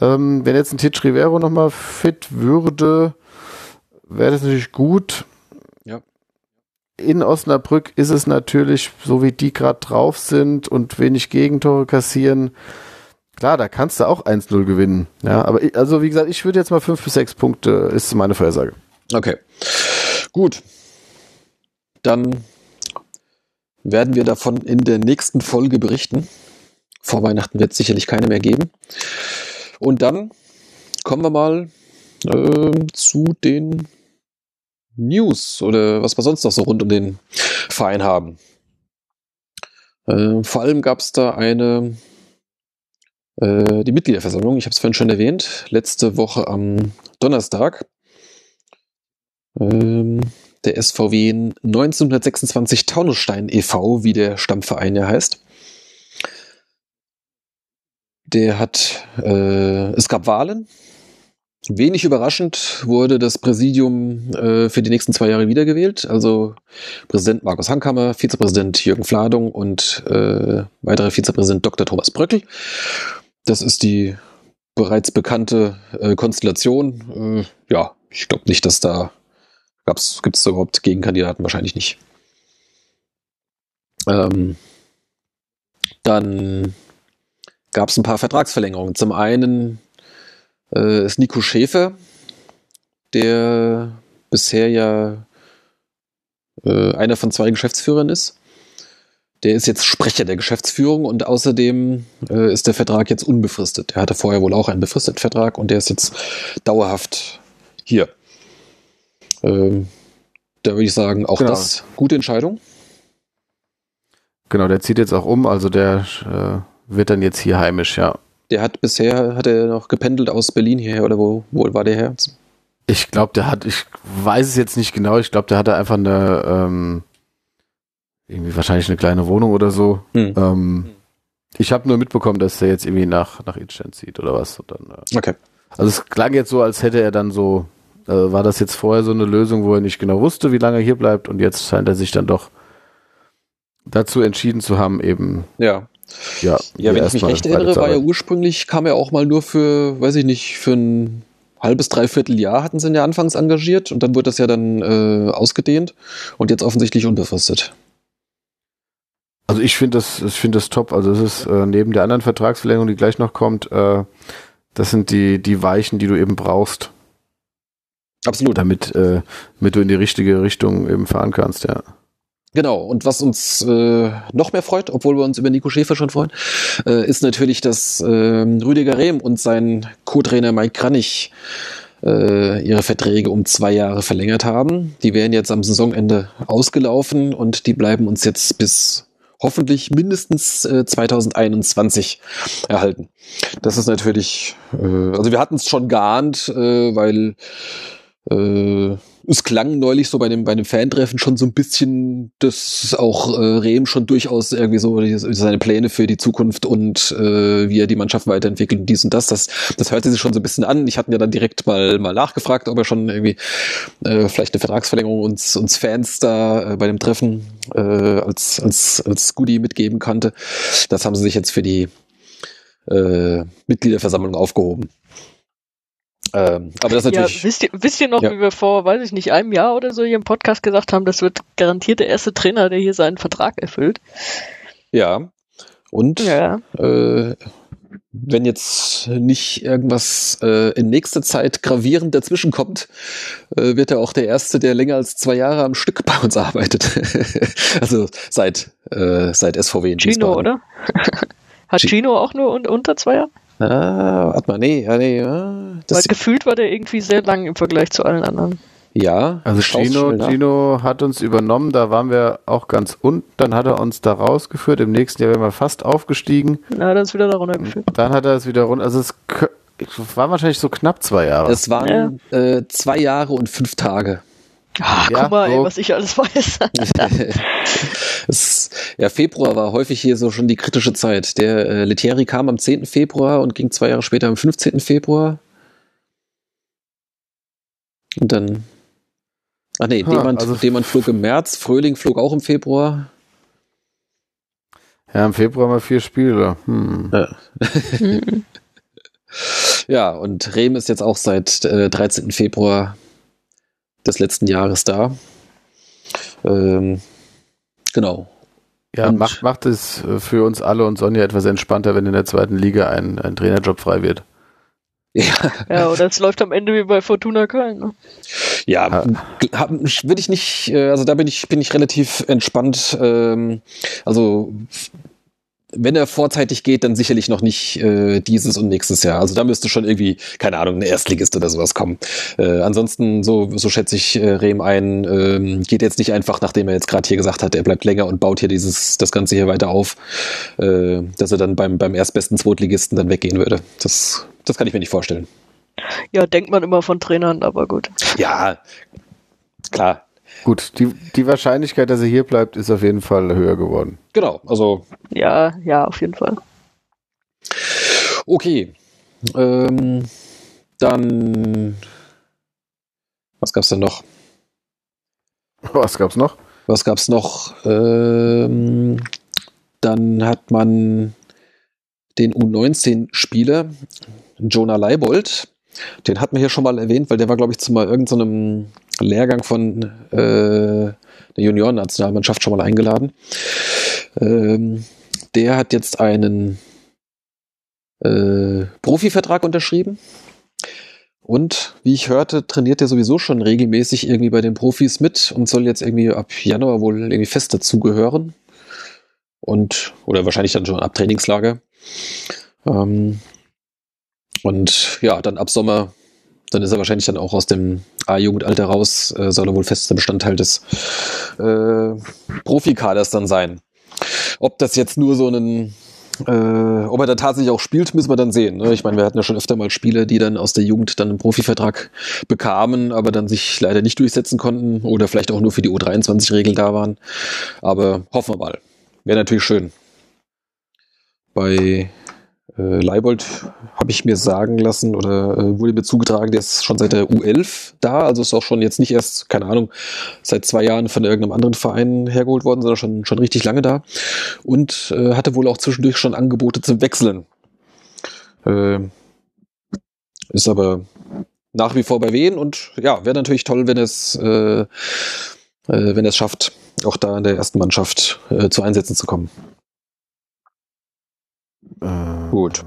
Ähm, wenn jetzt ein Titch Rivero nochmal fit würde, wäre das natürlich gut. Ja. In Osnabrück ist es natürlich, so wie die gerade drauf sind und wenig Gegentore kassieren, klar, da kannst du auch 1-0 gewinnen. Ja, aber ich, also wie gesagt, ich würde jetzt mal 5 bis 6 Punkte, ist meine Vorhersage. Okay. Gut. Dann werden wir davon in der nächsten Folge berichten. Vor Weihnachten wird es sicherlich keine mehr geben. Und dann kommen wir mal äh, zu den News oder was wir sonst noch so rund um den Verein haben. Äh, vor allem gab es da eine äh, die Mitgliederversammlung, ich habe es vorhin schon erwähnt, letzte Woche am Donnerstag. Ähm, der SVW 1926 Taunusstein e.V., wie der Stammverein ja heißt. Der hat, äh, es gab Wahlen. Wenig überraschend wurde das Präsidium äh, für die nächsten zwei Jahre wiedergewählt. Also Präsident Markus Hankhammer, Vizepräsident Jürgen Fladung und äh, weiterer Vizepräsident Dr. Thomas Bröckel. Das ist die bereits bekannte äh, Konstellation. Äh, ja, ich glaube nicht, dass da gibt es überhaupt Gegenkandidaten wahrscheinlich nicht. Ähm, dann gab es ein paar Vertragsverlängerungen. Zum einen äh, ist Nico Schäfer, der bisher ja äh, einer von zwei Geschäftsführern ist. Der ist jetzt Sprecher der Geschäftsführung und außerdem äh, ist der Vertrag jetzt unbefristet. Er hatte vorher wohl auch einen befristeten Vertrag und der ist jetzt dauerhaft hier. Ähm, da würde ich sagen, auch genau. das gute Entscheidung. Genau, der zieht jetzt auch um, also der äh, wird dann jetzt hier heimisch, ja. Der hat bisher, hat er noch gependelt aus Berlin hierher oder wo, wo war der her? Ich glaube, der hat, ich weiß es jetzt nicht genau, ich glaube, der hatte einfach eine, ähm, irgendwie wahrscheinlich eine kleine Wohnung oder so. Hm. Ähm, ich habe nur mitbekommen, dass er jetzt irgendwie nach, nach Idstein zieht oder was. Dann, äh, okay. Also es klang jetzt so, als hätte er dann so äh, war das jetzt vorher so eine Lösung, wo er nicht genau wusste, wie lange er hier bleibt und jetzt scheint er sich dann doch dazu entschieden zu haben, eben. Ja. Ja, ja wenn ich mich recht erinnere, war ja ursprünglich, kam er auch mal nur für, weiß ich nicht, für ein halbes, dreiviertel Jahr hatten sie ihn ja anfangs engagiert und dann wurde das ja dann äh, ausgedehnt und jetzt offensichtlich unbefristet. Also ich finde das, ich finde das top. Also es ist äh, neben der anderen Vertragsverlängerung, die gleich noch kommt, äh, das sind die, die Weichen, die du eben brauchst, Absolut. Damit, äh, damit du in die richtige Richtung eben fahren kannst, ja. Genau, und was uns äh, noch mehr freut, obwohl wir uns über Nico Schäfer schon freuen, äh, ist natürlich, dass äh, Rüdiger Rehm und sein Co-Trainer Mike Kranich äh, ihre Verträge um zwei Jahre verlängert haben. Die werden jetzt am Saisonende ausgelaufen und die bleiben uns jetzt bis hoffentlich mindestens äh, 2021 erhalten. Das ist natürlich, äh, also wir hatten es schon geahnt, äh, weil äh, es klang neulich so bei dem, bei dem Fantreffen schon so ein bisschen, dass auch äh, Rehm schon durchaus irgendwie so seine Pläne für die Zukunft und äh, wie er die Mannschaft weiterentwickelt und dies und das, das, das hörte sich schon so ein bisschen an. Ich hatte ja dann direkt mal, mal nachgefragt, ob er schon irgendwie äh, vielleicht eine Vertragsverlängerung uns, uns Fans da äh, bei dem Treffen äh, als, als, als Goodie mitgeben konnte. Das haben sie sich jetzt für die äh, Mitgliederversammlung aufgehoben. Ähm, aber das natürlich. Ja, wisst, ihr, wisst ihr noch, ja. wie wir vor, weiß ich nicht, einem Jahr oder so hier im Podcast gesagt haben, das wird garantiert der erste Trainer, der hier seinen Vertrag erfüllt? Ja. Und ja. Äh, wenn jetzt nicht irgendwas äh, in nächster Zeit gravierend dazwischen kommt, äh, wird er auch der Erste, der länger als zwei Jahre am Stück bei uns arbeitet. [laughs] also seit, äh, seit SVW in Gino, oder? [laughs] Hat Gino auch nur un unter zwei Jahre? Ah, warte mal, nee, ja, nee. Ja, Weil gefühlt war der irgendwie sehr lang im Vergleich zu allen anderen. Ja. Also Gino, Gino hat uns übernommen, da waren wir auch ganz unten, dann hat er uns da rausgeführt, im nächsten Jahr wären wir fast aufgestiegen. Dann hat er uns wieder da runtergeführt. Dann hat er es wieder runter, also es war wahrscheinlich so knapp zwei Jahre. Es waren ja. äh, zwei Jahre und fünf Tage. Ach, ja, guck mal, so. ey, was ich alles weiß. [laughs] es, ja, Februar war häufig hier so schon die kritische Zeit. Der äh, Letieri kam am 10. Februar und ging zwei Jahre später am 15. Februar. Und dann. Ach nee, ha, Demand, also Demand flog im März, Fröhling flog auch im Februar. Ja, im Februar mal vier Spiele. Hm. Ja. [laughs] ja, und Rehm ist jetzt auch seit äh, 13. Februar des letzten Jahres da. Ähm, genau. Ja, und macht, macht es für uns alle und Sonja etwas entspannter, wenn in der zweiten Liga ein, ein Trainerjob frei wird. [laughs] Ja. ja, oder es läuft am Ende wie bei Fortuna Köln. Ne? Ja, ja. würde ich nicht, äh, also da bin ich, bin ich relativ entspannt. Ähm, also wenn er vorzeitig geht, dann sicherlich noch nicht äh, dieses und nächstes Jahr. Also da müsste schon irgendwie, keine Ahnung, eine Erstligist oder sowas kommen. Äh, ansonsten, so, so schätze ich äh, Rehm ein, ähm, geht jetzt nicht einfach, nachdem er jetzt gerade hier gesagt hat, er bleibt länger und baut hier dieses, das Ganze hier weiter auf, äh, dass er dann beim, beim erstbesten Zweitligisten dann weggehen würde. Das, das kann ich mir nicht vorstellen. Ja, denkt man immer von Trainern, aber gut. Ja, klar. Gut, die, die Wahrscheinlichkeit, dass er hier bleibt, ist auf jeden Fall höher geworden. Genau, also Ja, ja, auf jeden Fall. Okay. Ähm, dann. Was gab's denn noch? Was gab's noch? Was gab's noch? Ähm, dann hat man den U19-Spieler, Jonah Leibold. Den hat man hier schon mal erwähnt, weil der war, glaube ich, zu mal irgendeinem Lehrgang von äh, der Junioren-Nationalmannschaft schon mal eingeladen. Ähm, der hat jetzt einen äh, Profivertrag unterschrieben. Und wie ich hörte, trainiert er sowieso schon regelmäßig irgendwie bei den Profis mit und soll jetzt irgendwie ab Januar wohl irgendwie fest dazugehören. Und, oder wahrscheinlich dann schon ab Trainingslager. Ähm, und ja, dann ab Sommer, dann ist er wahrscheinlich dann auch aus dem A-Jugendalter raus, äh, soll er wohl fester Bestandteil des äh, Profikaders dann sein. Ob das jetzt nur so einen äh, ob er da tatsächlich auch spielt, müssen wir dann sehen. Ne? Ich meine, wir hatten ja schon öfter mal Spiele, die dann aus der Jugend dann einen Profivertrag bekamen, aber dann sich leider nicht durchsetzen konnten oder vielleicht auch nur für die U23-Regel da waren. Aber hoffen wir mal. Wäre natürlich schön. Bei äh, Leibold habe ich mir sagen lassen oder äh, wurde mir zugetragen, der ist schon seit der U11 da, also ist auch schon jetzt nicht erst, keine Ahnung, seit zwei Jahren von irgendeinem anderen Verein hergeholt worden, sondern schon, schon richtig lange da und äh, hatte wohl auch zwischendurch schon Angebote zum Wechseln. Äh, ist aber nach wie vor bei Wien und ja, wäre natürlich toll, wenn es, äh, äh, wenn er es schafft, auch da in der ersten Mannschaft äh, zu Einsätzen zu kommen. Äh, Gut.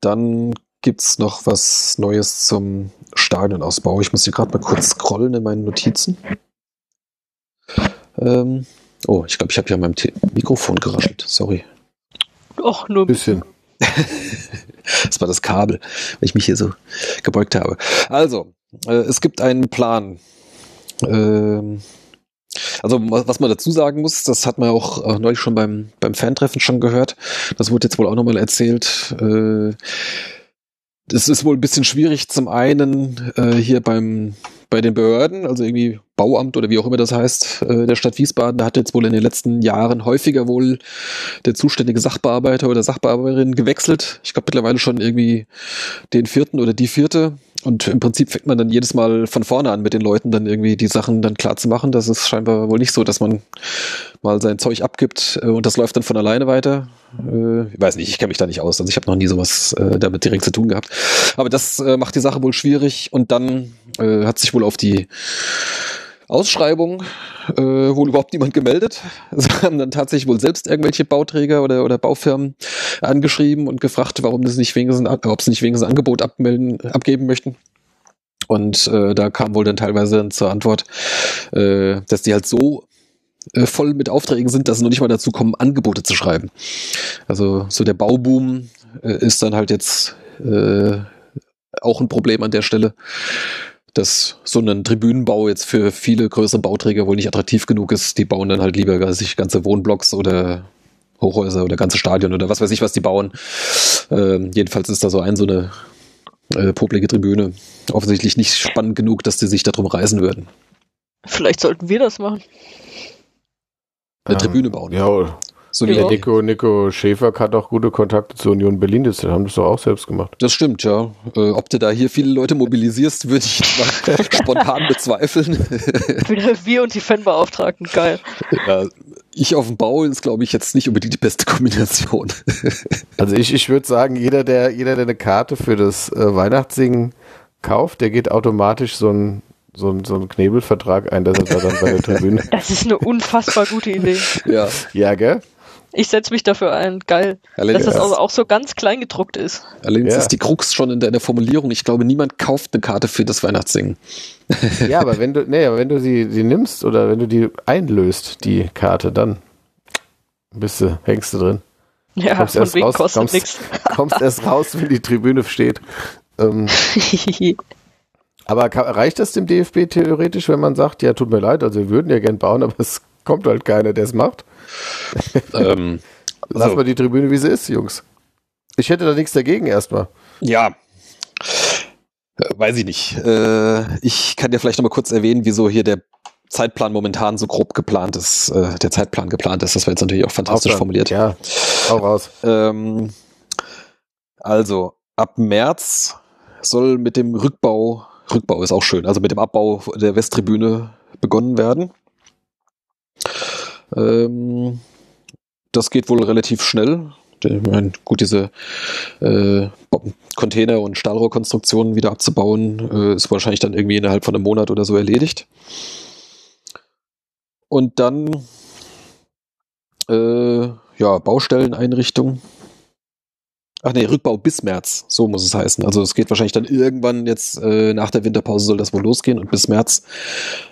Dann gibt's noch was Neues zum Stadionausbau. Ich muss hier gerade mal kurz scrollen in meinen Notizen. Ähm, oh, ich glaube, ich habe hier an meinem Te Mikrofon geraschelt. Sorry. Och, nur ein Bisschen. [laughs] Das war das Kabel, weil ich mich hier so gebeugt habe. Also, äh, es gibt einen Plan. Ähm, also, wa- was man dazu sagen muss, das hat man auch äh, neulich schon beim, beim Fantreffen schon gehört. Das wurde jetzt wohl auch nochmal erzählt. Äh, das ist wohl ein bisschen schwierig, zum einen äh, hier beim bei den Behörden, also irgendwie Bauamt oder wie auch immer das heißt, äh, der Stadt Wiesbaden, da hat jetzt wohl in den letzten Jahren häufiger wohl der zuständige Sachbearbeiter oder Sachbearbeiterin gewechselt. Ich glaube mittlerweile schon irgendwie den vierten oder die vierte. Und im Prinzip fängt man dann jedes Mal von vorne an mit den Leuten dann irgendwie die Sachen dann klar zu machen. Das ist scheinbar wohl nicht so, dass man mal sein Zeug abgibt äh, und das läuft dann von alleine weiter. Äh, ich weiß nicht, ich kenne mich da nicht aus. Also ich habe noch nie sowas äh, damit direkt zu tun gehabt. Aber das äh, macht die Sache wohl schwierig und dann äh, hat sich wohl auf die Ausschreibung äh, wohl überhaupt niemand gemeldet. [laughs] Sie haben dann tatsächlich wohl selbst irgendwelche Bauträger oder, oder Baufirmen angeschrieben und gefragt, warum das nicht wenigstens, ob sie nicht wenigstens ein Angebot abmelden, abgeben möchten. Und äh, da kam wohl dann teilweise dann zur Antwort, äh, dass die halt so äh, voll mit Aufträgen sind, dass sie noch nicht mal dazu kommen, Angebote zu schreiben. Also so der Bauboom äh, ist dann halt jetzt äh, auch ein Problem an der Stelle dass so ein Tribünenbau jetzt für viele größere Bauträger wohl nicht attraktiv genug ist. Die bauen dann halt lieber weiß ich, ganze Wohnblocks oder Hochhäuser oder ganze Stadion oder was weiß ich, was die bauen. Ähm, jedenfalls ist da so ein, so eine äh, poplige Tribüne offensichtlich nicht spannend genug, dass die sich darum reißen würden. Vielleicht sollten wir das machen. Eine Ähm, Tribüne bauen. Ja, so wie ja. Nico, Nico Schäfer hat auch gute Kontakte zur Union Berlin. Das haben das doch auch selbst gemacht. Das stimmt, ja. Äh, ob du da hier viele Leute mobilisierst, würde ich [laughs] spontan bezweifeln. [laughs] Wir und die Fanbeauftragten, geil. ja, ich auf dem Bau ist, glaube ich, jetzt nicht unbedingt die beste Kombination. [laughs] Also ich, ich würde sagen, jeder der, jeder, der eine Karte für das äh, Weihnachtssingen kauft, der geht automatisch so ein so ein, so ein Knebelvertrag ein, dass er da dann bei der Tribüne. [laughs] Das ist eine unfassbar gute Idee. ja. Ja, gell? Ich setze mich dafür ein. Geil. Allerdings, Dass das auch, auch so ganz klein gedruckt ist. allerdings Ja. ist die Krux schon in deiner Formulierung. Ich glaube, niemand kauft eine Karte für das Weihnachtssingen. [laughs] Ja, aber [laughs] wenn du, nee, aber wenn du sie, sie nimmst oder wenn du die einlöst, die Karte, dann bist du, hängst du drin. Ja, Kommst von erst wegen raus, kostet kommst- nichts. Kommst erst raus, wenn die Tribüne steht. Ähm, aber reicht das dem DFB theoretisch, wenn man sagt, ja, tut mir leid, also wir würden ja gern bauen, aber [laughs] es kommt halt keiner, der es macht? ähm, [laughs] Lass so. mal die Tribüne, wie sie ist, Jungs. Ich hätte da nichts dagegen erstmal. Ja. Weiß ich nicht. Äh, ich kann dir vielleicht noch mal kurz erwähnen, wieso hier der Zeitplan momentan so grob geplant ist, äh, der Zeitplan geplant ist. Das war jetzt natürlich auch fantastisch Aufwand. formuliert. Ja, hau raus. Ähm, also, ab März soll mit dem Rückbau, Rückbau ist auch schön, also mit dem Abbau der Westtribüne begonnen werden. Ähm, das geht wohl relativ schnell. Gut, diese äh, Container- und Stahlrohrkonstruktionen wieder abzubauen, äh, ist wahrscheinlich dann irgendwie innerhalb von einem Monat oder so erledigt. Und dann äh, ja, Baustelleneinrichtung. Ach nee, Rückbau bis März, so muss es heißen. Also es geht wahrscheinlich dann irgendwann jetzt äh, nach der Winterpause soll das wohl losgehen und bis März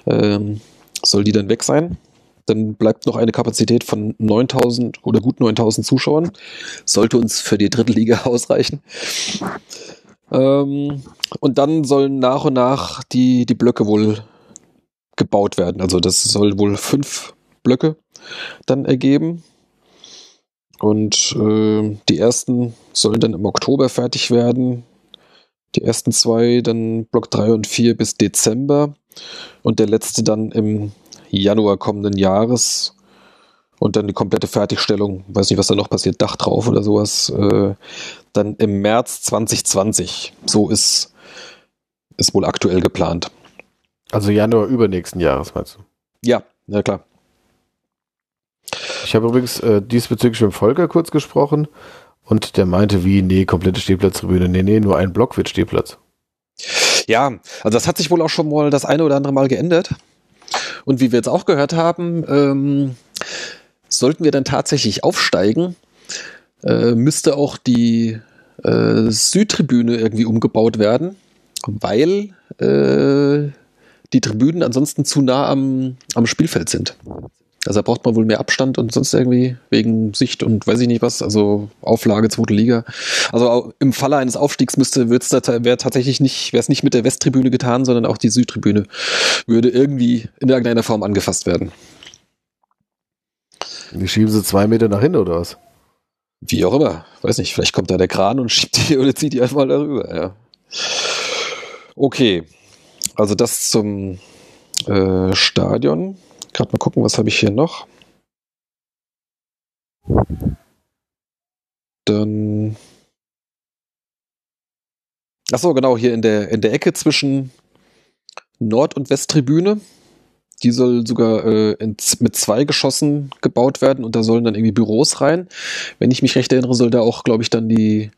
ähm, soll die dann weg sein. Dann bleibt noch eine Kapazität von 9000 oder gut 9000 Zuschauern. Sollte uns für die dritte Liga [laughs] ausreichen. Ähm, und dann sollen nach und nach die, die Blöcke wohl gebaut werden. Also das soll wohl fünf Blöcke dann ergeben. Und äh, die ersten sollen dann im Oktober fertig werden. Die ersten zwei, dann Block 3 und 4 bis Dezember. Und der letzte dann im Januar kommenden Jahres. Und dann die komplette Fertigstellung, weiß nicht, was da noch passiert, Dach drauf oder sowas, äh, dann im März 2020. So ist, ist wohl aktuell geplant. Also Januar übernächsten Jahres, meinst du? Ja, na klar. Ich habe übrigens äh, diesbezüglich mit Volker kurz gesprochen und der meinte, wie, nee, komplette Stehplatztribüne. Nee, nee, nur ein Block wird Stehplatz. Ja, also das hat sich wohl auch schon mal das eine oder andere Mal geändert. Und wie wir jetzt auch gehört haben, ähm, sollten wir dann tatsächlich aufsteigen, äh, müsste auch die äh, Südtribüne irgendwie umgebaut werden, weil äh, die Tribünen ansonsten zu nah am, am Spielfeld sind. Also da braucht man wohl mehr Abstand und sonst irgendwie wegen Sicht und weiß ich nicht was, also Auflage zweite Liga. Also im Falle eines Aufstiegs müsste wird's da wäre tatsächlich nicht wäre es nicht mit der Westtribüne getan, sondern auch die Südtribüne würde irgendwie in irgendeiner Form angefasst werden. Die schieben sie zwei Meter nach hinten oder was? Wie auch immer, weiß nicht, vielleicht kommt da der Kran und [laughs] schiebt die oder zieht die einfach mal darüber, ja. Okay. Also das zum äh, Stadion. Gerade mal gucken, was habe ich hier noch? Dann. Ach so, genau, hier in der, in der Ecke zwischen Nord- und Westtribüne. Die soll sogar äh, in, mit zwei Geschossen gebaut werden und da sollen dann irgendwie Büros rein. Wenn ich mich recht erinnere, soll da auch, glaube ich, dann die,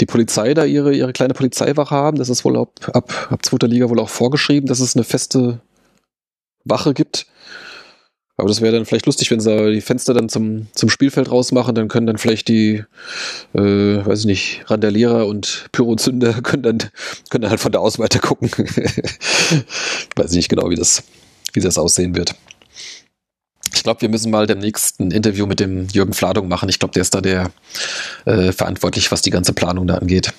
die Polizei da ihre, ihre kleine Polizeiwache haben. Das ist wohl ab, ab, ab zweiter Liga wohl auch vorgeschrieben, dass es eine feste Wache gibt. Aber das wäre dann vielleicht lustig, wenn sie die Fenster dann zum, zum Spielfeld rausmachen, dann können dann vielleicht die, äh, weiß ich nicht, Randalierer und Pyrozünder [laughs] können dann, können dann halt von da aus weiter gucken. [laughs] weiß ich nicht genau, wie das, wie das aussehen wird. Ich glaube, wir müssen mal demnächst ein Interview mit dem Jürgen Fladung machen. Ich glaube, der ist da der äh, verantwortlich, was die ganze Planung da angeht.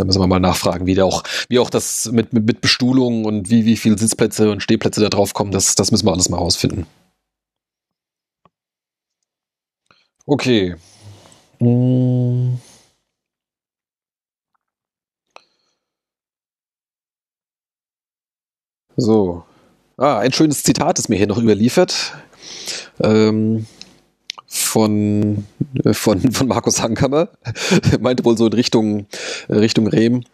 Da müssen wir mal nachfragen, wie auch, wie auch das mit, mit, mit Bestuhlung und wie, wie viel Sitzplätze und Stehplätze da drauf kommen, das, das müssen wir alles mal rausfinden. Okay. So. Ah, ein schönes Zitat ist mir hier noch überliefert. Ähm, von, äh, von, [laughs] von Markus Hankammer. Er [laughs] meinte wohl so in Richtung, äh, Richtung Rehm.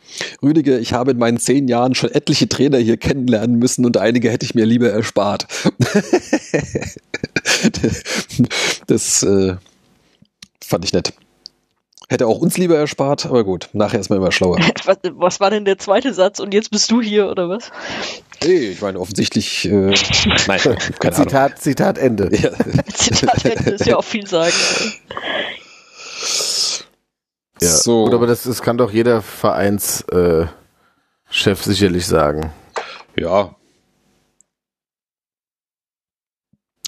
Rüdiger, ich habe in meinen zehn Jahren schon etliche Trainer hier kennenlernen müssen und einige hätte ich mir lieber erspart. [laughs] das äh, fand ich nett. Hätte auch uns lieber erspart, aber gut, nachher ist man immer schlauer. [laughs] Was, was war denn der zweite Satz und jetzt bist du hier oder was? Nee, ich meine, offensichtlich, äh, [laughs] nein, keine [laughs] Ahnung. Zitat, Zitat Ende. Ja. Zitat Ende ist ja auch viel sagen. Ja. So. Gut, aber das, das kann doch jeder Vereinschef äh, sicherlich sagen. Ja.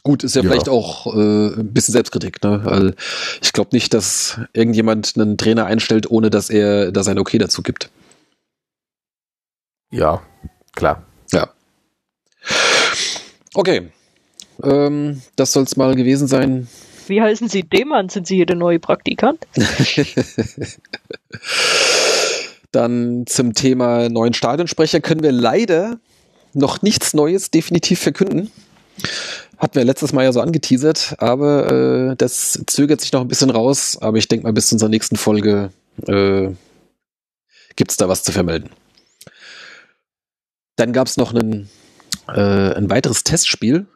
Gut, ist ja, Ja. vielleicht auch äh, ein bisschen Selbstkritik. Ne? Weil ich glaube nicht, dass irgendjemand einen Trainer einstellt, ohne dass er da sein Okay dazu gibt. Ja, klar. Ja. Okay. Ähm, das soll es mal gewesen sein. Wie heißen Sie Demann? Sind Sie hier der neue Praktikant? [laughs] Dann zum Thema neuen Stadionsprecher können wir leider noch nichts Neues definitiv verkünden. Hatten wir letztes Mal ja so angeteasert, aber äh, das zögert sich noch ein bisschen raus. Aber ich denke mal, bis zu unserer nächsten Folge äh, gibt es da was zu vermelden. Dann gab es noch einen, äh, ein weiteres Testspiel.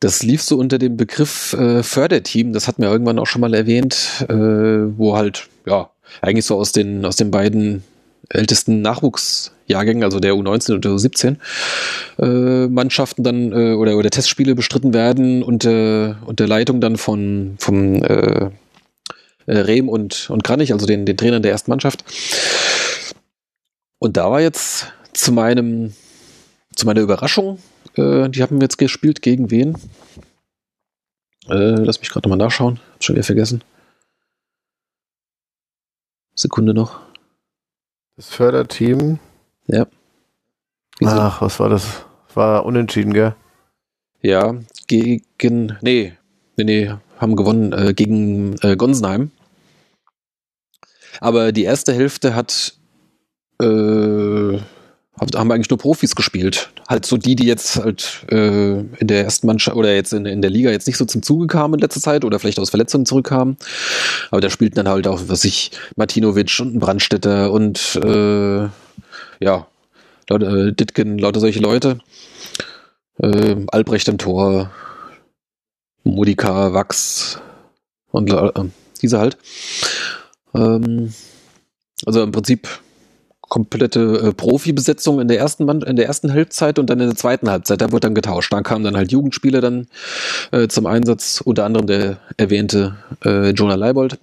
Das lief so unter dem Begriff äh, Förderteam. Das hatten wir irgendwann auch schon mal erwähnt, äh, wo halt, ja, eigentlich so aus den, aus den beiden ältesten Nachwuchsjahrgängen, also der U19 und der U17, äh, Mannschaften dann äh, oder, oder Testspiele bestritten werden unter, unter Leitung dann von, vom äh, äh, Rehm und, und Kranich, also den, den Trainern der ersten Mannschaft. Und da war jetzt zu meinem, zu meiner Überraschung, äh, die haben jetzt gespielt gegen wen? Äh, lass mich gerade nochmal nachschauen. Hab schon wieder vergessen. Sekunde noch. Das Förderteam. Ja. Wie sind- Ach, was war das? War unentschieden, gell? Ja, gegen, nee, nee, nee, haben gewonnen äh, gegen äh, Gonsenheim. Aber die erste Hälfte hat, äh, haben eigentlich nur Profis gespielt. Halt so die, die jetzt halt äh, in der ersten Mannschaft oder jetzt in, in der Liga jetzt nicht so zum Zuge kamen in letzter Zeit oder vielleicht aus Verletzungen zurückkamen. Aber da spielten dann halt auch, was ich, Martinovic und ein Brandstätter und äh, ja, Leute, äh, Ditken, lauter solche Leute. Äh, Albrecht im Tor, Modika, Wachs und äh, diese halt. Ähm, also im Prinzip komplette äh, Profibesetzung in der ersten Mann, in der ersten Halbzeit und dann in der zweiten Halbzeit. Da wurde dann getauscht. Da kamen dann halt Jugendspieler dann äh, zum Einsatz, unter anderem der erwähnte äh, Jonah Leibold.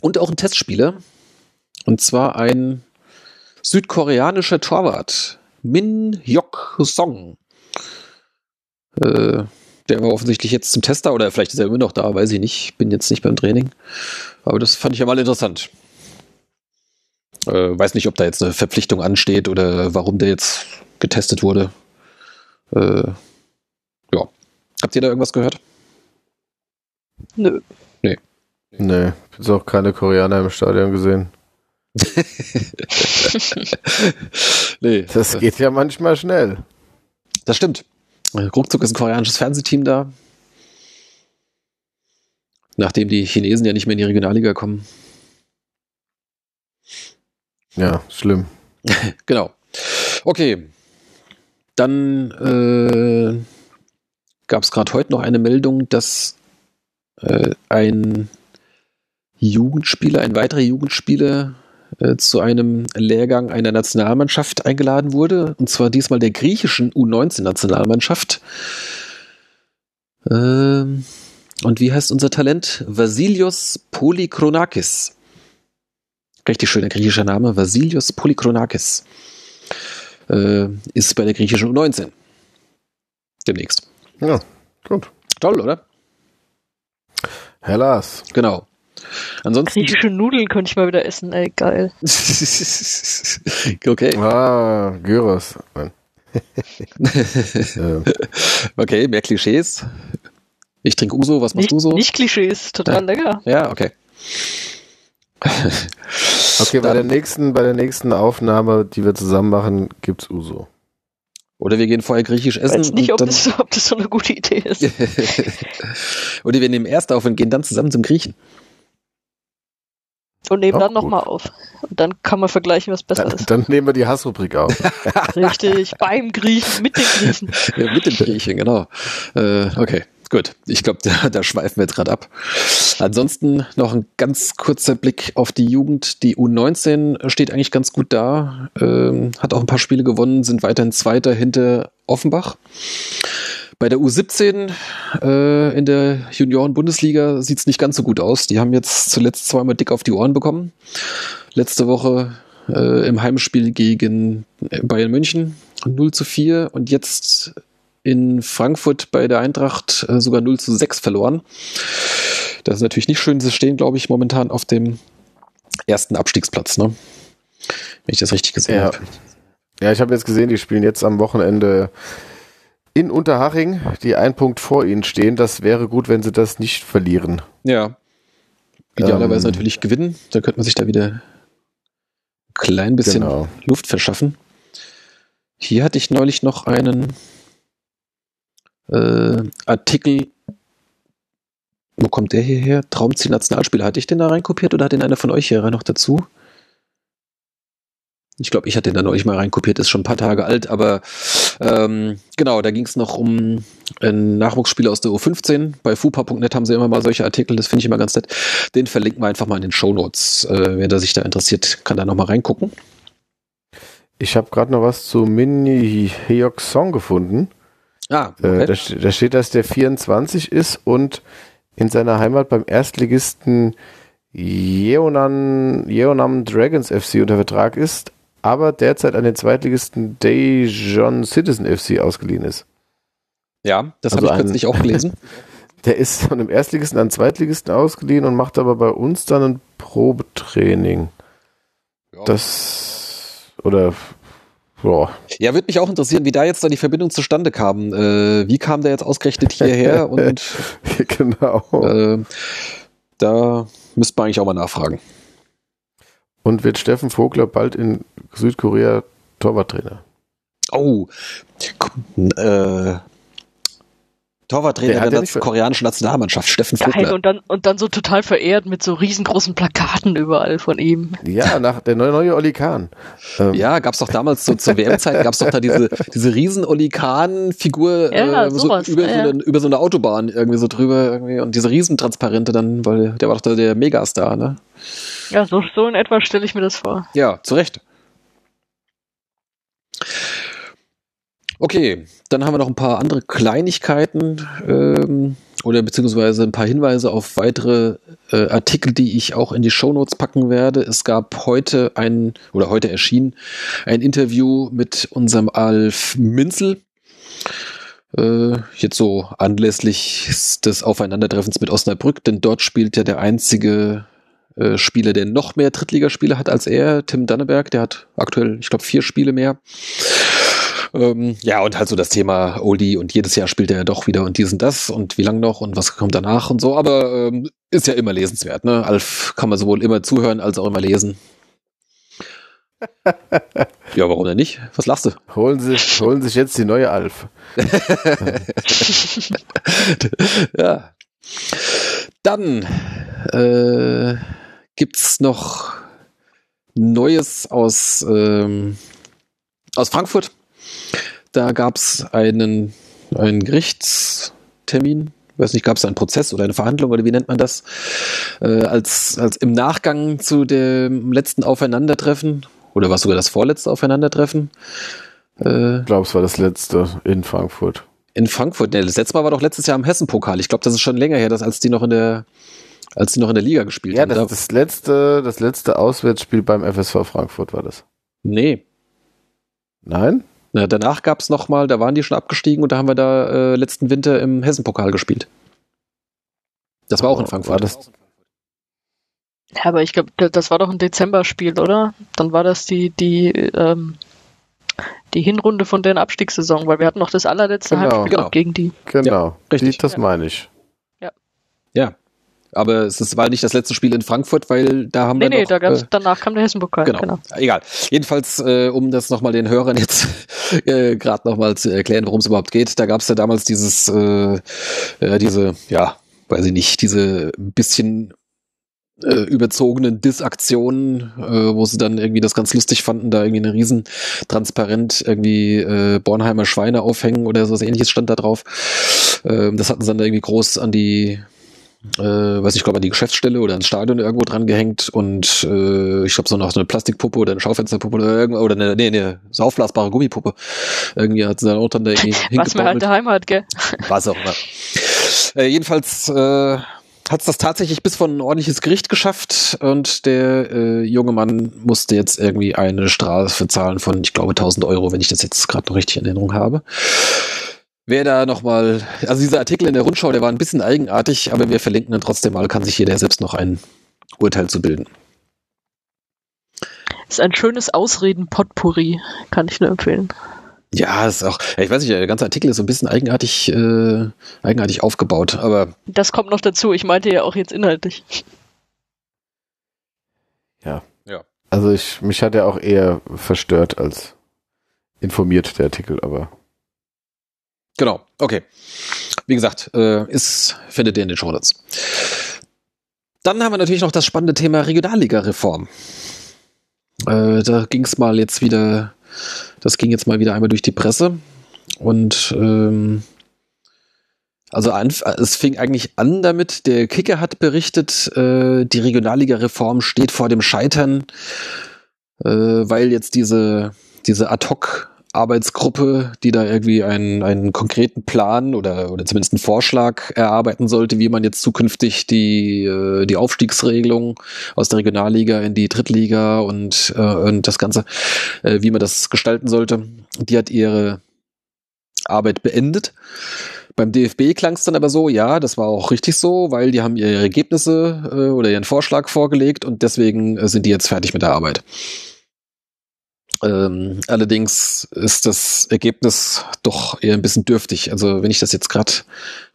Und auch ein Testspieler. Und zwar ein südkoreanischer Torwart. Min Yok Song. Äh, der war offensichtlich jetzt zum Tester oder vielleicht ist er immer noch da, weiß ich nicht. Bin jetzt nicht beim Training. Aber das fand ich ja mal interessant. Äh, weiß nicht, ob da jetzt eine Verpflichtung ansteht oder warum der jetzt getestet wurde. Äh, ja. Habt ihr da irgendwas gehört? Nö. Nee, jetzt auch keine Koreaner im Stadion gesehen. [laughs] nee. Das geht ja manchmal schnell. Das stimmt. Ruckzuck ist ein koreanisches Fernsehteam da. Nachdem die Chinesen ja nicht mehr in die Regionalliga kommen. Ja, schlimm. [laughs] Genau. Okay. Dann äh, gab es gerade heute noch eine Meldung, dass äh, ein Jugendspieler, ein weiterer Jugendspieler äh, zu einem Lehrgang einer Nationalmannschaft eingeladen wurde. Und zwar diesmal der griechischen U19-Nationalmannschaft. Ähm, und wie heißt unser Talent? Vasilios Polykronakis. Richtig schöner griechischer Name. Vasilios Polykronakis. Äh, ist bei der griechischen U19. Demnächst. Ja, gut. Toll, oder? Herr Lars. Genau. Ansonsten. Griechische Nudeln könnte ich mal wieder essen, ey, geil. [laughs] okay. Ah, Gyros. [laughs] Okay, mehr Klischees. Ich trinke Uso, was machst Nicht, du so? nicht Klischees, total lecker. Ja, okay. [laughs] Okay, bei der, nächsten, bei der nächsten Aufnahme, die wir zusammen machen, gibt's Uso. Oder wir gehen vorher griechisch Ich essen. weiß nicht, und ob das, ob das so eine gute Idee ist. [laughs] Oder wir nehmen erst auf und gehen dann zusammen zum Griechen. Und nehmen Auch dann nochmal auf. Und dann kann man vergleichen, was besser Dann, ist. dann nehmen wir die Hassrubrik auf. [laughs] Richtig, beim Griechen, mit den Griechen. Ja, mit dem Griechen, genau. Äh, okay, gut. Ich glaube, [laughs] da, da schweifen wir jetzt gerade ab. Ansonsten noch ein ganz kurzer Blick auf die Jugend. Die U19 steht eigentlich ganz gut da, ähm, hat auch ein paar Spiele gewonnen, sind weiterhin Zweiter hinter Offenbach. Bei der U17 äh, in der Junioren-Bundesliga sieht es nicht ganz so gut aus. Die haben jetzt zuletzt zweimal dick auf die Ohren bekommen. Letzte Woche äh, im Heimspiel gegen Bayern München 0 zu 4 und jetzt in Frankfurt bei der Eintracht äh, sogar 0 zu 6 verloren. Das ist natürlich nicht schön. Sie stehen, glaube ich, momentan auf dem ersten Abstiegsplatz, ne? Wenn ich das richtig gesehen Ja. habe. Ja, ich habe jetzt gesehen, die spielen jetzt am Wochenende in Unterhaching, die ein Punkt vor ihnen stehen. Das wäre gut, wenn sie das nicht verlieren. Ja. Idealerweise Ähm. natürlich gewinnen. Da könnte man sich da wieder ein klein bisschen Genau. Luft verschaffen. Hier hatte ich neulich noch einen äh, Artikel. Wo kommt der hierher? Traumziel Nationalspieler. Hatte ich den da reinkopiert oder hat den einer von euch hier noch dazu? Ich glaube, ich hatte den da neulich mal reinkopiert, ist schon ein paar Tage alt, aber ähm, genau, da ging es noch um einen Nachwuchsspieler aus der U15. Bei fupa.net haben sie immer mal solche Artikel, das finde ich immer ganz nett. Den verlinken wir einfach mal in den Shownotes. Äh, wer da sich da interessiert, kann da nochmal reingucken. Ich habe gerade noch was zu Mini Hyok Song gefunden. Ah, Äh, okay. da, st- da steht, dass der 24 ist und in seiner Heimat beim Erstligisten Yeonan, Yeonam Dragons FC unter Vertrag ist, aber derzeit an den Zweitligisten Daejeon Citizen FC ausgeliehen ist. ja, das also habe ich kürzlich auch gelesen. [laughs] Der ist von dem Erstligisten an den Zweitligisten ausgeliehen und macht aber bei uns dann ein Probetraining. Das oder ja, Ja, würde mich auch interessieren, wie da jetzt da die Verbindung zustande kam. Äh, wie kam der jetzt ausgerechnet hierher? [laughs] Und genau. äh, da müsste man eigentlich auch mal nachfragen. Und wird Steffen Vogler bald in Südkorea Torwarttrainer? Oh, äh, Torwarttrainer Der der, der koreanischen Nationalmannschaft, Steffen Geil, Vogler. und dann, und dann so total verehrt mit so riesengroßen Plakaten überall von ihm. Ja, nach der neue, neue Oli Kahn. Ähm, Ja, gab's doch damals so zur WM-Zeit, [laughs] gab's doch da diese, diese riesen Oli Kahn-Figur Ja, äh, so über, ja, so ja. eine, über so eine Autobahn irgendwie so drüber irgendwie und diese Riesentransparente dann, weil der war doch da der Megastar, ne? Ja, so, so in etwa stelle ich mir das vor. Ja, zu Recht. Okay, dann haben wir noch ein paar andere Kleinigkeiten ähm, oder beziehungsweise ein paar Hinweise auf weitere äh, Artikel, die ich auch in die Shownotes packen werde. Es gab heute ein, oder heute erschien ein Interview mit unserem Alf Minzel. Äh, jetzt so anlässlich des Aufeinandertreffens mit Osnabrück, denn dort spielt ja der einzige äh, Spieler, der noch mehr Drittligaspiele hat als er, Tim Danneberg, der hat aktuell, ich glaube, vier Spiele mehr. Ähm, ja, und halt so das Thema Oldie und jedes Jahr spielt er ja doch wieder und dies und das und wie lang noch und was kommt danach und so, aber ähm, ist ja immer lesenswert, ne? Alf kann man sowohl immer zuhören als auch immer lesen. [laughs] ja, warum denn nicht? Was lachst du? Holen, Sie, holen sich jetzt die neue Alf. [laughs] ja. Dann äh, gibt's noch Neues aus, ähm, aus Frankfurt. Da gab's einen, einen Gerichtstermin. Weiß nicht, gab es einen Prozess oder eine Verhandlung oder wie nennt man das? Äh, als, als im Nachgang zu dem letzten Aufeinandertreffen oder was sogar das vorletzte Aufeinandertreffen äh, Ich glaube, es war das letzte in Frankfurt. in Frankfurt. Nee, das letzte Mal war doch letztes Jahr im Hessen-Pokal. Ich glaube, das ist schon länger her, dass als die noch in der, als die noch in der Liga gespielt Ja, haben. das, Da- das letzte, das letzte Auswärtsspiel beim FSV Frankfurt war das. nee. Nein? Na, danach gab es nochmal, da waren die schon abgestiegen und da haben wir da äh, letzten Winter im Hessen-Pokal gespielt. Das war auch in Frankfurt. War das, Ja, aber ich glaube, das war doch ein Dezember-Spiel, oder? Dann war das die, die, ähm, die Hinrunde von deren Abstiegssaison, weil wir hatten noch das allerletzte Genau. Heimspiel Genau. gegen die. genau. richtig. Die, das meine ich. ja. Aber es ist, war nicht das letzte Spiel in Frankfurt, weil da haben Nee, wir nee, noch, da gab's, äh, danach kam der Hessen-Pokal. Genau. Genau. Egal. Jedenfalls, äh, um das nochmal den Hörern jetzt [laughs] äh, gerade nochmal zu erklären, worum es überhaupt geht, da gab es ja damals dieses, äh, äh, diese, ja, weiß ich nicht, diese bisschen äh, überzogenen Diss-Aktionen, äh, wo sie dann irgendwie das ganz lustig fanden, da irgendwie eine riesen transparent irgendwie äh, Bornheimer Schweine aufhängen oder so was ähnliches stand da drauf. Ähm, das hatten sie dann irgendwie groß an die äh, weiß ich glaube an die Geschäftsstelle oder ans Stadion irgendwo dran gehängt und äh, ich glaube so noch so eine Plastikpuppe oder eine Schaufensterpuppe oder irgend oder eine, nee, eine so aufblasbare Gummipuppe. Irgendwie hat sie dann auch dann da irgendwie [laughs] Was man halt daheim hat, gell? Was auch immer. Äh, jedenfalls äh, hat es das tatsächlich bis vor ein ordentliches Gericht geschafft und der äh, junge Mann musste jetzt irgendwie eine Strafe zahlen von, ich glaube, 1000 Euro, wenn ich das jetzt gerade noch richtig in Erinnerung habe. Wer da nochmal, also dieser Artikel in der Rundschau, der war ein bisschen eigenartig, aber wir verlinken ihn trotzdem mal, kann sich jeder selbst noch ein Urteil zu bilden. Ist ein schönes Ausreden-Potpourri, kann ich nur empfehlen. Ja, ist auch, ich weiß nicht, der ganze Artikel ist so ein bisschen eigenartig, äh, eigenartig aufgebaut, aber. Das kommt noch dazu, ich meinte ja auch jetzt inhaltlich. Ja. Ja. Also ich, mich hat er auch eher verstört als informiert, der Artikel, aber. Genau, okay. Wie gesagt, äh, ist, findet ihr in den Shownotes. Dann haben wir natürlich noch das spannende Thema Regionalliga-Reform. Äh, da ging es mal jetzt wieder, das ging jetzt mal wieder einmal durch die Presse. Und ähm, also an, es fing eigentlich an damit, der Kicker hat berichtet, äh, die Regionalliga-Reform steht vor dem Scheitern, äh, weil jetzt diese, diese Ad-Hoc Arbeitsgruppe, die da irgendwie einen, einen konkreten Plan oder, oder zumindest einen Vorschlag erarbeiten sollte, wie man jetzt zukünftig die, äh, die Aufstiegsregelung aus der Regionalliga in die Drittliga und, äh, und das Ganze, äh, wie man das gestalten sollte, die hat ihre Arbeit beendet. Beim DFB klang es dann aber so, ja, das war auch richtig so, weil die haben ihre Ergebnisse äh, oder ihren Vorschlag vorgelegt und deswegen äh, sind die jetzt fertig mit der Arbeit. Ähm, allerdings ist das Ergebnis doch eher ein bisschen dürftig. Also wenn ich das jetzt gerade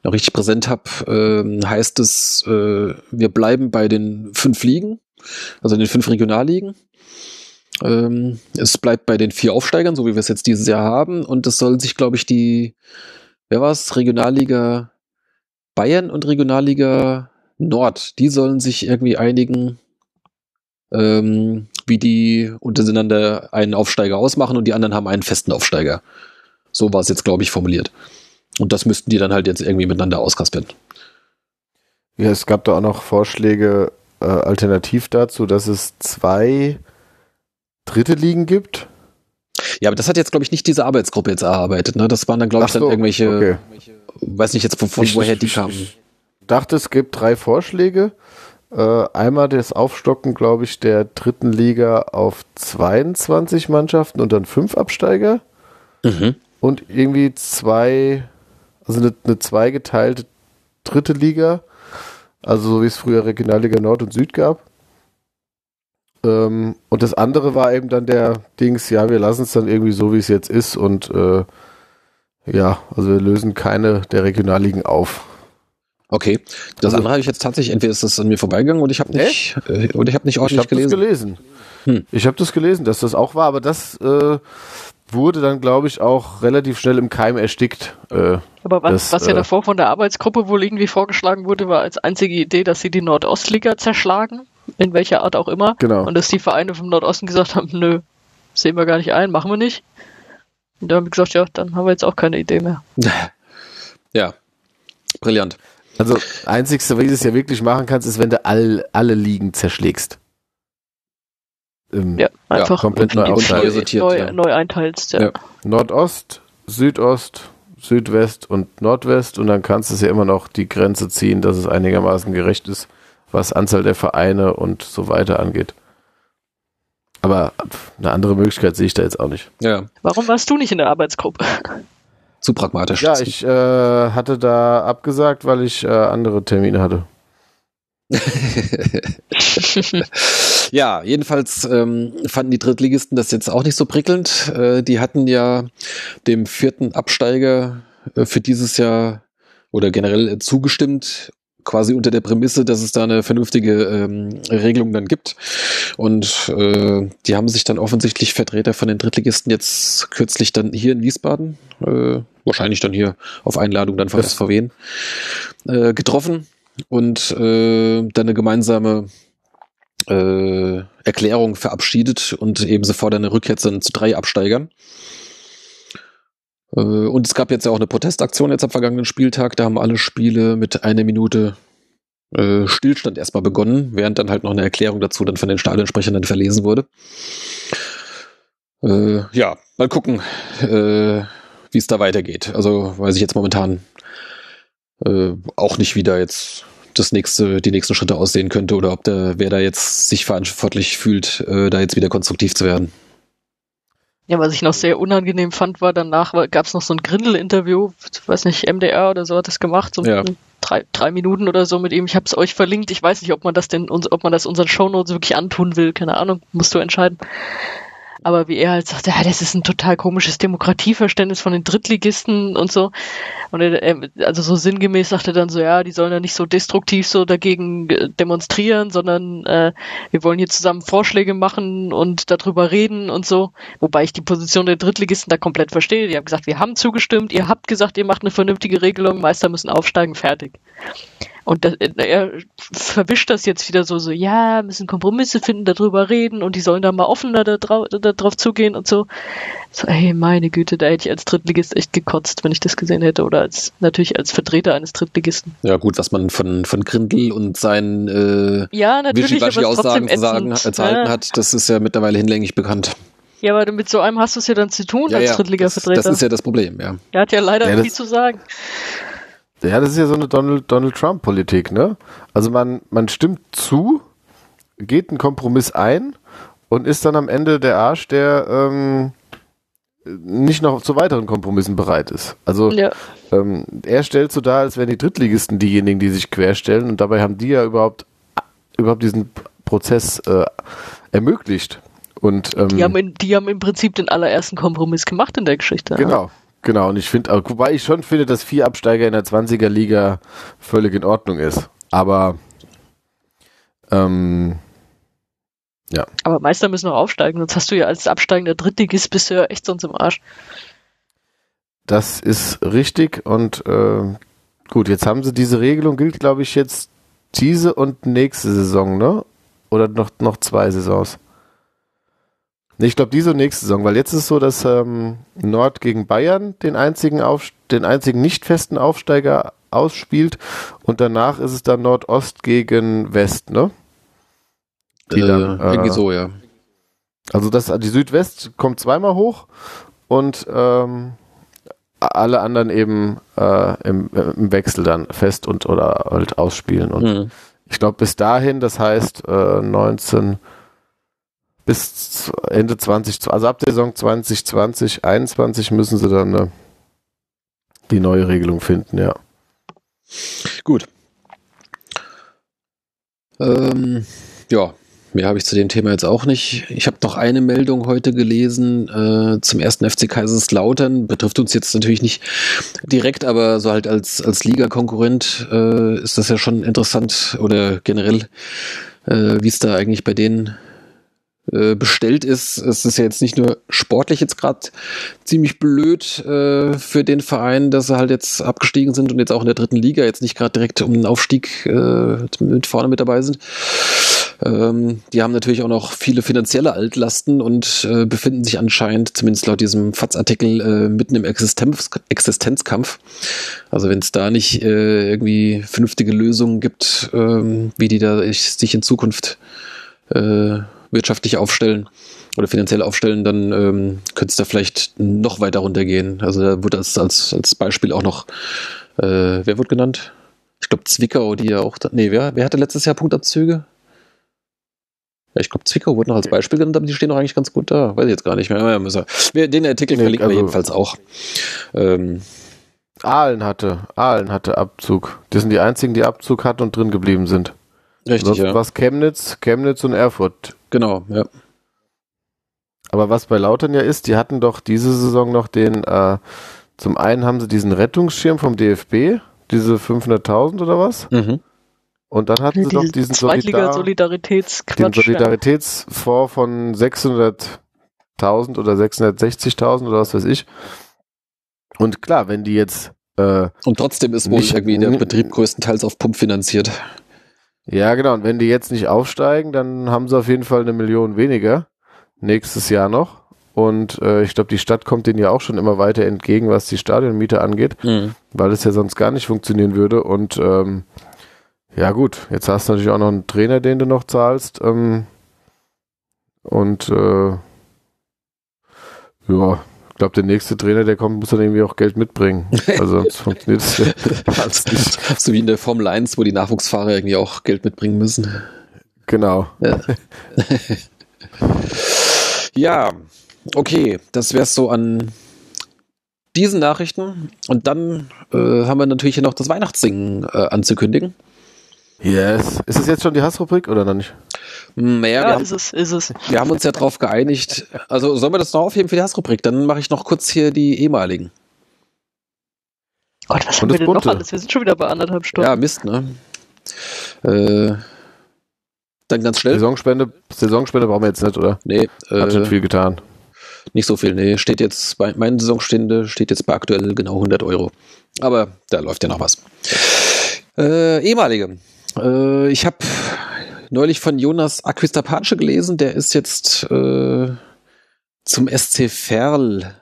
noch richtig präsent habe, ähm, heißt es, äh, wir bleiben bei den fünf Ligen, also den fünf Regionalligen. Ähm, es bleibt bei den vier Aufsteigern, so wie wir es jetzt dieses Jahr haben. Und es sollen sich, glaube ich, die, wer war es, Regionalliga Bayern und Regionalliga Nord, die sollen sich irgendwie einigen, ähm, wie die untereinander einen Aufsteiger ausmachen und die anderen haben einen festen Aufsteiger. So war es jetzt, glaube ich, formuliert. Und das müssten die dann halt jetzt irgendwie miteinander auskaspern. Ja, es gab da auch noch Vorschläge äh, alternativ dazu, dass es zwei dritte Ligen gibt. Ja, aber das hat jetzt, glaube ich, nicht diese Arbeitsgruppe jetzt erarbeitet. Ne? Das waren dann, glaube ich, so, dann irgendwelche, okay. weiß nicht jetzt, von, von Ich- woher die ich- kamen. Ich dachte, es gibt drei Vorschläge. Äh, einmal das Aufstocken, glaube ich, der dritten Liga auf 22 Mannschaften und dann fünf Absteiger. Mhm. Und irgendwie zwei, also eine, eine zweigeteilte dritte Liga. Also so wie es früher Regionalliga Nord und Süd gab. Ähm, und das andere war eben dann der Dings, ja, wir lassen es dann irgendwie so, wie es jetzt ist und äh, ja, also wir lösen keine der Regionalligen auf. Okay. Das Also- andere habe ich jetzt tatsächlich, entweder ist das an mir vorbeigegangen oder ich habe nicht, äh, ich habe nicht Ich ordentlich habe das gelesen. gelesen. Hm. Ich habe das gelesen, dass das auch war, aber das äh, wurde dann, glaube ich, auch relativ schnell im Keim erstickt. Äh, Aber was, Das, was ja äh, davor von der Arbeitsgruppe wohl irgendwie vorgeschlagen wurde, war als einzige Idee, dass sie die Nordostliga zerschlagen, in welcher Art auch immer. Genau. Und dass die Vereine vom Nordosten gesagt haben, nö, sehen wir gar nicht ein, machen wir nicht. Und da haben wir gesagt, ja, dann haben wir jetzt auch keine Idee mehr. [laughs] Ja. Brillant. Also, einzigste, wie du es ja wirklich machen kannst, ist, wenn du all, alle Ligen zerschlägst. Ähm, Ja, einfach komplett und neu neu neu, sortiert, neu, ja. neu einteilst. Ja. Ja. Nordost, Südost, Südwest und Nordwest und dann kannst du es ja immer noch die Grenze ziehen, dass es einigermaßen gerecht ist, was Anzahl der Vereine und so weiter angeht. Aber eine andere Möglichkeit sehe ich da jetzt auch nicht. Ja. Warum warst du nicht in der Arbeitsgruppe? [laughs] Zu pragmatisch. Ja, ich äh, hatte da abgesagt, weil ich äh, andere Termine hatte. [laughs] ja, jedenfalls ähm, fanden die Drittligisten das jetzt auch nicht so prickelnd. Äh, die hatten ja dem vierten Absteiger äh, für dieses Jahr oder generell äh, zugestimmt, quasi unter der Prämisse, dass es da eine vernünftige ähm, Regelung dann gibt. Und äh, die haben sich dann offensichtlich Vertreter von den Drittligisten jetzt kürzlich dann hier in Wiesbaden, äh, wahrscheinlich dann hier auf Einladung dann von Das- SVW, äh, getroffen und äh, dann eine gemeinsame äh, Erklärung verabschiedet und eben sie fordern eine Rückkehr zu drei Absteigern. Äh, und es gab jetzt ja auch eine Protestaktion jetzt am vergangenen Spieltag. Da haben alle Spiele mit einer Minute äh, Stillstand erstmal begonnen, während dann halt noch eine Erklärung dazu dann von den Stadionsprechern dann verlesen wurde. Äh, ja, mal gucken, äh, wie es da weitergeht. Also weiß ich jetzt momentan äh, auch nicht, wie da jetzt das nächste, die nächsten Schritte aussehen könnte oder ob der, wer da jetzt sich verantwortlich fühlt, da jetzt wieder konstruktiv zu werden. Ja, was ich noch sehr unangenehm fand, war danach gab es noch so ein Grindel-Interview, weiß nicht, MDR oder so hat das gemacht, so Ja. drei, drei Minuten oder so mit ihm. Ich habe es euch verlinkt. Ich weiß nicht, ob man das denn, ob man das unseren Shownotes wirklich antun will. Keine Ahnung, musst du entscheiden. Aber wie er halt sagt, ja, das ist ein total komisches Demokratieverständnis von den Drittligisten und so. Und er, also so sinngemäß sagt er dann so, ja, die sollen ja nicht so destruktiv so dagegen äh, demonstrieren, sondern äh, wir wollen hier zusammen Vorschläge machen und darüber reden und so. Wobei ich die Position der Drittligisten da komplett verstehe. Die haben gesagt, wir haben zugestimmt, ihr habt gesagt, ihr macht eine vernünftige Regelung, Meister müssen aufsteigen, fertig. Und das, er verwischt das jetzt wieder so, so, ja, müssen Kompromisse finden, darüber reden und die sollen da mal offener da drauf, da drauf zugehen und so. So, ey, meine Güte, da hätte ich als Drittligist echt gekotzt, wenn ich das gesehen hätte oder als, natürlich als Vertreter eines Drittligisten. Ja, gut, was man von, von Grindel und seinen äh, Ja, natürlich, trotzdem zu sagen, äh, zu halten ja. hat, das ist ja mittlerweile hinlänglich bekannt. ja, aber mit so einem hast du es ja dann zu tun Ja, als ja, das, Drittliga-Vertreter. das ist ja das Problem, ja. er hat ja leider Ja, das- viel zu sagen. Ja, das ist ja so eine Donald, Donald Trump-Politik, ne? Also man, man stimmt zu, geht einen Kompromiss ein und ist dann am Ende der Arsch, der ähm, nicht noch zu weiteren Kompromissen bereit ist. Also Ja. ähm, er stellt so dar, als wären die Drittligisten diejenigen, die sich querstellen und dabei haben die ja überhaupt, überhaupt diesen Prozess äh, ermöglicht. Und ähm, Die haben, in, die haben im Prinzip den allerersten Kompromiss gemacht in der Geschichte. Genau, genau. Und ich finde, wobei ich schon finde, dass vier Absteiger in der 20er Liga völlig in Ordnung ist. Aber ähm, Aber Meister müssen noch aufsteigen, sonst hast du ja als absteigender Drittligist ja echt sonst im Arsch. das ist richtig. Und äh, gut, jetzt haben sie diese Regelung, gilt glaube ich jetzt diese und nächste Saison, ne? Oder noch, noch zwei Saisons? Ich glaube diese und nächste Saison, weil jetzt ist es so, dass ähm, Nord gegen Bayern den einzigen, Auf, den einzigen nicht festen Aufsteiger ausspielt und danach ist es dann Nordost gegen West, ne? Die äh, dann, äh, irgendwie so, ja. Also das, die Südwest kommt zweimal hoch und ähm, alle anderen eben äh, im, im Wechsel dann fest und oder halt ausspielen. Und Mhm. ich glaube bis dahin, das heißt äh, 19 bis Ende 20, also ab der Saison 2020, 21 müssen sie dann äh, die neue Regelung finden, ja. Gut. Ähm, ja, mehr habe ich zu dem Thema jetzt auch nicht. Ich habe noch eine Meldung heute gelesen äh, zum ersten FC Kaiserslautern. Betrifft uns jetzt natürlich nicht direkt, aber so halt als, als Liga-Konkurrent äh, ist das ja schon interessant oder generell, äh, wie es da eigentlich bei denen äh, bestellt ist. Es ist ja jetzt nicht nur sportlich jetzt gerade ziemlich blöd äh, für den Verein, dass sie halt jetzt abgestiegen sind und jetzt auch in der dritten Liga jetzt nicht gerade direkt um den Aufstieg äh, mit vorne mit dabei sind. Ähm, die haben natürlich auch noch viele finanzielle Altlasten und äh, befinden sich anscheinend, zumindest laut diesem FATS-Artikel, äh, mitten im Existenz Existenzkampf. Also wenn es da nicht äh, irgendwie vernünftige Lösungen gibt, ähm, wie die da ich, sich in Zukunft äh, wirtschaftlich aufstellen oder finanziell aufstellen, dann ähm, könnte es da vielleicht noch weiter runtergehen. Also da wurde das als, als Beispiel auch noch, äh, wer wurde genannt? Ich glaube Zwickau, die ja auch, da, nee, wer, wer hatte letztes Jahr Punktabzüge? Ja, ich glaube Zwickau wurde noch als Beispiel genannt, aber die stehen doch eigentlich ganz gut da. Weiß ich jetzt gar nicht mehr. Ja, müssen wir- Den Artikel Nee, verlinken wir also- jedenfalls auch. Ähm, Aalen hatte, Aalen hatte Abzug. Das sind die einzigen, die Abzug hatten und drin geblieben sind. richtig, Sonst ja. was Chemnitz, Chemnitz und Erfurt. Genau, ja. Aber was bei Lautern ja ist, die hatten doch diese Saison noch den, äh, zum einen haben sie diesen Rettungsschirm vom DFB, diese 500.000 oder was? Mhm. Und dann hatten sie doch diesen Solidar, den. Solidaritätsfonds von 600.000 oder 660.000 oder was weiß ich. Und klar, wenn die jetzt, äh, Und trotzdem ist wohl irgendwie der Betrieb größtenteils auf Pump finanziert. Ja genau, und wenn die jetzt nicht aufsteigen, dann haben sie auf jeden Fall eine Million weniger nächstes Jahr noch. Und äh, ich glaube, die Stadt kommt denen ja auch schon immer weiter entgegen, was die Stadionmiete angeht. Mhm. weil es ja sonst gar nicht funktionieren würde. Und ähm, ja gut, jetzt hast du natürlich auch noch einen Trainer, den du noch zahlst. Ähm, und äh, ja, glaube, der nächste Trainer, der kommt, muss dann irgendwie auch Geld mitbringen. Also sonst [laughs] funktioniert es nicht. So wie in der Formel 1, wo die Nachwuchsfahrer irgendwie auch Geld mitbringen müssen. Genau. Ja. [laughs] ja. okay, das wär's so an diesen Nachrichten. Und dann äh, haben wir natürlich hier noch das Weihnachtssingen äh, anzukündigen. Yes. Ist es jetzt schon die Hassrubrik oder noch nicht? Hm, Naja, Ja, wir, haben, ist es, ist es. wir haben uns ja darauf geeinigt. Also sollen wir das noch aufheben für die Hassrubrik? Dann mache ich noch kurz hier die ehemaligen. Gott, was Und haben das wir denn noch Bunte. alles? Wir sind schon wieder bei anderthalb Stunden. Ja, Mist, ne? Äh, dann ganz schnell. Saisonspende, Saisonspende brauchen wir jetzt nicht, oder? Nee, Hat schon äh, viel getan. nicht so viel. Nee, steht jetzt bei, mein Saisonstände steht jetzt bei aktuell genau 100 Euro. Aber da läuft ja noch was. Äh, ehemalige. Äh, ich habe neulich von Jonas Aquistapace gelesen, der ist jetzt äh, zum SC Verl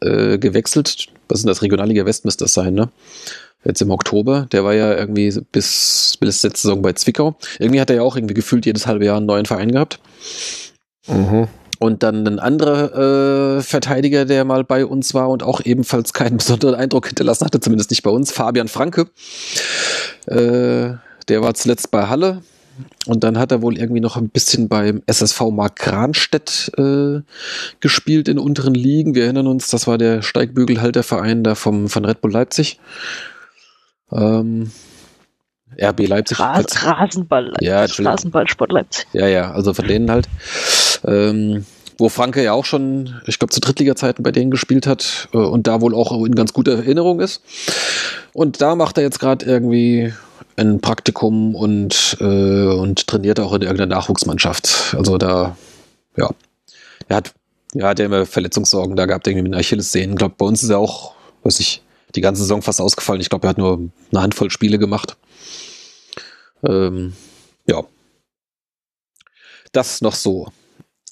äh, gewechselt. Was ist denn das? Regionalliga West müsste das sein, ne? Jetzt im Oktober. Der war ja irgendwie bis, bis letzte Saison bei Zwickau. Irgendwie hat er ja auch irgendwie gefühlt jedes halbe Jahr einen neuen Verein gehabt. Mhm. Und dann ein anderer äh, Verteidiger, der mal bei uns war und auch ebenfalls keinen besonderen Eindruck hinterlassen hatte, zumindest nicht bei uns, Fabian Franke. Äh, der war zuletzt bei Halle und dann hat er wohl irgendwie noch ein bisschen beim SSV Mark Kranstedt äh, gespielt in unteren Ligen. Wir erinnern uns, das war der Steigbügelhalterverein da vom, von Red Bull Leipzig. Ähm, RB Leipzig. Ras Rasenball, Ja. Rasenballsport Leipzig. Ja, ja, also von denen halt. Ähm, wo Franke ja auch schon, ich glaube, zu Drittliga-Zeiten bei denen gespielt hat äh, und da wohl auch in ganz guter Erinnerung ist. Und da macht er jetzt gerade irgendwie ein Praktikum und, äh, und trainiert auch in irgendeiner Nachwuchsmannschaft. Also da, ja. Er hat, ja, hat ja immer Verletzungssorgen da gehabt, irgendwie mit Achillessehnen. Ich glaube, bei uns ist er auch, weiß ich, die ganze Saison fast ausgefallen. Ich glaube, er hat nur eine Handvoll Spiele gemacht. Ähm, ja, das noch so.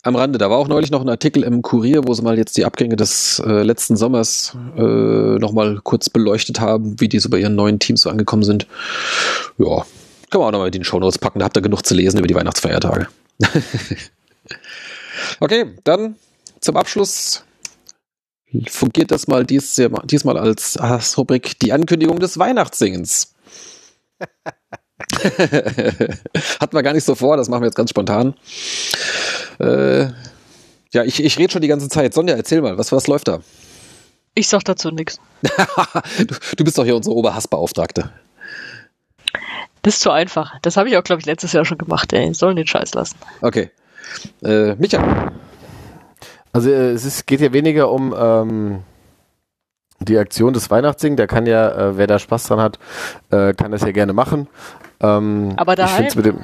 Am Rande, da war auch neulich noch ein Artikel im Kurier, wo sie mal jetzt die Abgänge des äh, letzten Sommers äh, nochmal kurz beleuchtet haben, wie die so bei ihren neuen Teams so angekommen sind. Ja, kann man auch nochmal in die Shownotes packen, da habt ihr genug zu lesen über die Weihnachtsfeiertage. [laughs] okay, dann zum Abschluss fungiert das mal dies, diesmal als Rubrik die Ankündigung des Weihnachtssingens. [laughs] [laughs] Hatten wir gar nicht so vor, das machen wir jetzt ganz spontan. Äh, ja, ich, ich rede schon die ganze Zeit. Sonja, erzähl mal, was, was läuft da? Ich sag dazu nichts. [laughs] du, du bist doch hier unsere Oberhassbeauftragte. Das ist zu einfach. Das habe ich auch, glaube ich, letztes Jahr schon gemacht. Ey. Sollen den Scheiß lassen. Okay. Äh, Micha. Also äh, es ist, geht ja weniger um ähm, die Aktion des Weihnachtssingen. Da kann ja, äh, wer da Spaß dran hat, äh, kann das ja gerne machen. Ähm, Aber ich daheim? find's mit dem,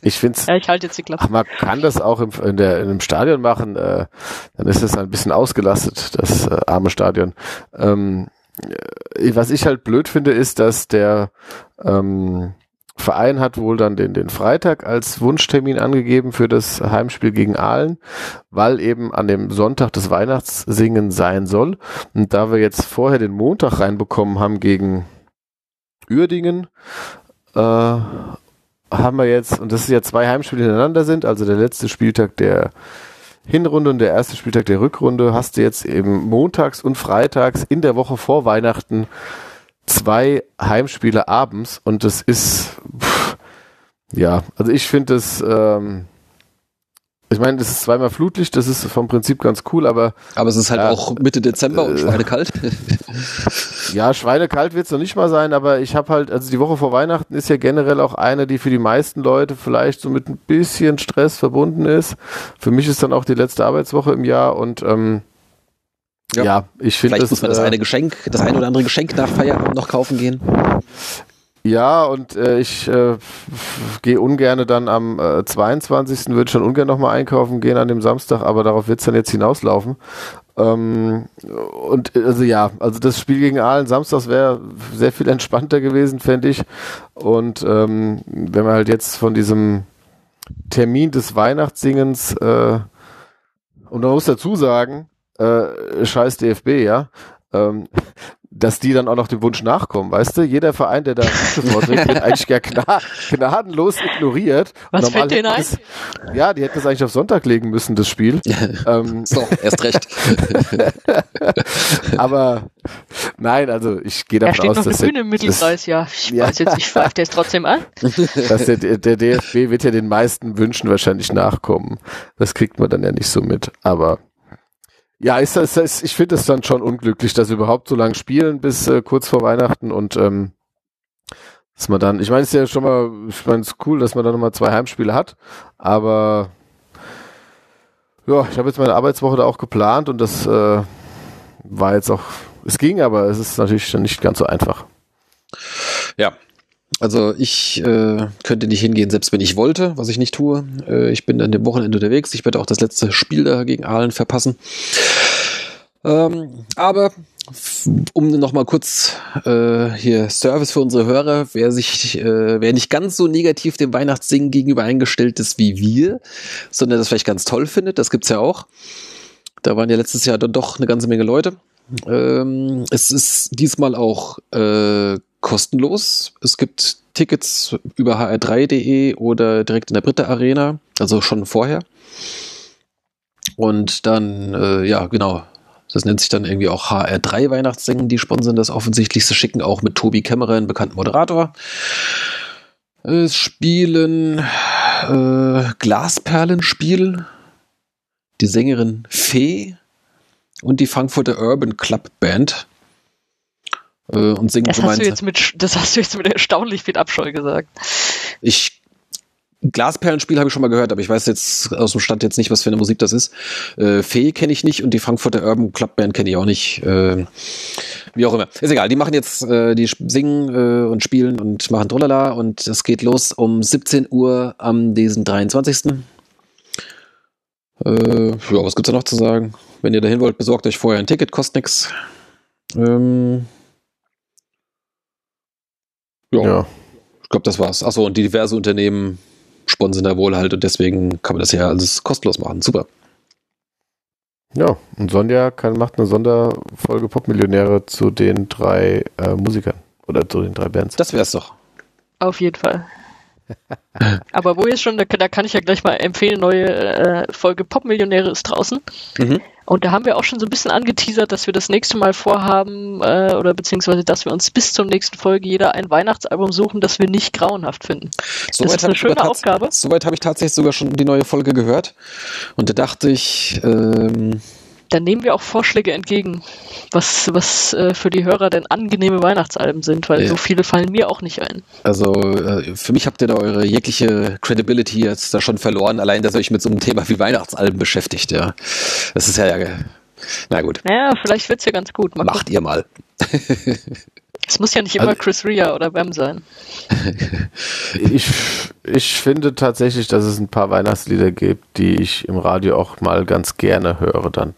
ich finde es [laughs] Ja, ich halte jetzt die Klappe. Ach, man kann das auch im, in, der, in einem Stadion machen, äh, dann ist es ein bisschen ausgelastet, das äh, arme Stadion. Ähm, äh, was ich halt blöd finde, ist, dass der ähm, Verein hat wohl dann den, den Freitag als Wunschtermin angegeben für das Heimspiel gegen Aalen, weil eben an dem Sonntag das Weihnachtssingen sein soll. Und da wir jetzt vorher den Montag reinbekommen haben gegen Uerdingen, äh, haben wir jetzt, und das ist ja zwei Heimspiele hintereinander sind, also der letzte Spieltag der Hinrunde und der erste Spieltag der Rückrunde, hast du jetzt eben montags und freitags in der Woche vor Weihnachten zwei Heimspiele abends und das ist, pff, ja, also ich finde das, ähm, ich meine, das ist zweimal Flutlicht, das ist vom Prinzip ganz cool, aber Aber es ist halt Ja. auch Mitte Dezember und Äh. schweinekalt. [laughs] Ja, schweinekalt wird's noch nicht mal sein, aber ich habe halt, also die Woche vor Weihnachten ist ja generell auch eine, die für die meisten Leute vielleicht so mit ein bisschen Stress verbunden ist. Für mich ist dann auch die letzte Arbeitswoche im Jahr und ähm, Ja. ja. ich finde Vielleicht muss man das äh, eine Geschenk, das eine oder andere Geschenk nach Feierabend noch kaufen gehen. Ja, und äh, ich äh, gehe ungerne dann am äh, 22. würde dann ungern nochmal einkaufen gehen an dem Samstag, aber darauf wird's dann jetzt hinauslaufen. Ähm, und äh, also ja, also das Spiel gegen Aalen samstags wäre sehr viel entspannter gewesen, fände ich. Und ähm, wenn man halt jetzt von diesem Termin des Weihnachtssingens äh, und man muss dazu sagen, äh, scheiß DFB, ja, ähm, dass die dann auch noch dem Wunsch nachkommen, weißt du? Jeder Verein, der da vorträgt, wird eigentlich gar gna gnadenlos ignoriert. Was Normal fällt denen ein? das- Ja, die hätten das eigentlich auf Sonntag legen müssen, das Spiel. [laughs] ähm, So, erst recht. [laughs] aber nein, also ich gehe Da davon steht aus, noch eine dass Bühne der, im Mittelkreis, ja. Ich Ja. weiß jetzt, ich pfeife der es trotzdem an. [laughs] dass der, der DFB wird ja den meisten Wünschen wahrscheinlich nachkommen. Das kriegt man dann ja nicht so mit. Aber Ja, ist das, ist, ich finde es dann schon unglücklich, dass sie überhaupt so lange spielen bis äh, kurz vor Weihnachten und ähm, dass man dann, ich meine, es ist ja schon mal, ich meine, es ist cool, dass man dann nochmal zwei Heimspiele hat, aber ja, ich habe jetzt meine Arbeitswoche da auch geplant und das äh, war jetzt auch, es ging, aber es ist natürlich dann nicht ganz so einfach. Ja. Also ich äh, könnte nicht hingehen, selbst wenn ich wollte, was ich nicht tue. Äh, ich bin an dem Wochenende unterwegs. Ich werde auch das letzte Spiel da gegen Aalen verpassen. Ähm, aber um nochmal kurz äh, hier Service für unsere Hörer, wer sich, äh, wer nicht ganz so negativ dem Weihnachtssingen gegenüber eingestellt ist wie wir, sondern das vielleicht ganz toll findet, das gibt's ja auch. Da waren ja letztes Jahr dann doch eine ganze Menge Leute. Ähm, es ist diesmal auch äh, kostenlos. Es gibt Tickets über hr3.de oder direkt in der Britta Arena, also schon vorher. Und dann, äh, ja, genau. Das nennt sich dann irgendwie auch HR3 Weihnachtssingen. Die sponsern das offensichtlich. Sie schicken auch mit Tobi Kämmerer, bekannten Moderator. Es spielen äh, Glasperlenspiel, die Sängerin Fee und die Frankfurter Urban Club Band äh, und singen das gemeinsam. Hast du jetzt mit, das hast du jetzt mit erstaunlich viel Abscheu gesagt. Ich Glasperlenspiel habe ich schon mal gehört, aber ich weiß jetzt aus dem Stand jetzt nicht, was für eine Musik das ist. Äh, Fee kenne ich nicht und die Frankfurter Urban Club Band kenne ich auch nicht. Äh, wie auch immer. Ist egal. Die machen jetzt, äh, die singen äh, und spielen und machen Trolala und es geht los um 17 Uhr am diesen 23. Äh, ja, was gibt's da noch zu sagen? Wenn ihr dahin wollt, besorgt euch vorher ein Ticket, kostet nix. Ähm, ja. ja. Ich glaube, das war's. Achso, und die diverse Unternehmen sponsern da wohl halt und deswegen kann man das ja alles kostenlos machen. Super. Ja, und Sonja kann, macht eine Sonderfolge Popmillionäre zu den drei äh, Musikern oder zu den drei Bands. Das wär's doch. Auf jeden Fall. Aber wo jetzt schon, da, da, kann ich ja gleich mal empfehlen, neue äh, Folge Popmillionäre ist draußen. Mhm. Und da haben wir auch schon so ein bisschen angeteasert, dass wir das nächste Mal vorhaben, äh, oder beziehungsweise, dass wir uns bis zur nächsten Folge jeder ein Weihnachtsalbum suchen, das wir nicht grauenhaft finden. So das ist eine schöne Aufgabe. Soweit habe ich tatsächlich sogar schon die neue Folge gehört. Und da dachte ich, ähm, dann nehmen wir auch Vorschläge entgegen, was, was äh, für die Hörer denn angenehme Weihnachtsalben sind, weil ja. so viele fallen mir auch nicht ein. Also äh, für mich habt ihr da eure jegliche Credibility jetzt da schon verloren, allein dass ihr euch mit so einem Thema wie Weihnachtsalben beschäftigt, ja. Das ist ja, ja na gut. Naja, vielleicht wird es ja ganz gut. Mal Macht gucken. ihr mal. [laughs] Es muss ja nicht immer also, Chris Rea oder Bam sein. [laughs] ich, ich finde tatsächlich, dass es ein paar Weihnachtslieder gibt, die ich im Radio auch mal ganz gerne höre dann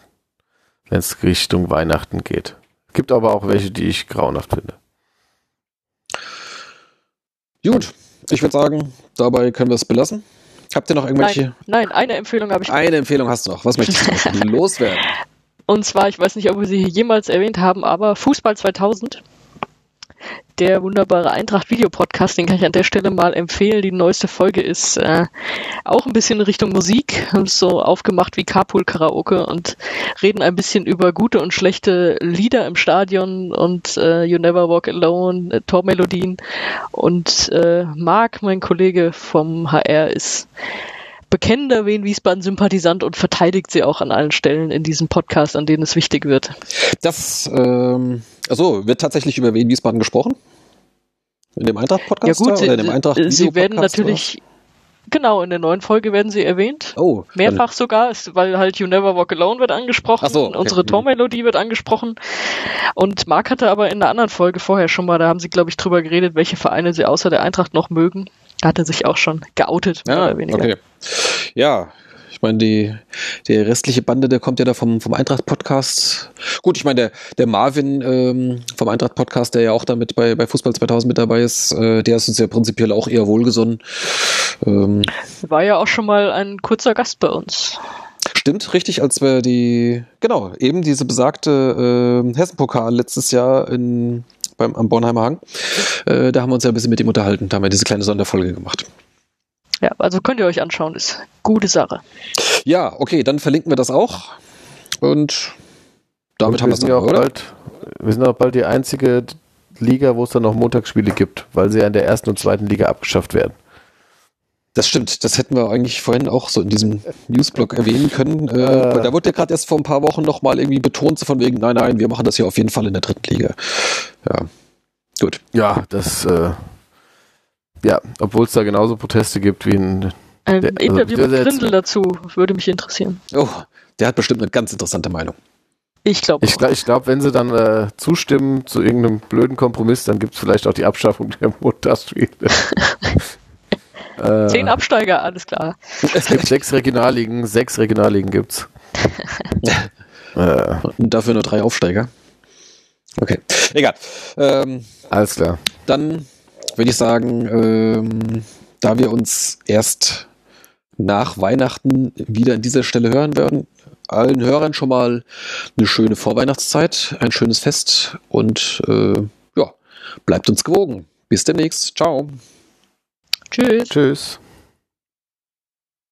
wenn es Richtung Weihnachten geht. Gibt aber auch welche, die ich grauenhaft finde. Gut, ich würde sagen, dabei können wir es belassen. Habt ihr noch irgendwelche? Nein, nein eine Empfehlung habe ich. Eine Empfehlung hast du noch. Was möchtest du [laughs] loswerden? Und zwar, ich weiß nicht, ob wir sie hier jemals erwähnt haben, aber Fußball 2000 der wunderbare Eintracht Video Podcast, den kann ich an der Stelle mal empfehlen. Die neueste Folge ist äh, auch ein bisschen in Richtung Musik, so aufgemacht wie Carpool Karaoke und reden ein bisschen über gute und schlechte Lieder im Stadion und äh, You Never Walk Alone, äh, Tormelodien und äh, Marc, mein Kollege vom HR, ist bekennender Wien-Wiesbaden-Sympathisant und verteidigt sie auch an allen Stellen in diesem Podcast, an denen es wichtig wird. Das, ähm, also wird tatsächlich über Wien-Wiesbaden gesprochen? In dem Eintracht-Podcast? Ja gut, sie, Eintracht sie werden natürlich, oder? genau, in der neuen Folge werden sie erwähnt. Oh. Mehrfach dann. sogar, weil halt You Never Walk Alone wird angesprochen, Ach so, okay. unsere mhm. Tormelodie wird angesprochen. Und Marc hatte aber in einer anderen Folge vorher schon mal, da haben sie, glaube ich, drüber geredet, welche Vereine sie außer der Eintracht noch mögen. Da hat er sich auch schon geoutet, mehr ja, oder weniger. Okay. Ja, ich meine, die, die restliche Bande, der kommt ja da vom, vom Eintracht-Podcast. Gut, ich meine, der, der Marvin ähm, vom Eintracht-Podcast, der ja auch damit bei, bei Fußball 2000 mit dabei ist, äh, der ist uns ja prinzipiell auch eher wohlgesonnen. Ähm, War ja auch schon mal ein kurzer Gast bei uns. Stimmt, richtig, als wir die, genau, eben diese besagte äh, Hessen-Pokal letztes Jahr in, beim, am Bornheimer Hang, äh, da haben wir uns ja ein bisschen mit ihm unterhalten, da haben wir diese kleine Sonderfolge gemacht. Ja, also könnt ihr euch anschauen, ist gute Sache. Ja, okay, dann verlinken wir das auch. Und damit und haben wir es ja auch bald. Wir sind auch bald die einzige Liga, wo es dann noch Montagsspiele gibt, weil sie ja in der ersten und zweiten Liga abgeschafft werden. Das stimmt, das hätten wir eigentlich vorhin auch so in diesem Newsblog erwähnen können. Äh, Äh. Da wurde ja gerade erst vor ein paar Wochen nochmal irgendwie betont, so von wegen, nein, nein, wir machen das hier auf jeden Fall in der dritten Liga. Ja, gut. Ja, das, äh, ja, obwohl es da genauso Proteste gibt wie in, Ein Der- also Interview der mit Grindel dazu würde mich interessieren. Oh, der hat bestimmt eine ganz interessante Meinung. Ich glaube. ich, glaub- ich glaube, wenn sie dann äh, zustimmen zu irgendeinem blöden Kompromiss, dann gibt es vielleicht auch die Abschaffung der Montagsspiele. [laughs] äh, Zehn Absteiger, alles klar. es gibt sechs Regionalligen, sechs Regionalligen gibt's. [laughs] äh, Und dafür nur drei Aufsteiger. Okay, egal. Ähm, alles klar. dann würde ich sagen, ähm, da wir uns erst nach Weihnachten wieder an dieser Stelle hören werden, allen Hörern schon mal eine schöne Vorweihnachtszeit, ein schönes Fest und äh, ja, bleibt uns gewogen. Bis demnächst. Ciao. Tschüss. Tschüss.